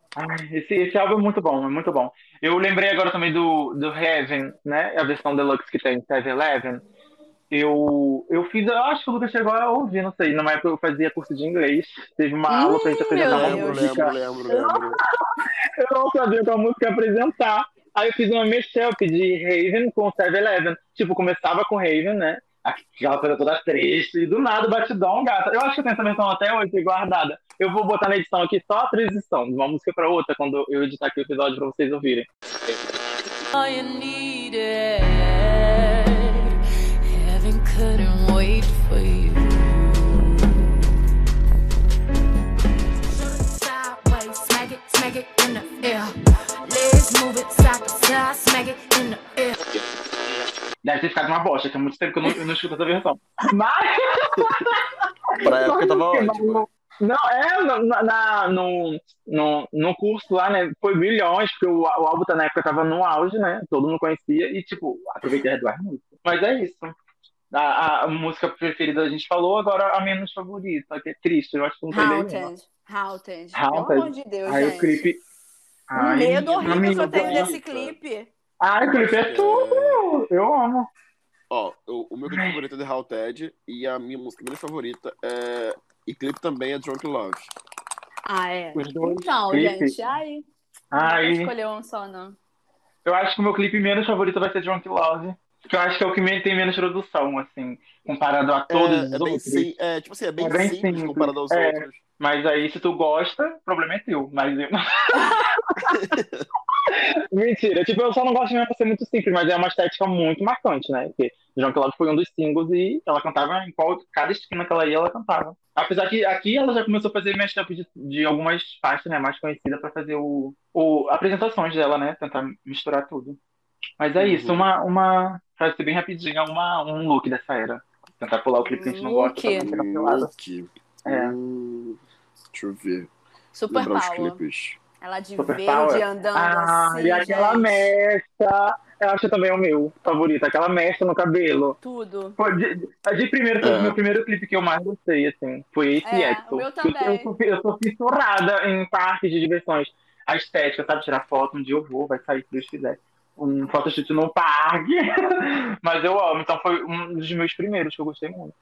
Esse, esse álbum é muito bom, é muito bom. Eu lembrei agora também do, do Heaven, né? A versão deluxe que tem, 7-Eleven. Eu, eu fiz, eu acho que o Lucas chegou a ouvir, não sei. Numa época eu fazia curso de inglês. Teve uma Hum, aula pra gente apresentar uma música. lembro, lembro, lembro. (laughs) Eu não sabia qual música apresentar. Aí eu fiz uma mashup de Raven com 7-Eleven. Tipo, começava com Raven, né? Aquela coisa toda triste. E do nada, o batidão, gata. Eu acho que eu tenho essa versão até hoje guardada. Eu vou botar na edição aqui só a transição, de uma música pra outra, quando eu editar aqui o episódio pra vocês ouvirem. all you needed. Heaven couldn't wait for you. Sideways, smack it, smack it in the air. Deve ter ficado uma bosta, que há muito tempo que eu não, eu não escuto essa versão. Mas. (laughs) Pra época tava ótima. Não, é, na, na- no, no, no curso lá, né, foi milhões, porque o, o álbum tá, na época tava no auge, né, todo mundo conhecia, e, tipo, aproveitei as duas músicas. Mas é isso. A, a, música preferida a gente falou, agora a menos favorita, que é triste, eu acho que não tem nenhuma. Haunted. Haunted. Pelo amor de Deus, Aí gente. o clipe... Um Ai, medo horrível que eu amiga, tenho desse clipe. Ai, o clipe é tudo! Eu amo. Ó, o, o meu clipe favorito é The How Ted e a minha música menos favorita é. E clipe também é Drunk Love. Ah, é. Os Então, clipes. gente, ai. Não Ai, vou escolher um só, não. eu acho que o meu clipe menos favorito vai ser Drunk Love. Que eu acho que é o que tem menos produção, assim, comparado a todos os é, é bem outros. sim, é, tipo assim, é bem, É bem simples, simples, comparado aos é. outros. Mas aí, se tu gosta, o problema é teu. Mas eu... (laughs) Mentira, tipo, eu só não gosto por ser muito simples, mas é uma estética muito marcante, né? Porque Drunk Love foi um dos singles e ela cantava em qual, cada esquina que ela ia, ela cantava. Apesar que aqui ela já começou a fazer mashup de, de algumas faixas, né, mais conhecidas pra fazer o, o apresentações dela, né? Tentar misturar tudo. Mas é isso, Uhum. uma, uma, pra ser bem rapidinho, uma, um look dessa era. Tentar pular o clipe que a gente não gosta pra não ser cancelada. Look. É. Hum, deixa eu ver. Super Lembrar clipes. Ela de Super verde Power. andando Ah, assim, e aquela gente. mecha, eu acho também é o meu favorito, aquela mecha no cabelo. Tudo. Pô, de, de primeiro, foi É. o meu primeiro clipe que eu mais gostei, assim, foi esse É, Axel. o meu Eu- também. Eu, sou, eu sou fissurada em parques de diversões. A estética, sabe? Tirar foto, um dia eu vou, vai sair se Deus quiser. Um photoshoot no parque. (laughs) Mas eu amo, então foi um dos meus primeiros que eu gostei muito.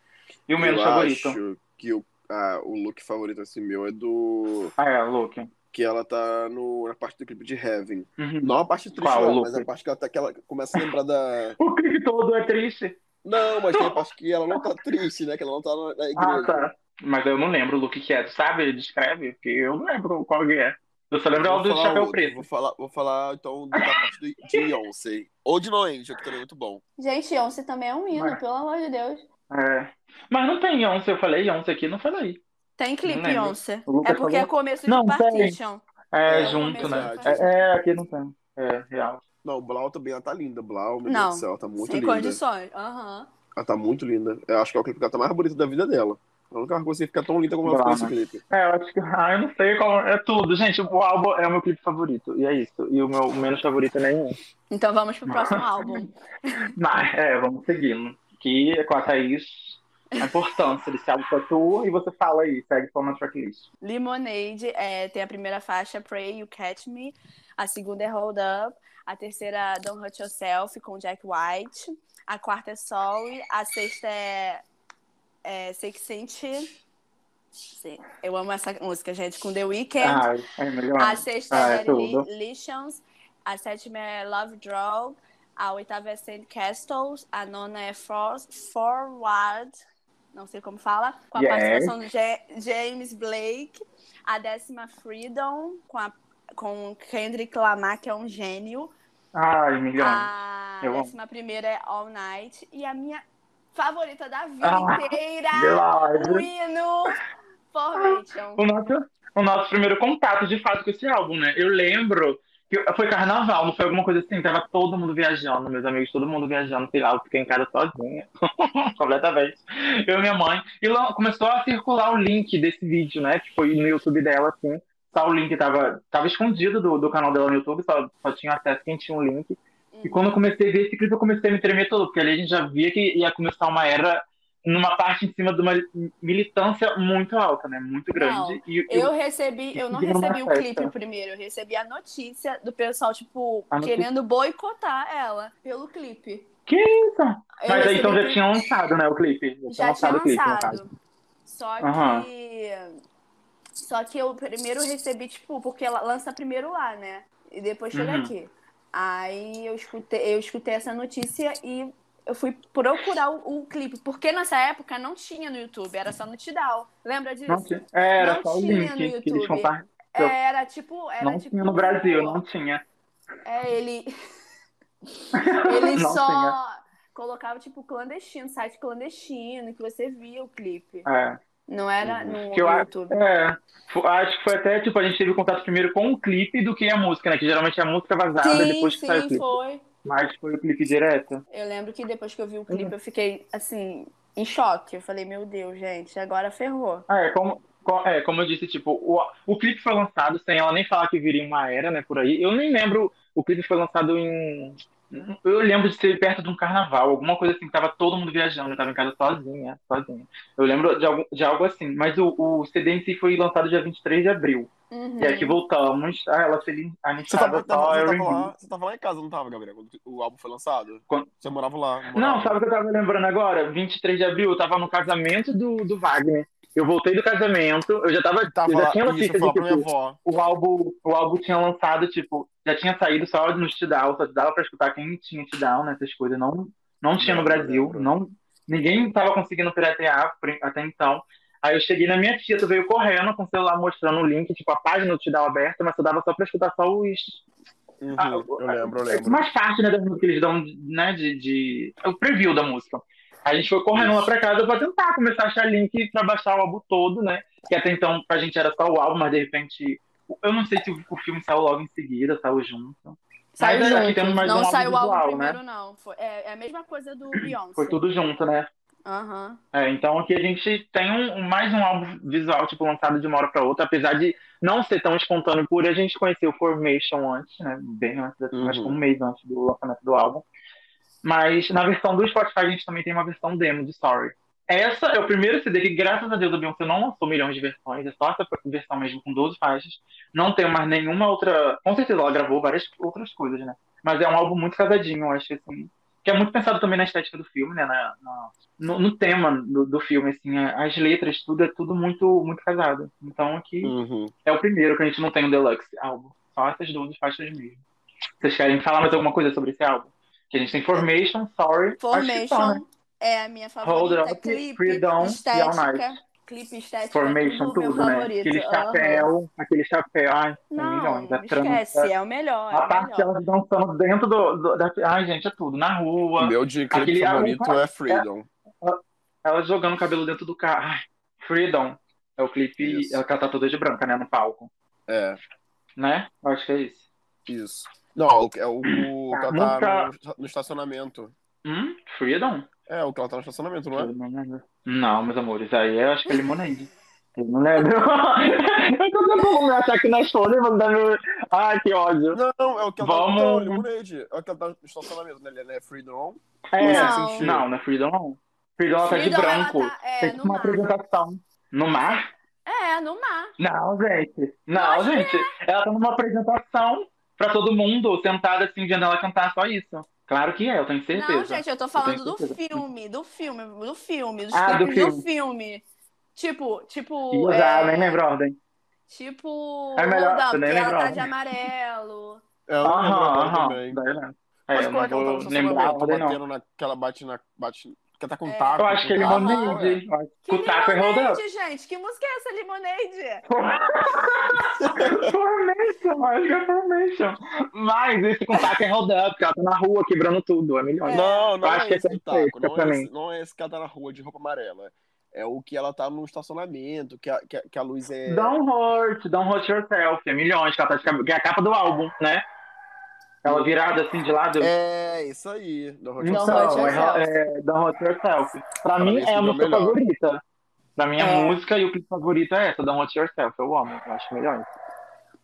E o menos eu favorito? acho que o, ah, o look favorito assim meu é do. Ah, é, Luke. Que ela tá no, na parte do clipe de Heaven. Uhum. Não a parte triste, Qual, não, mas a parte que ela, tá, que ela começa a lembrar da. (laughs) O clipe todo é triste. Não, mas tem a parte que ela não tá triste, né? Que ela não tá na, na igreja. Ah, tá. Mas eu não lembro o look que é. Tu sabe? Descreve? Porque eu não lembro qual que é. Eu só lembro do chapéu preto. Vou falar, vou falar então da parte do, de (laughs) Beyoncé. Ou de No Angel, que também é muito bom. Gente, Beyoncé também é um hino, Mas- pelo amor de Deus. É. Mas não tem Beyoncé. Eu falei Beyoncé aqui, não falei. Tem clipe. Beyoncé. O Lucas É porque é começo de Não, tem. partition. É, É, junto, né? É, é, aqui não tem. É, real. Não, Blau também, ela tá linda. Blau, meu Não, Deus do céu, ela tá muito Sem linda. condições. Aham. Ela tá muito linda. Eu acho que é o clipe que ela tá mais bonita da vida dela. Eu nunca consegui ficar tão linda como ela ficou nesse clipe. É, eu acho que. Ah, eu não sei qual. É tudo. Gente, o álbum é o meu clipe favorito. E é isso. E o meu menos favorito é nenhum. Então vamos pro próximo (laughs) álbum. Mas, é, vamos seguindo. Que com a Thaís, a importância desse álbum pra tu. E você fala aí, segue só na tracklist. Lemonade é, tem a primeira faixa, Pray You Catch Me. A segunda é Hold Up. A terceira, Don't Hurt Yourself, com Jack White. A quarta é Sorry. A sexta é, é Six Cent. Sim, Eu amo essa música, gente, com The Weeknd. É. A sexta Ah, é é. Litions. A sétima é Love Drug. A oitava é Saint Castles. A nona é For Forward. Não sei como fala. Com a Yes. participação do Ja- James Blake. A décima Freedom. Com, a, com Kendrick Lamar, que é um gênio. Ai, milhões. A Eu amo. décima primeira é All Night. E a minha favorita da vida Ah, inteira. O hino Formation. O nosso, o nosso primeiro contato, de fato, com esse álbum, né? Eu lembro foi carnaval, não foi alguma coisa assim, tava todo mundo viajando, meus amigos, todo mundo viajando, sei lá, eu fiquei em casa sozinha, (laughs) completamente. Eu e minha mãe. E lá começou a circular o link desse vídeo, né? Que foi no YouTube dela, assim. Só o link tava, tava escondido do, do canal dela no YouTube, só, só tinha acesso quem tinha um link. E quando eu comecei a ver esse clipe, eu comecei a me tremer todo, porque ali a gente já via que ia começar uma era numa parte em cima de uma militância muito alta, né? Muito grande. e, Eu recebi, eu não recebi o festa. clipe primeiro, eu recebi a notícia do pessoal, tipo, A notícia. querendo boicotar ela pelo clipe. Que isso? Eu Mas aí então já tinha lançado, né, o clipe? Já, tinha já tinha lançado o clipe. Só Aham. que. Só que eu primeiro recebi, tipo, porque ela lança primeiro lá, né? E depois chega Uhum. aqui. Aí eu escutei, eu escutei essa notícia e eu fui procurar o, o clipe. Porque nessa época não tinha no YouTube, era só no Tidal. Lembra disso? Não tinha. É, era Não só o tinha link no que eles YouTube. compartilharam. Era tipo. Era Não tipo, tinha no Brasil, não tinha. É, ele. (laughs) ele Não só tinha. colocava, tipo, clandestino, site clandestino, que você via o clipe. É. Não era no, Que eu YouTube. É, acho que foi até, tipo, a gente teve contato primeiro com o clipe do que a música, né? Que geralmente é a música vazada Sim, depois que sai o sim, clipe. foi. Mas foi o clipe direto. Eu lembro que depois que eu vi o Uhum. clipe, eu fiquei, assim, em choque. Eu falei, meu Deus, gente, agora ferrou. É, como, Co- É, como eu disse, tipo, o, o clipe foi lançado sem ela nem falar que viria uma era, né, por aí. Eu nem lembro, o clipe foi lançado em. Eu lembro de ser perto de um carnaval, alguma coisa assim, que tava todo mundo viajando, eu tava em casa sozinha, sozinha. Eu lembro de algo, de algo assim, mas o, o CD em si foi lançado dia 23 de abril. Uhum. E aqui voltamos, ah, ela feliz, a Você tava, só você, tava lá, você tava lá em casa, não tava, Gabriel, quando o álbum foi lançado? Quando- Você morava lá. Não, morava. sabe o que eu tava lembrando agora? 23 de abril, eu tava no casamento do, do Wagner. Eu voltei do casamento, eu já tava, Tava eu já tinha notícia de pra que minha avó. o álbum, o álbum tinha lançado, tipo, já tinha saído só no Tidal, só dava pra escutar quem tinha Tidal nessas coisas. Não, não tinha no Lembro, Brasil, não, ninguém tava conseguindo piratear até então. Aí eu cheguei na minha tia, tu veio correndo com o celular mostrando o link, tipo, a página do Tidal aberta, mas eu dava só pra escutar só os, Uhum, ah, eu lembro, eu lembro. mais parte né, das músicas que eles dão, né, de, de... O preview da música. A gente foi correndo lá pra casa pra tentar começar a achar link pra baixar o álbum todo, né? Que até então pra gente era só o álbum, mas de repente... Eu não sei se o, filme saiu logo em seguida, saiu junto. Saiu Mas aqui junto. temos mais não um álbum saiu o álbum visual, primeiro, não. Foi, é, é a mesma coisa do Beyoncé. Foi tudo junto, né? Aham. É, então aqui a gente tem um, um- mais um álbum visual, tipo, lançado de uma hora pra outra, apesar de não ser tão espontâneo por a gente conhecer o Formation antes, né? Bem antes, Uhum. acho que um mês antes do lançamento do álbum. Mas na versão do Spotify a gente também tem uma versão demo de Sorry. Essa é o primeiro CD que, graças a Deus, a Beyoncé não lançou milhões de versões, é só essa versão mesmo com 12 faixas. Não tem mais nenhuma outra. Com certeza ela gravou várias outras coisas, né? Mas é um álbum muito casadinho, eu acho que assim. Que é muito pensado também na estética do filme, né? Na, na- no, no tema do, do filme, assim, a- as letras, tudo é tudo muito, muito casado. Então aqui Uhum. é o primeiro que a gente não tem um deluxe álbum. Só essas 12 faixas mesmo. Vocês querem falar mais alguma coisa sobre esse álbum? Que a gente tem Formation, Sorry, que só, né? Formation é a minha Hold favorita. Up, clipe, Freedom e All estética. Night. Clipe estética. Formation, tudo, meu tudo, né? favorito. Aquele chapéu, aquele chapéu, ai, Não, milhões. A esquece, trança, é o melhor. a É o parte melhor. elas dançando dentro do, do- da. Ai, gente, é tudo. Na O rua, meu de clipe Aquele- favorito ah, é Freedom. ela jogando o cabelo dentro do carro. Ai, Freedom. É o clipe, Isso. ela que ela tá toda de branca, né, no palco. É, Né? Eu acho que é isso. isso. Não, o- é o, o que ela Música- tá no, no estacionamento. Hum? Freedom? É, o que ela tá no estacionamento, não é? Não. Não, meus amores, aí eu acho que é Lemonade. Eu não lembro. eu tô tentando me achar aqui na história, mas dá meu... Ai, que ódio. Não, é o que ela Vamos- tá no Lemonade. É o que ela tá no estacionamento, né? Ele é Freedom. É, Não. não, não é Freedom, não. Freedom ela tá de branco. tá- é, Tem no uma mar. apresentação. No mar? É, no mar. Não, gente. Não, que gente. Ela tá numa apresentação pra todo mundo, sentada assim, vendo ela cantar, só isso. Claro que é, eu tenho certeza. Não, gente, eu tô falando do certeza. filme, do filme, do filme, dos Ah, do clipes do filme. filme. Tipo, tipo. Já, é, nem lembro a ordem. Tipo. É melhor, que ela tá de amarelo. É, eu não lembro Aham, agora aham. também. É, Mas eu é não que ela no vou lembrar a ordem, não. Batendo na, que ela bate na. Bate, que tá com É. taco. Eu acho que é com taco. Lemonade. Eu acho que o taco é up. Lemonade, gente. Que música é essa, Lemonade? (laughs) Formation, acho que é Formation. Mas esse com taco é hold up, porque ela tá na rua quebrando tudo, é milhões. Não, não Eu acho é que esse esse é taco. Não é, esse, não é esse que ela tá na rua de roupa amarela. É o que ela tá no estacionamento, que a, que a, que a luz é. Don't hurt, don't hurt yourself. É milhões, que ela tá de que é a capa do álbum, né? Ela virada assim de lado. É, isso aí. Don't Hurt Yourself. Yourself. é, é Don't Hurt Yourself. Pra, mim, é a música melhor. favorita. Pra mim, a É. música e o clipe favorito é essa, Don't Hurt Yourself. Eu amo, eu acho melhor.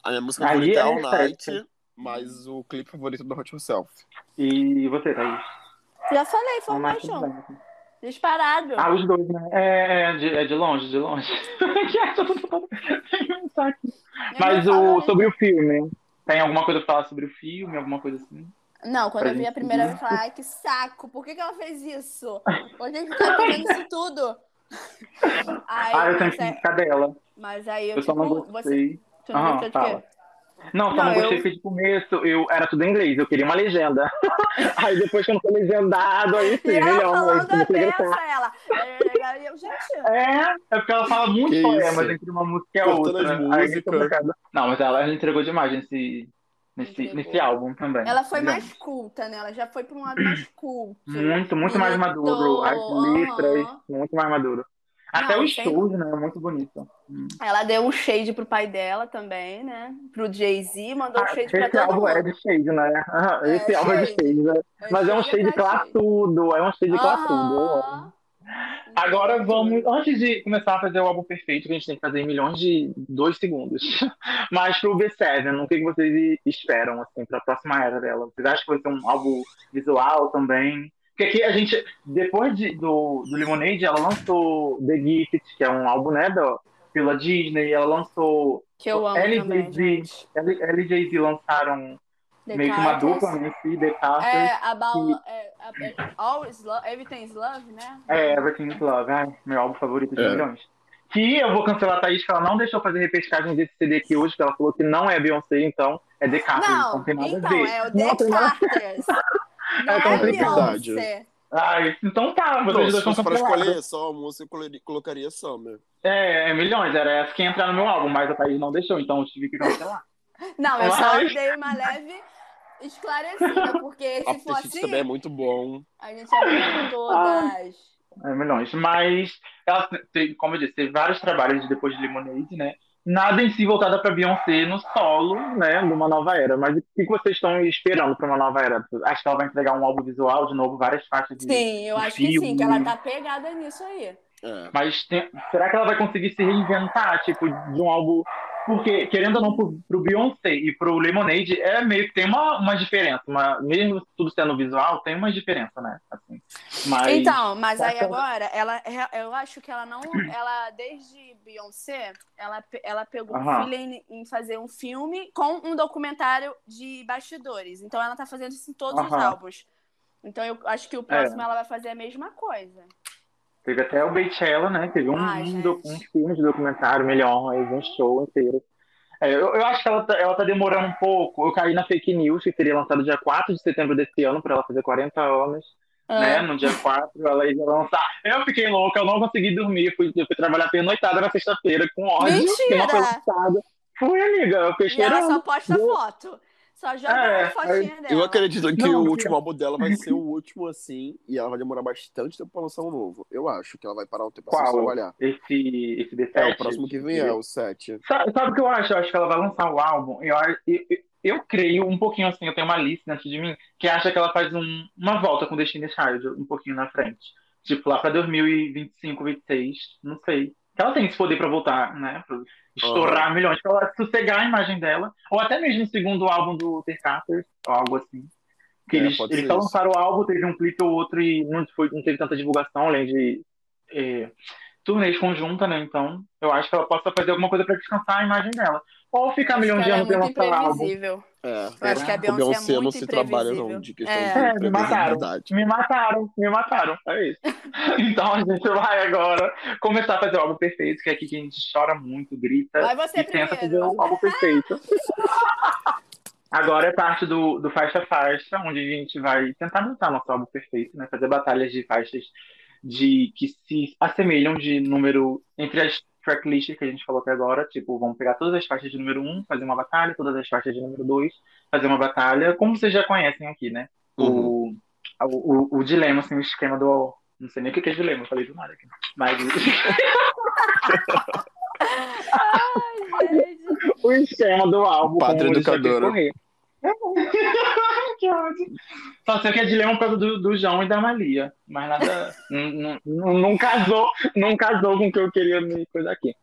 A minha música favorita é é All Night, mas o clipe favorito é Don't Hurt Yourself. E você, Thaís? Já falei, Formation. também. Disparado. Ah, os dois, né? É, é, de, é de longe, de longe. (laughs) É, (laughs) Mas o, sobre o filme, tem alguma coisa pra falar sobre o filme, alguma coisa assim? Não, quando Pra eu vi a primeira vez, eu falei, ai, que saco, por que, que ela fez isso? Por que, que tá fazendo isso tudo? (laughs) Aí, ah, eu tenho que é- ficar dela. mas aí eu, Eu só não tipo, você, gostei. tu não Aham, fala. Não, só Não, não, gostei eu- porque de começo eu era tudo em inglês, eu queria uma legenda. (laughs) aí depois quando foi legendado, aí sim, E ela melhor, falando eu a comecei a gritar. peça, ela. Gente, É, é porque ela fala muitos Que poemas isso? entre uma música e a Cortando outra. as né? É. Não, mas ela entregou demais nesse, nesse, Entregou. nesse álbum também. ela foi Entendeu? mais culta, né? Ela já foi pra um lado mais culto. Muito, muito mais maduro. As letras, muito mais maduro. Até Não, sem- shows, né? Muito bonito. Ela deu um shade pro pai dela também, né? Pro Jay-Z, mandou um Ah, shade pra esse todo álbum mundo. é de shade, né? Aham, É, Esse álbum é de shade. shade, né? Mas é um shade shade shade. classudo, é um shade classudo. (laughs) Agora vamos, antes de começar a fazer o álbum perfeito, que a gente tem que fazer em milhões de dois segundos. (laughs) Mas pro B7, o que vocês esperam, assim, pra próxima era dela? Vocês acham que vai ser um álbum visual também? Porque aqui a gente, depois de- do, do Lemonade, ela lançou The Gift, que é um álbum, né, da, pela Disney, ela lançou, Que eu amo LJZ. também, LJZ lançaram meio que uma dupla, né, The Carters. É, about, é, é, all is love, everything's love, né? É, Everything's Love, ai, meu álbum favorito de É. milhões. Que eu vou cancelar a Thaís, que ela não deixou fazer repescagem desse CD aqui hoje, que ela falou que não é Beyoncé, então é The Carters, então Não, tem nada a então, ver. é o Não The nada- Carters. (laughs) Não É é complicado. Beyoncé. Ai, então tá, vocês Não, dois se estão fosse para cancelados. escolher só a música, eu colocaria- Summer. É, é milhões, era essa que ia entrar no meu álbum, mas a Thaís não deixou, então eu tive que cancelar. Não, eu só Mas- dei uma leve esclarecida, porque (laughs) se for Shit também é assim, muito bom. a gente abriu todas. É milhões. Mas ela tem, como eu disse, teve vários trabalhos depois de Lemonade, né? Nada em si voltada para Beyoncé no solo, né? Numa nova era. Mas o que vocês estão esperando para uma nova era? Acho que ela vai entregar um álbum visual de novo, várias faixas de. Sim, eu de acho que sim, que ela tá pegada nisso aí. É. Mas tem- será que ela vai conseguir se reinventar, tipo, de um álbum. Porque, querendo ou não, pro, pro Beyoncé e pro Lemonade, é meio que tem uma, uma diferença. Uma, mesmo tudo sendo visual, tem uma diferença, né? Assim. Mas. Então, mas aí agora, ela, eu acho que ela não, ela desde Beyoncé, ela, ela pegou um Aham. feeling em fazer um filme com um documentário de bastidores. Então ela tá fazendo isso em todos os Aham. É. álbuns. Então eu acho que o próximo ela vai fazer a mesma coisa. Teve até o Beychella, né? Teve um, Ai, um, um filme de documentário melhor, um show inteiro. É, eu, eu acho que ela tá, ela tá demorando um pouco. Eu caí na fake news que seria lançado dia 4 de setembro desse ano, pra ela fazer 40 anos, né? É. No dia 4, ela ia lançar. Eu fiquei louca, eu não consegui dormir. Fui, eu fui trabalhar pernoitada na sexta-feira com ódio. que não foi Mentira! lançado. Fui, amiga. Eu fiquei E ela só posta Deu- foto. Só joga É, a fotinha dela. Eu acredito que Não, o último álbum dela vai (laughs) ser o último assim, e ela vai demorar bastante tempo pra lançar um novo. Eu acho que ela vai parar um tempo assim Qual? pra trabalhar. Esse, esse D7. É, o próximo que vem é o 7. Sabe, sabe o que eu acho? Eu acho que ela vai lançar o álbum. Eu, eu, eu, eu creio um pouquinho assim, eu tenho uma lista antes de mim, que acha que ela faz um- uma volta com Destiny's Child um pouquinho na frente. Tipo, lá pra 2025, 26, não sei. Ela tem esse poder pra voltar, né? Pra estourar milhões, pra ela sossegar a imagem dela. Ou até mesmo o segundo álbum do The Carters, ou algo assim. Que É, eles, eles só isso. lançaram o álbum, teve um clipe ou outro e não, foi, não teve tanta divulgação, além de é, turnês conjunta, né? Então, eu acho que ela possa fazer alguma coisa pra descansar a imagem dela. Ou ficar Acho milhão de anos é muito imprevisível. É. Eu acho que a O Beyoncé, Beyoncé é não muito se trabalha, não, de questão É. É, de me mataram. Me mataram, me mataram. É isso. (laughs) Então a gente vai agora começar a fazer o álbum perfeito, que é aqui que a gente chora muito, grita Vai você e tenta fazer primeiro. o álbum perfeito. (laughs) Agora é parte do, do faixa faixa, onde a gente vai tentar montar nosso álbum perfeito, né? Fazer batalhas de faixas de que se assemelham de número entre as tracklists que a gente falou até agora, tipo, vamos pegar todas as faixas de número 1, fazer uma batalha, todas as faixas de número 2, fazer uma batalha, como vocês já conhecem aqui, né? O, o, o, o dilema, assim, o esquema do. Não sei nem o que que é dilema, eu falei do nada aqui. Mas (laughs) Gente, (laughs) o esquema do álbum. Padre como que ódio. Só sei que é dilema por causa do, do João e da Malia. Mas nada. (laughs) não, não, não casou, não casou com o que eu queria me coisa aqui.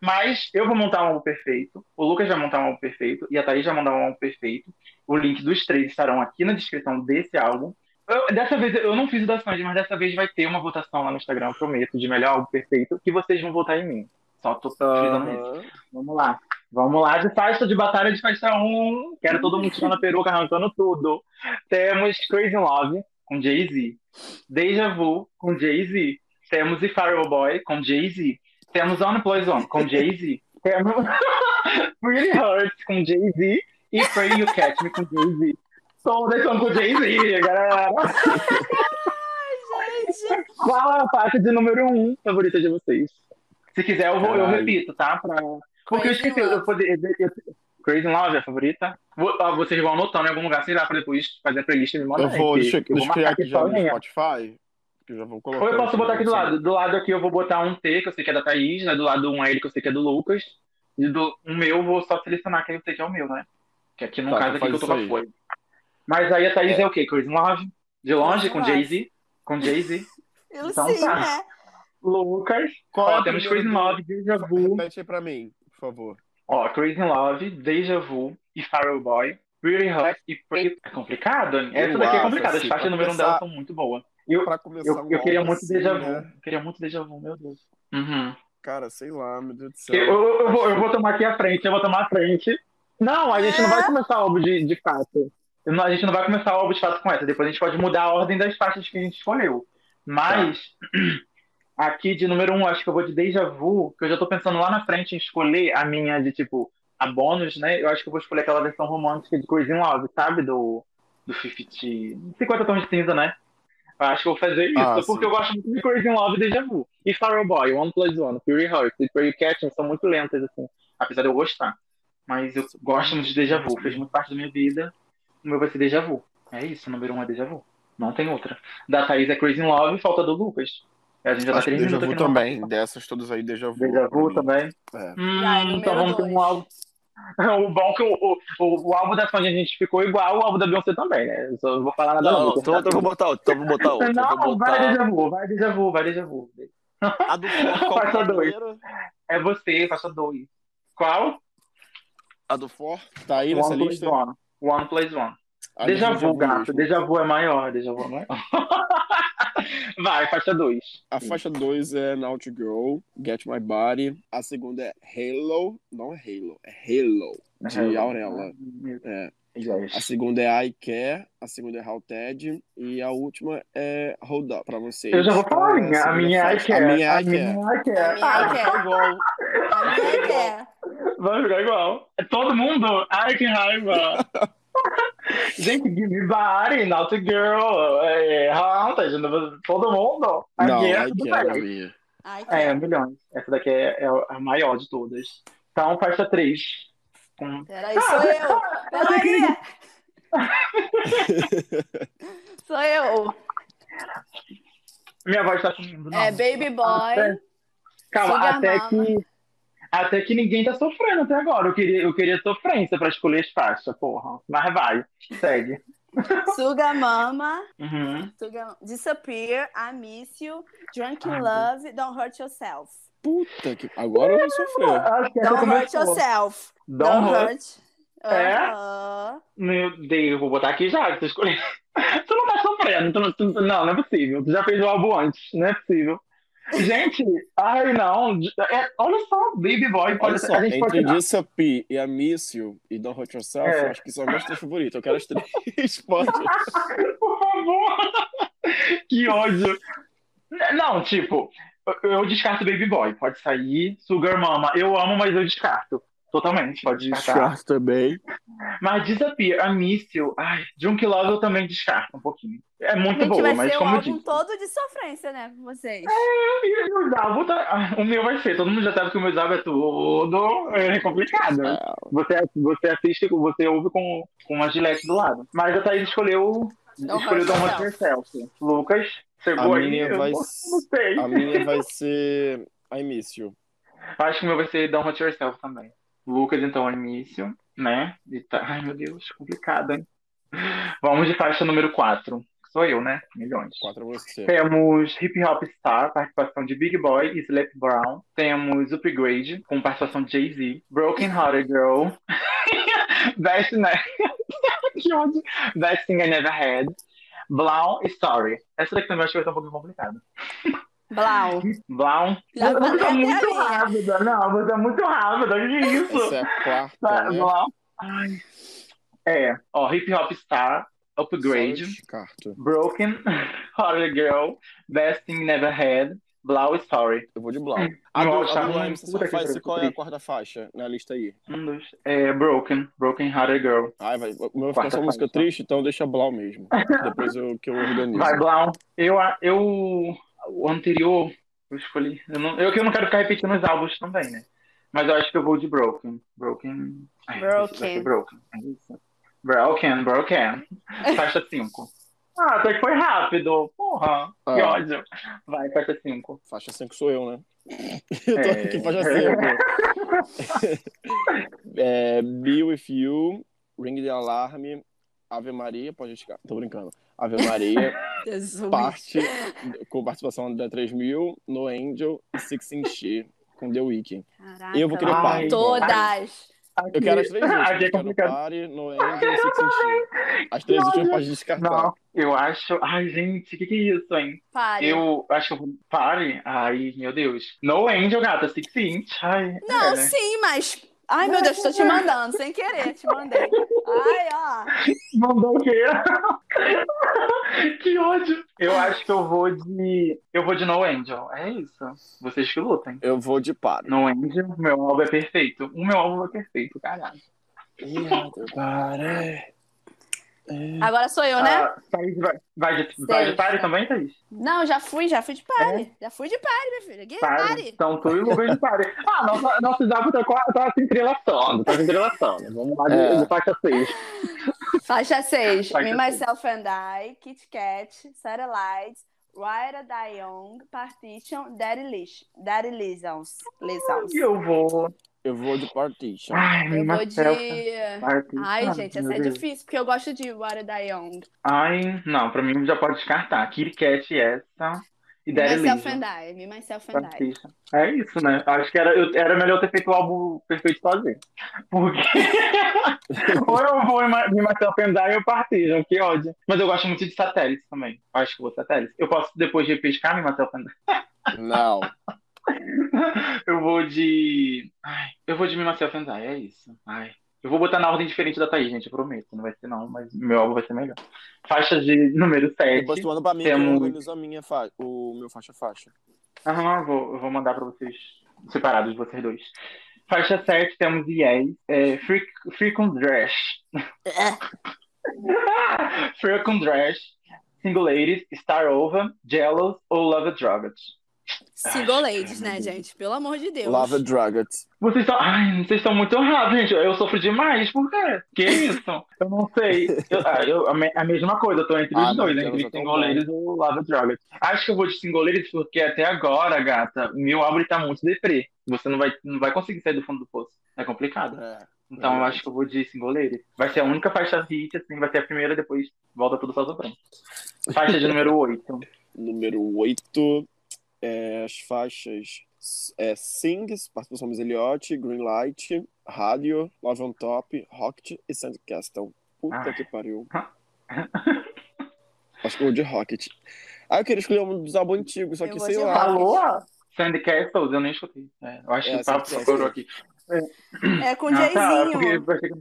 Mas eu vou montar um álbum perfeito. O Lucas vai montar um álbum perfeito. E a Thaís vai montar um álbum perfeito. O link dos três estarão aqui na descrição desse álbum. Eu- dessa vez eu não fiz o da Sandy, mas dessa vez vai ter uma votação lá no Instagram, eu prometo, de melhor álbum perfeito, que vocês vão votar em mim. Só tô frisando isso. Aham. Vamos lá. Vamos lá de faixa de batalha de faixa 1. Quero todo mundo tirando a peruca, arrancando tudo. Temos Crazy Love com Jay-Z. Deja Vu com Jay-Z. Temos If I Were a Boy com Jay-Z. Temos On Plus On com Jay-Z. Temos (laughs) Pretty Hurts com Jay-Z. E Pray You Catch Me com Jay-Z. Todas são com Jay-Z, galera. gente. Qual é a faixa de número 1 um favorita de vocês? Se quiser, eu, vou, eu repito, tá? Pra... Porque eu Crazy in esqueci, eu Love. eu- Crazy in Love é a favorita? Vou- ó, vocês vão anotando em algum lugar, sei lá, pra depois fazer a playlist e me mandar. Eu vou, deixa, eu deixa eu criar marcar aqui já no. Spotify. Que eu já vou colocar. Ou eu posso botar aqui do lado. Do lado aqui eu vou botar um T, que eu sei que é da Thaís, né? Do lado um L, que eu sei que é do Lucas. E do um meu eu vou só selecionar que eu sei que é o meu, né? Que aqui no Tá, caso então aqui que eu tô com a folha. Mas aí a Thaís é, É. o quê? Crazy Love? De longe, Crazy com. Jay-Z? Com Jay-Z? (laughs) Eu Então sim, tá. né? Lucas. Qual é Ó, temos Crazy Love, Deja Vu. Repete aí pra mim, favor. Ó, Crazy Love, Deja Vu e Farrell Boy. Pretty Hot e Pretty... É complicado, hein? Essa Eu daqui é complicada. As faixas número um começar- delas são muito boas. Eu, Pra começar eu, eu queria muito assim, Deja Vu. né? Eu queria muito Deja Vu, meu Deus. Uhum. Cara, sei lá, meu Deus do Eu, céu. eu- eu vou, eu vou tomar aqui a frente, eu vou tomar a frente. Não, a gente não vai começar o álbum de, de fato. Eu A gente não vai começar o álbum de fato com essa. Depois a gente pode mudar a ordem das faixas que a gente escolheu. Mas, (clears throat) aqui de número um, acho que eu vou de Deja Vu, que eu já tô pensando lá na frente em escolher a minha de tipo, a bônus, né? Eu acho que eu vou escolher aquela versão romântica de Crazy Love, sabe? Do, do 50, 50 tons de cinza, né? Eu acho que eu vou fazer isso, Ah, porque sim. eu gosto muito de Crazy Love e Deja Vu. E Farrell Boy, One Plus One, Fury Heart e Pretty Catching são muito lentas, assim, apesar de eu gostar. Mas eu gosto muito de Deja Vu, fez muito parte da minha vida. O meu vai ser Deja Vu. É isso, o número um é Deja Vu. Não tem outra. Da Thaís é Crazy in Love e falta do Lucas. A gente já tá Acho três minutos Vu também. Dessas todas aí, Deja Vu. Deja Vu também. É. Hum, então vamos ter um dois. (laughs) álbum. O bom é que o, o, o, álbum da Sony a gente ficou igual, o álbum da Beyoncé também, né? Eu só não vou falar nada Não, Lucas, então tá? eu vou botar outro. Então vou botar outro. Não, vou vai botar Deja Vu, vai Deja Vu, vai Deja Vu. a do For. Qual que é dois. É você, faixa 2. Qual? A do For. Tá aí nessa One Plus lista? One. One Plus One. A Deja Vu, gato. Deja Vu é maior. Deja Vu é maior. (laughs) (laughs) vai, faixa 2. A faixa 2 é Now to Girl, Get My Body. A segunda é Halo, não é Halo, é Halo, de Aurela. É. A segunda é I Care, a segunda é How Ted e a última é Hold Up pra vocês. Eu já vou falar a é minha. A minha é I? Care. A minha é I A Care. minha é I Care. A minha Ah, I Care. igual. A minha. Vai ficar igual. É todo mundo. Ai, que raiva. Gente, Give Me Body, Not a Girl, é, Haunted, todo mundo. Não, Aqui I é tudo é bem. É, milhões. Essa daqui é, é a maior de todas. Então, faixa 3. Com... Peraí, sou eu. Peraí. (laughs) (laughs) Sou eu. Minha voz tá sumindo, não. É Baby Boy. Até- Calma, Sugar até Mama. que. Até que ninguém tá sofrendo até agora. Eu queria, eu queria sofrência pra escolher as faixas, porra. Mas vai, segue. (laughs) Suga Mama. Uhum. Suga... Disappear. I Miss You. Drunk in Love. Don't Hurt Yourself. Puta que. Agora eu vou sofrer. Essa Don't Hurt começou. Yourself. Don't hurt. hurt. É? Aham. Meu Deus, vou botar aqui já, que tu escolheu. (laughs) Tu não tá sofrendo, tu não, tu- não, não é possível. Tu já fez o álbum antes, não é possível. Gente, ai não, é, olha só, Baby Boy, Olha pode, só, a gente entre Disappear e a Miss You e Don't Hurt Yourself, É. acho que são as minhas três favoritas. Eu quero as três. (laughs) (laughs) Por favor. Que ódio. Não, tipo, eu eu descarto Baby Boy. Pode sair. Sugar Mama. Eu amo, mas eu descarto. Totalmente, pode descartar. Descarto também. Mas Disappear, a Míssil, ai, Junk Love eu também descarto um pouquinho. É muito Gente, boa, vai mas ser um como eu álbum disse. todo de sofrência, né? Com vocês. E álbuns tá- ah, O meu vai ser, todo mundo já sabe que o meu álbum é tudo é complicado. né? Você, você assiste, você ouve com, com uma gilete do lado. Mas a Thaís escolheu. Escolheu Don't Hurt Yourself. Lucas, chegou A aí. minha vai não sei. A minha vai ser I Miss You. Acho que o meu vai ser Don't Hurt Yourself também. Lucas, então, é início, né? E tá... Ai, meu Deus, complicado, hein? Vamos de faixa número 4. Sou eu, né? Milhões. Quatro a você. Temos Hip Hop Star, participação de Big Boy e Slap Brown. Temos Upgrade, com participação de Jay-Z. Broken Hearted Girl. (laughs) Best, né? (laughs) que ódio. Best Thing I Never Had. Blau e Story. Essa daqui também acho que vai ser um pouquinho complicada. (laughs) Blau. Blau. Já Você é a muito minha. rápida. Não, você é muito rápida. Que isso? Essa é a quarta, Tá, né? Blau. Ai. É, ó, Hip Hop Star, Upgrade. Broken, (laughs) Hearted Girl, Best Thing Never Had, Blau Story. Eu vou de Blau. A do, a do pariu, qual é a quarta faixa na lista aí? Um, dois. É, Broken, Broken Hearted Girl. Ai, vai. O meu ficar só música faixa. triste, então deixa Blau mesmo. Depois eu, que eu organizo. Vai, Blau. Eu, eu, o anterior, eu escolhi. Eu, não, eu que eu não quero ficar repetindo os álbuns também, né? Mas eu acho que eu vou de Broken. Broken. Ai, Broken. Broken. É. Broken, Broken. Faixa 5. Ah, até que foi rápido. Porra, que Ah. ódio. Vai, faixa 5. Faixa 5 sou eu, né? (laughs) Eu tô É. aqui faixa 5. (laughs) (laughs) é, Be With You, Ring the Alarm, Ave Maria, pode descartar. Tô brincando. Ave Maria, (laughs) parte com participação da 3000, No Angel e Six Inch com The Weeknd. Caraca, Eu vou querer vai. Party. Todas. Aqui, Eu quero as três últimas. aqui é Eu quero complicado. Party, No Angel e Six Inch. As três últimas pode descartar. Não, eu acho. Ai, gente, o que, que é isso, hein? Pare. Eu acho que eu vou. Pare. Ai, meu Deus. No Angel, gata, Six Inch. Ai, Não, é, né? sim, mas. Ai, meu Deus, tô te mandando, sem querer, te mandei. Ai, ó. Mandou o quê? que ódio. Eu acho que eu vou de. Eu vou de No Angel. É isso. Vocês que lutem. Eu vou de Party. No Angel, meu álbum é perfeito. O meu álbum é perfeito, caralho. Party. Agora sou eu, né? Ah, Thaís vai, vai de, vai de party também, Thaís? Não, já fui, já fui de pare. Já fui de pare, minha filha. Que Party. pare. Então tu e o Lucas de party. (laughs) Ah, nossa, nosso zap tá, tá se entrelaçando. Tá se entrelaçando. Vamos lá de, É. de faixa 6. (laughs) Faixa 6. Faixa Me, seis. Myself and I, Kit Kat, Satellites, Die Young, Partition, Daddy Lish. Daddy Lisons. Lisons. Eu vou. Eu vou de Partition. Ai, Eu vou de. Party. Ai, Ah, gente, essa é Deus. difícil, porque eu gosto de Rita Die Young. Ai, não, pra mim já pode descartar. Kit Kat essa e Me, Daddy Myself and I. Me, Myself and I. Partition. É isso, né? Acho que era, eu- era melhor ter feito o álbum perfeito sozinho. Porque. (laughs) ou eu vou em Ma- em Marcel Pendai ou Partition, que ódio. Mas eu gosto muito de satélite também. Acho que eu vou satélite. Eu posso depois repescar em Marcel Pendai. Não. (laughs) Eu vou de. Ai, eu vou de Me Myself and I, é isso. Ai. Eu vou botar na ordem diferente da Thaís, gente, eu prometo. Não vai ser não, mas meu álbum vai ser melhor. Faixa de número 7. Depois tu manda pra mim Temos- a minha fa... o meu faixa-faixa. Aham, eu vou, eu vou mandar pra vocês separados, vocês dois. Faixa 7 temos Yes, é, Freak, Freak on Dress. (laughs) Freak on Dress, Single Ladies, Star Over, Jealous ou Love Drugged. Single ladies, né, gente? Pelo amor de Deus. Lava Drugget. Vocês estão. Ai, vocês estão muito errados, gente. Eu sofro demais, por quê? Que isso? Eu não sei. Eu, ah, eu- a, me- a mesma coisa, eu tô entre Ah, os dois, mas entre eu Single. Ladies ou Love Drugged. Acho que eu vou de Single Ladies porque até agora, gata, meu álbum tá muito deprê. Você não vai, não vai conseguir sair do fundo do poço. É complicado. É. Então eu verdade. acho que eu vou de Single Ladies. Vai ser a única faixa hit, assim, vai ser a primeira, depois volta tudo só. Faixa de número 8. (laughs) Número 8, é, as faixas é, Sings, participação Miss Elliott, Greenlight, Rádio, Love on Top, Rocket e Sandcastle. Puta Ah. que pariu. (laughs) Acho que eu vou de Rocket. Ah, eu queria escolher um dos álbuns antigos, só que sei lá. Falou? Sandy Castles, eu nem escutei. É, eu acho É, que o papo procurou Castles. É aqui. com Ah, tá, Jayzinho. porque.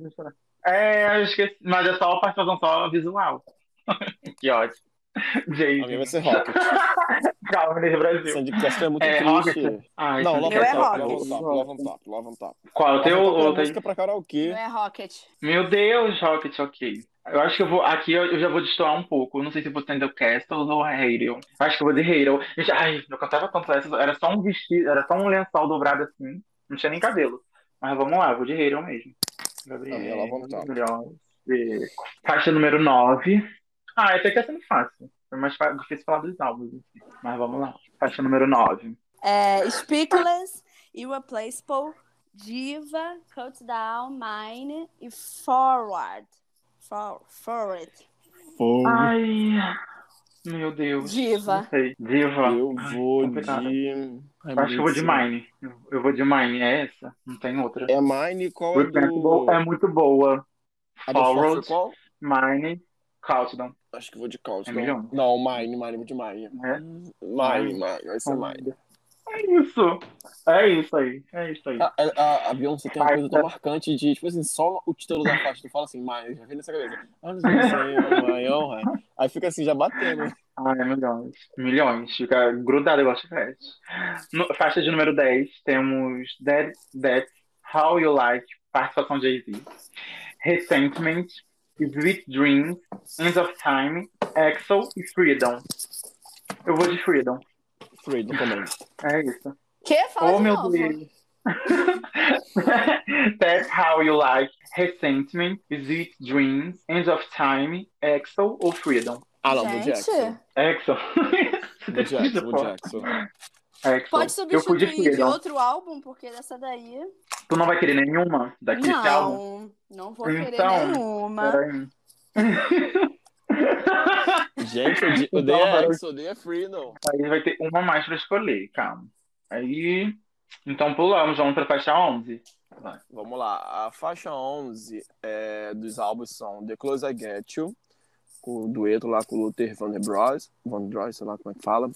É, eu esqueci. Mas é só a participação só visual. (laughs) que ótimo. A Jay. minha vai ser Rocket. (laughs) Calma, nesse Brasil. Sandcastle é muito É, triste. Rocket. Ai, Não, Love é Top, Rocket. Love on Top, Love on Top, Love on Top. Qual? O teu Love on Top é ou tem... música pra karaokê. Não é Rocket. Meu Deus, Rocket, ok. Eu acho que eu vou. Aqui eu, eu já vou destoar um pouco. Eu não sei se eu vou Sandy Castles ou Halo. Eu acho que eu vou de. Gente, ai, eu cantava tanto essa. Era só um vestido, era só um lençol dobrado assim. Não tinha nem cabelo. Mas vamos lá, vou de Halo mesmo. Gabriel. Melhor. Faixa número 9. Ah, até que tá sendo fácil. Foi mais difícil falar dos álbuns. assim. Mas vamos lá. Faixa número 9. É, Speakless, Irreplaceable, Diva, Cut Down, Mine e Forward. For, forward. Foi. Ai. Meu Deus. Diva. Diva. Eu vou complicado. de. Eu acho que eu vou de Mine. Eu vou de Mine, é essa? Não tem outra. É Mine, qual é do. é muito boa. A Forward, qual? Mine, Countdown. Acho que vou de Countdown. É. Não, Mine, Mine, vou de Mine. É? Mine, Mine, vai ser Mine. É isso. É isso aí. É isso aí. A, a, a Beyoncé tem uma coisa tão marcante de, tipo assim, só o título da faixa, tu fala assim, Mine, já vem nessa cabeça. Ah, não sei. Aí fica assim, já batendo. Ai, milhões. Milhões. Fica grudado igual chiclete. No, faixa de número 10, temos That, That's How You Like, participação Jay-Z. Resentment, Sweet Dreams, End of Time, Axel e Freedom. Eu vou de Freedom. Freedom também. É isso. Que? Fala Oh, de meu novo. Deus. (laughs) That's How You Like, Resentment, Sweet Dreams, End of Time, Axel ou Freedom? Ah, não, vou Gente, Jackson. Axel. Vou (laughs) Jackson, Jackson. Axel. pode de substituir de outro álbum, porque dessa daí. Tu não vai querer nenhuma daqui? Não, não vou querer Então, nenhuma. (laughs) Gente, o, D- o Então, agora- DX, o D é Freedom. Aí vai ter uma mais pra escolher, calma. Aí. Então pulamos, vamos pra faixa 11. Vamos lá, a faixa 11 é, dos álbuns são The Close I Get You, com o dueto lá com o Luther Vandross, Vandross, sei lá como é que fala.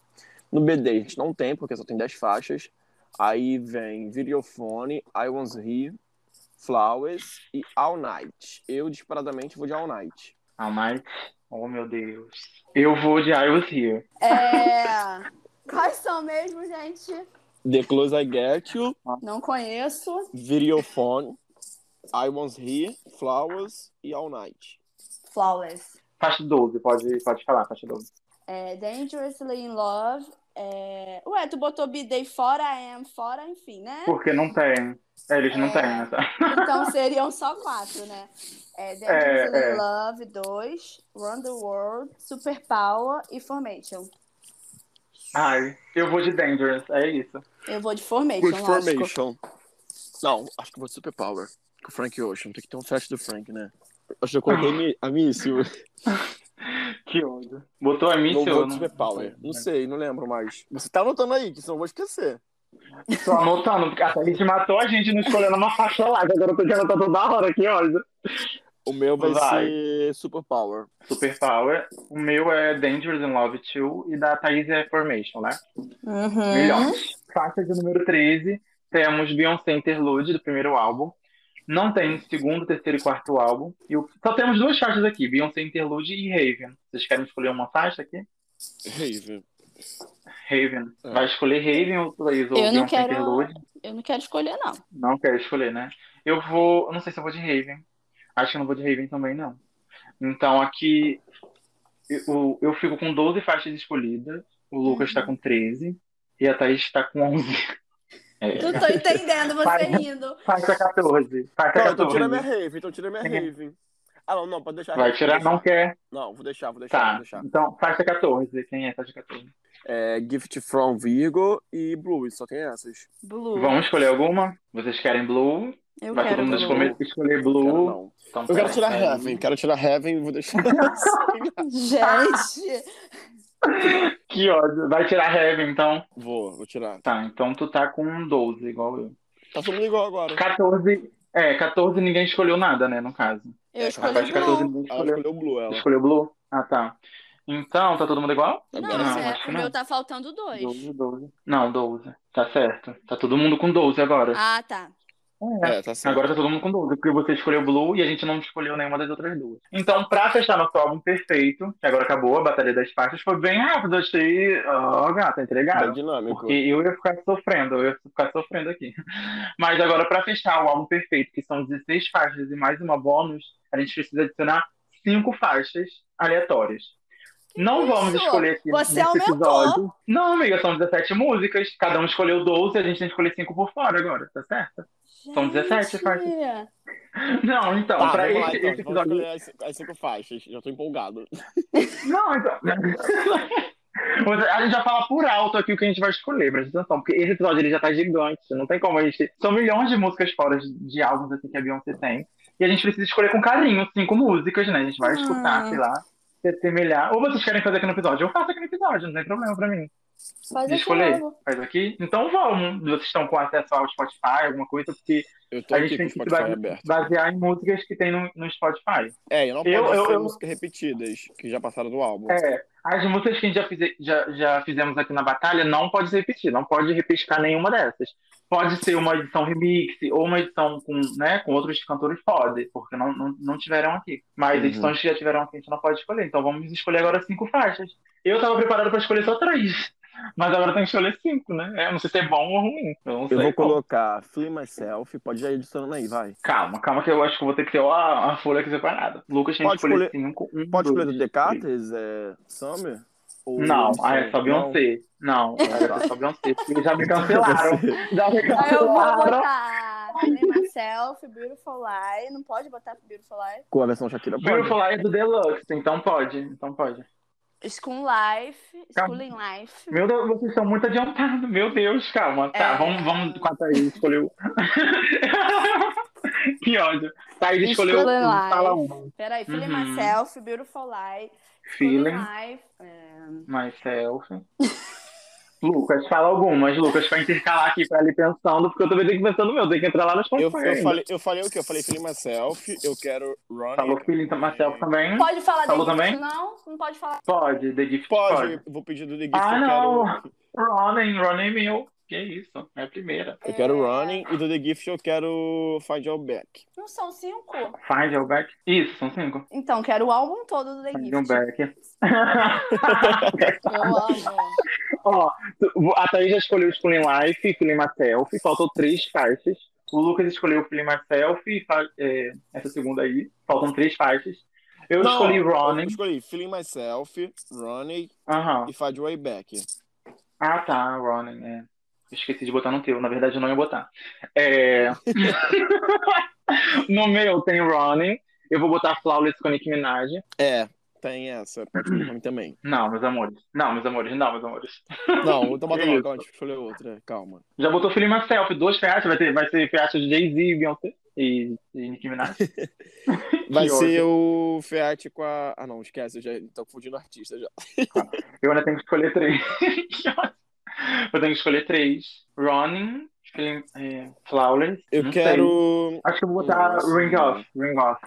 No BD a gente não tem, porque só tem 10 faixas. Aí vem Videophone, I Was Here, Flowers e All Night. Eu, disparadamente, vou de All Night. All Night. Oh, meu Deus. Eu vou de I Was Here. É... (laughs) Quais são mesmo, gente? The Close I Get You, Não conheço. Videophone, I Was Here, Flowers e All Night. Flawless. Faixa 12, pode, pode falar, faixa 12. É, Dangerously in Love. É... Ué, tu botou B-Day fora, Am fora, enfim, né? Porque não tem. É, eles não É. têm, né? Então seriam só quatro, né? É, Dangerously É, é. Love, 2, Run the World, Superpower e Formation. Ai, eu vou de Dangerous, é isso. Eu vou de Formation, Good. Formation. Não, acho que vou de Superpower. Com o Frank Ocean. Tem que ter um flash do Frank, né? Acho que eu coloquei a Míssil. (laughs) (laughs) Que ódio. Botou a Não Missile? vou de Superpower. Não sei, não lembro mais. Você tá anotando aí, que senão eu vou esquecer. Tô anotando, porque a gente matou a gente não escolhendo uma faixa lá, que agora eu tô querendo anotar toda hora aqui, olha. O meu vai, Vai. ser Superpower. Superpower. O meu é Dangerous in Love 2 e da Thaís é Formation, né? Uhum. Melhores. Faixa de número 13, temos Beyoncé Interlude, do primeiro álbum. Não tem segundo, terceiro e quarto álbum. E o- Só temos duas faixas aqui, Beyoncé Interlude e Raven. Vocês querem escolher uma faixa aqui? Raven. Raven. É. Vai escolher Raven ou Thaís ou Eu não Beyoncé quero- Interlude? Eu não quero escolher, não. Não quero escolher, né? Eu vou. Eu não sei se eu vou de Raven. Acho que eu não vou de Raven também, não. Então aqui eu, eu fico com 12 faixas escolhidas. O Lucas Uhum. está com 13. E a Thaís está com 11. É. Não tô entendendo você Vai. rindo. Faixa 14. Faixa Não, então 14. tira minha Raven, então tira minha Raven. Ah, não, não, pode deixar. Vai tirar? Não quer? Não, vou deixar, vou deixar, Tá. vou deixar. Então, faixa 14. Quem é faixa 14? É, Gift from Virgo e Blue, só tem essas. Blue. Vamos escolher alguma? Vocês querem Blue? Eu Vai quero todo mundo escolher, escolher Não Blue. quero, não. Então, Eu quero peraí, tirar peraí. Heaven, quero tirar Heaven e vou deixar. (laughs) Gente, (laughs) (laughs) Que ódio. Vai tirar Heaven, então. vou, vou tirar. Tá, então tu tá com 12, igual eu. Tá todo mundo igual agora. 14. É, 14 ninguém escolheu nada, né, no caso. eu É, escolhi faixa 14 Blue. ninguém Ela escolheu. escolheu Blue, ela. Escolheu Blue? Ah, tá. Então, tá todo mundo igual? Não, Agora Não, é, acho que o não. meu tá faltando dois. 12, 12. Não, 12. Tá certo. Tá todo mundo com 12 agora. Ah, tá. É. É, tá certo. Agora tá todo mundo com 12, porque você escolheu Blue e a gente não escolheu nenhuma das outras duas. Então, pra fechar nosso álbum perfeito, que agora acabou a Batalha das Faixas, foi bem rápido, achei. Ó, gata, Bem entregaram. dinâmico. Porque eu ia ficar sofrendo, eu ia ficar sofrendo aqui. (laughs) Mas agora, pra fechar o álbum perfeito, que são 16 faixas e mais uma bônus, a gente precisa adicionar cinco faixas aleatórias. Não vamos isso? escolher aqui Você nesse aumentou. episódio. Não, amiga, são 17 músicas. Cada um escolheu 12, a gente tem que escolher 5 por fora agora, tá certo? São 17 Gente. faixas. Não, então, Tá, pra esse, então. esse episódio. escolher as, as cinco faixas. Já tô empolgado. (laughs) Não, então. (laughs) A gente vai falar por alto aqui o que a gente vai escolher, presta atenção, porque esse episódio ele já tá gigante, não tem como a gente. São milhões de músicas fora de, álbuns assim que a Beyoncé tem. E a gente precisa escolher com carinho cinco músicas, né? A gente vai escutar, Hum. sei lá, semelhar. Ou vocês querem fazer aqui no episódio? Eu faço aqui no episódio, não tem problema pra mim. Faz aqui escolher. logo. Faz aqui? Então vamos. Vocês estão com acesso ao Spotify, alguma coisa, porque Eu tô a aqui gente tem que se basear em músicas que tem no, no Spotify. É, e não pode Eu- eu- ser eu- músicas repetidas, que já passaram do álbum. É, as músicas que a gente já, fize- já- já fizemos aqui na batalha não pode se repetir, não pode repescar nenhuma dessas. Pode ser uma edição remix ou uma edição com, né, com outros cantores, pode, porque não, não, não tiveram aqui. Mas Uhum. edições que já tiveram aqui a gente não pode escolher. Então vamos escolher agora cinco faixas. Eu tava preparado para escolher só três, mas agora tem que escolher cinco, né? Eu não sei se é bom ou ruim. Eu não Eu vou qual. colocar Flee Myself, pode ir adicionando aí, vai. Calma, calma, que eu acho que eu vou ter que ter uma, uma folha aqui separada. Lucas tem que Pode escolher escolher- cinco. Um, Pode dois, escolher do. Decates, é, Summer? Ou Não, ah, é só Não? Beyoncé. Não, é só (laughs) Beyoncé, porque já me (laughs) cancelaram. Já me Aí eu vou cancelaram. botar Myself, Beautiful Lie. Não pode botar Beautiful Lie. Com a versão Shakira pode. Beautiful Lie é do Deluxe, então pode. Então pode. School Life. Schooling Life. Meu Deus, vocês estão muito adiantados. Meu Deus, calma. Tá, É. vamos, vamos com a Thaís, escolheu. (laughs) que ódio. Thaís escolheu Feeling um, fala uma. Peraí, Feeling Uhum. Myself, Beautiful Life. Feeling, Life. é, myself. Lucas, fala algumas, Lucas, pra intercalar aqui pra ir pensando, porque eu também tenho que pensar no meu, tenho que entrar lá nos Eu, eu, falei, eu falei o quê? Eu falei Feeling Myself, eu quero Running. Falou feeling myself também? Pode falar Falou The Gift, também? não? Não pode falar. Pode, The Gift Pode, pode. vou pedir do The Gift, Ah, eu não. quero... Running, Running Mil. Que isso, é a primeira. Eu quero É, Running e do The Gift eu quero Find Your Back. Não são cinco? Find Your Back. Isso, são cinco. Então, quero o álbum todo do The Find Your Gift. Back. (laughs) (laughs) Eu amo. Ó, a Thaís já escolheu o Feeling Life e Feeling Myself. Faltam três faixas. O Lucas escolheu o Feeling Myself e fa- é, essa segunda aí. Faltam três faixas. Eu Não, escolhi Eu Running. escolhi Feeling Myself, Running Aham. e Your Way Back. Ah, tá, Running, é. Esqueci de botar no teu. Na verdade, eu não ia botar. É... (laughs) (laughs) no meu tem Running. Eu vou botar Flawless com Nicki Minaj. É, tem essa, pode ser mim também. (clears throat) Não, meus amores. Não, meus amores. Não, meus amores. (laughs) Não, então bota isso? calma, escolher outra, calma. Já botou Feeling Myself. Duas fiachas. Vai, ter, vai ser fiacha de Jay-Z, Beyoncé e, e Nicki Minaj. (laughs) Vai (laughs) ser o Fiat com a... Ah, não, esquece, eu já tô confundindo artista já. Eu ainda tenho que escolher três. Eu tenho que escolher três. Running, Feeling, é, Flawless. Eu não sei. quero... Acho que eu vou botar Nossa. Ring Off. Ring Off.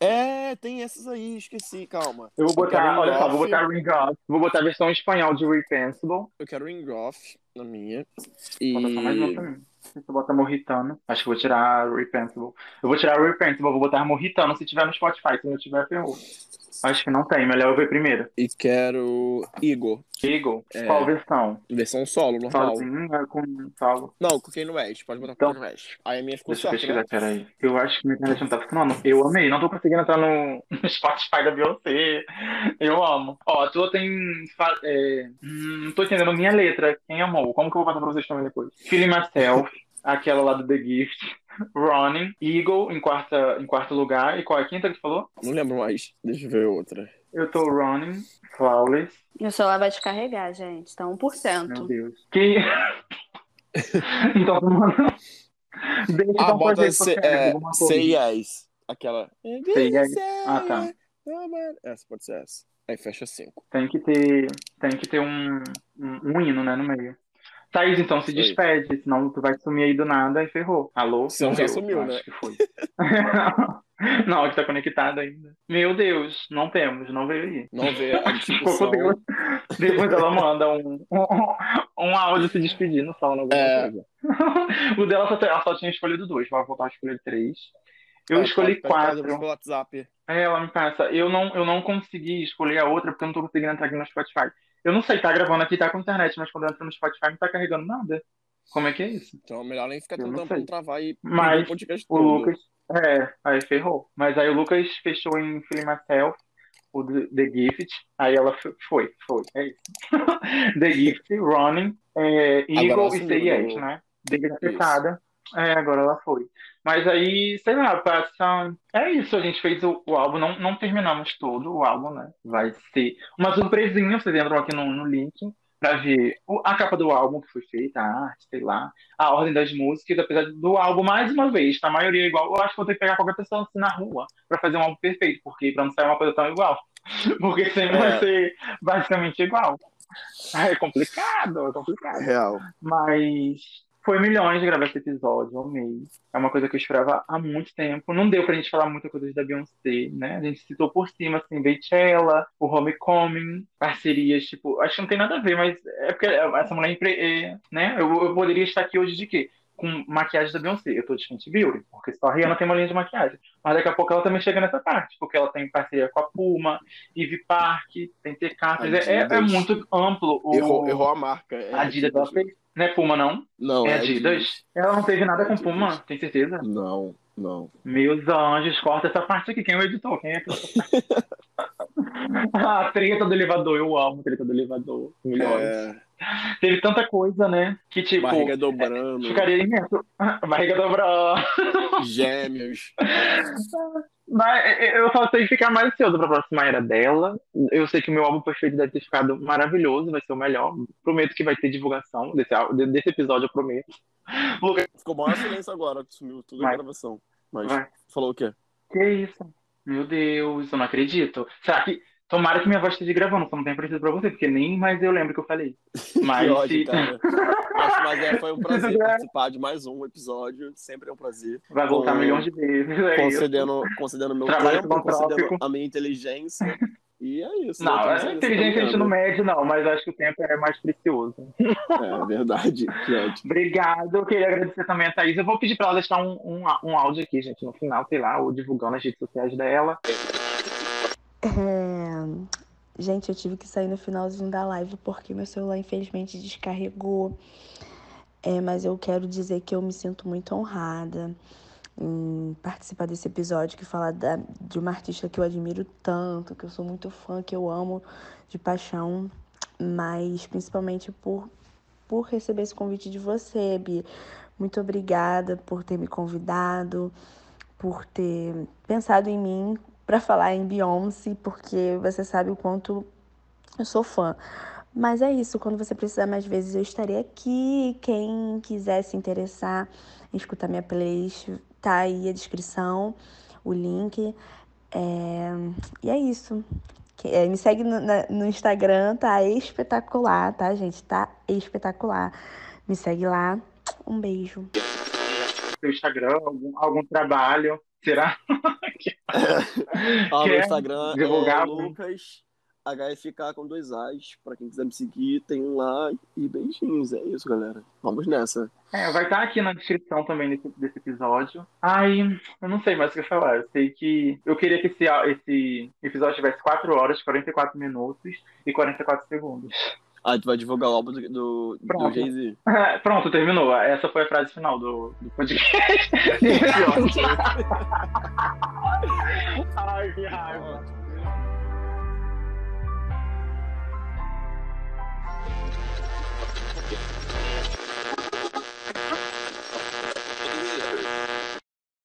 É, tem essas aí, esqueci, calma. Eu vou botar, quero olha só, vou botar Ring Off. Vou botar a versão espanhol de Repensible. Eu quero Ring Off na minha. Bota só mais uma E... Se tu bota Morritano. Acho que eu vou tirar Repensible. Eu vou tirar Repensible, vou botar Morritano se tiver no Spotify. Se não tiver, ferrou. Acho que não tem, melhor eu ver primeiro. e quero Igor, Eagle, É. qual versão? versão solo, normal. Sozinho com solo? Não, com Kanye West, pode botar com Então- Kanye West. Aí a minha ficou Deixa eu certa, pesquisar, né? peraí. Eu acho que minha internet não tá funcionando. Eu amei, não tô conseguindo entrar no, (laughs) no Spotify da Beyoncé. Eu amo. Ó, a tua tem. É, hum, não tô entendendo minha letra. Quem amou? Como que eu vou passar pra vocês também depois? Feeling Myself, aquela lá do The Gift. Running, Eagle em, quarta, em quarto lugar. E qual é a quinta que tu falou? Não lembro mais. Deixa eu ver outra. Eu tô Running, Flawless. Meu celular vai descarregar, gente. Tá 1%. Meu Deus. Que. (laughs) então, mano. (laughs) Deixa Ah, então bota qualquer é. Say Yes. Aquela. Say Yes. Ah, tá. Essa pode ser essa. Aí fecha cinco. Tem que ter, tem que ter um, um, um hino, né, no meio. Thaís, então se despede, senão tu vai sumir aí do nada e ferrou. Alô? Senão já sumiu, né? Acho que foi. (laughs) não, aqui tá conectado ainda. Meu Deus, não temos, não veio aí. Não com (laughs) discussão. Deus. Depois ela manda um, um, um áudio se despedindo, falando alguma É. coisa. (laughs) o dela só, ela só tinha escolhido dois, vai voltar a escolher três. Eu É, escolhi quatro. pelo WhatsApp. É, ela me passa. Eu não, eu não consegui escolher a outra porque eu não tô conseguindo entrar aqui no Spotify. Eu não sei, tá gravando aqui, tá com internet, mas quando eu entro no Spotify não tá carregando nada. Como é que é isso? Então é melhor nem ficar Eu tentando travar e Mas o podcast O todo. Lucas. É, aí ferrou. Mas aí o Lucas fechou em Myself, o The Gift. Aí ela foi, foi, é isso. (laughs) The Gift, Running, é, Eagle e né, Yes, né? Desgastada. É, agora ela foi. Mas aí, sei lá, passa. É isso, a gente fez o, o álbum, não, não terminamos todo o álbum, né? Vai ser uma surpresinha, vocês entram aqui no, no link pra ver a capa do álbum que foi feita, a arte, sei lá, a ordem das músicas, apesar do álbum, mais uma vez, tá? A maioria é igual. Eu acho que vou ter que pegar qualquer pessoa assim na rua pra fazer um álbum perfeito, porque pra não sair uma coisa tão igual. (laughs) Porque sempre É. vai ser basicamente igual. É complicado, é complicado. Real. Mas foi milhões de gravar esse episódio, eu amei. É uma coisa que eu esperava há muito tempo. Não deu pra gente falar muita coisa da Beyoncé, né? A gente citou por cima, assim, Beychella, o Homecoming, parcerias, tipo, acho que não tem nada a ver, mas é porque essa mulher, empre- é, né? Eu, eu poderia estar aqui hoje de quê? Com maquiagem da Beyoncé. Eu tô de Fenty Beauty, porque só a Rihanna tem uma linha de maquiagem. Mas daqui a pouco ela também chega nessa parte, porque ela tem parceria com a Puma, Ivy Park, tem TK. É, é, é muito amplo o, Errou, errou a marca. É a Adidas. Ela fez, não é Puma, não? Não, É é Adidas? Ela não teve nada com Adidas. Puma, tem certeza? Não, não. Meus anjos, corta essa parte aqui. Quem é o editor? Quem é que (laughs) A treta do elevador, eu amo a treta do elevador. Milhões. É, (laughs) Teve tanta coisa, né? Que tipo, barriga dobrando, ficaria imenso. (laughs) Barriga dobrando. (laughs) gêmeos. Mas é, eu só sei ficar mais ansioso pra próxima era dela. Eu sei que o meu álbum perfeito deve ter ficado maravilhoso, vai ser o melhor. Prometo que vai ter divulgação desse, desse episódio, eu prometo. Ficou maior silêncio agora, que sumiu tudo a Mas- gravação. Mas Vai. falou o quê? Que isso? Meu Deus, eu não acredito. Será que. Tomara que minha voz esteja gravando, só não tenho preciso pra você, porque nem mais eu lembro que eu falei. (laughs) Mas Que ódio, cara. Mas, mas é, foi um prazer É. (laughs) participar de mais um episódio. Sempre é um prazer. vai voltar Com- milhões de vezes. É isso. concedendo, concedendo meu Trabalho tempo, concedendo a minha inteligência. E é isso. Não, né? a inteligência a gente não mede, não, mas acho que o tempo é mais precioso. É verdade. Ótimo. (laughs) Obrigado, eu queria agradecer também a Thaís. Eu vou pedir pra ela deixar um, um, um áudio aqui, gente, no final, sei lá, ou divulgando as redes sociais dela. É, Gente, eu tive que sair no finalzinho da live porque meu celular infelizmente descarregou. É, mas eu quero dizer que eu me sinto muito honrada em participar desse episódio que fala da- de uma artista que eu admiro tanto, que eu sou muito fã, que eu amo de paixão, mas principalmente por, por receber esse convite de você, Bi. Muito obrigada por ter me convidado, por ter pensado em mim para falar em Beyoncé, porque você sabe o quanto eu sou fã. Mas é isso, quando você precisar mais vezes eu estarei aqui. Quem quiser se interessar em escutar minha playlist, tá aí a descrição, o link. É, E é isso. É, Me segue no, no Instagram, tá espetacular, tá, gente? Tá espetacular. Me segue lá. Um beijo. Seu Instagram, algum, algum trabalho. Será? (laughs) Meu Quer Instagram divulgar é? Lucas HFK com dois As. Pra quem quiser me seguir, tem um lá. E beijinhos. É isso, galera. Vamos nessa. É, vai estar aqui na descrição também desse, desse episódio. Ai, eu não sei mais o que falar. Eu sei que eu queria que esse, esse episódio tivesse 4 horas, 44 minutos e 44 segundos. Ah, tu vai divulgar o álbum do, do, do Jay-Z. (laughs) Pronto, terminou. Essa foi a frase final do, do podcast. (laughs) Ai, que raiva.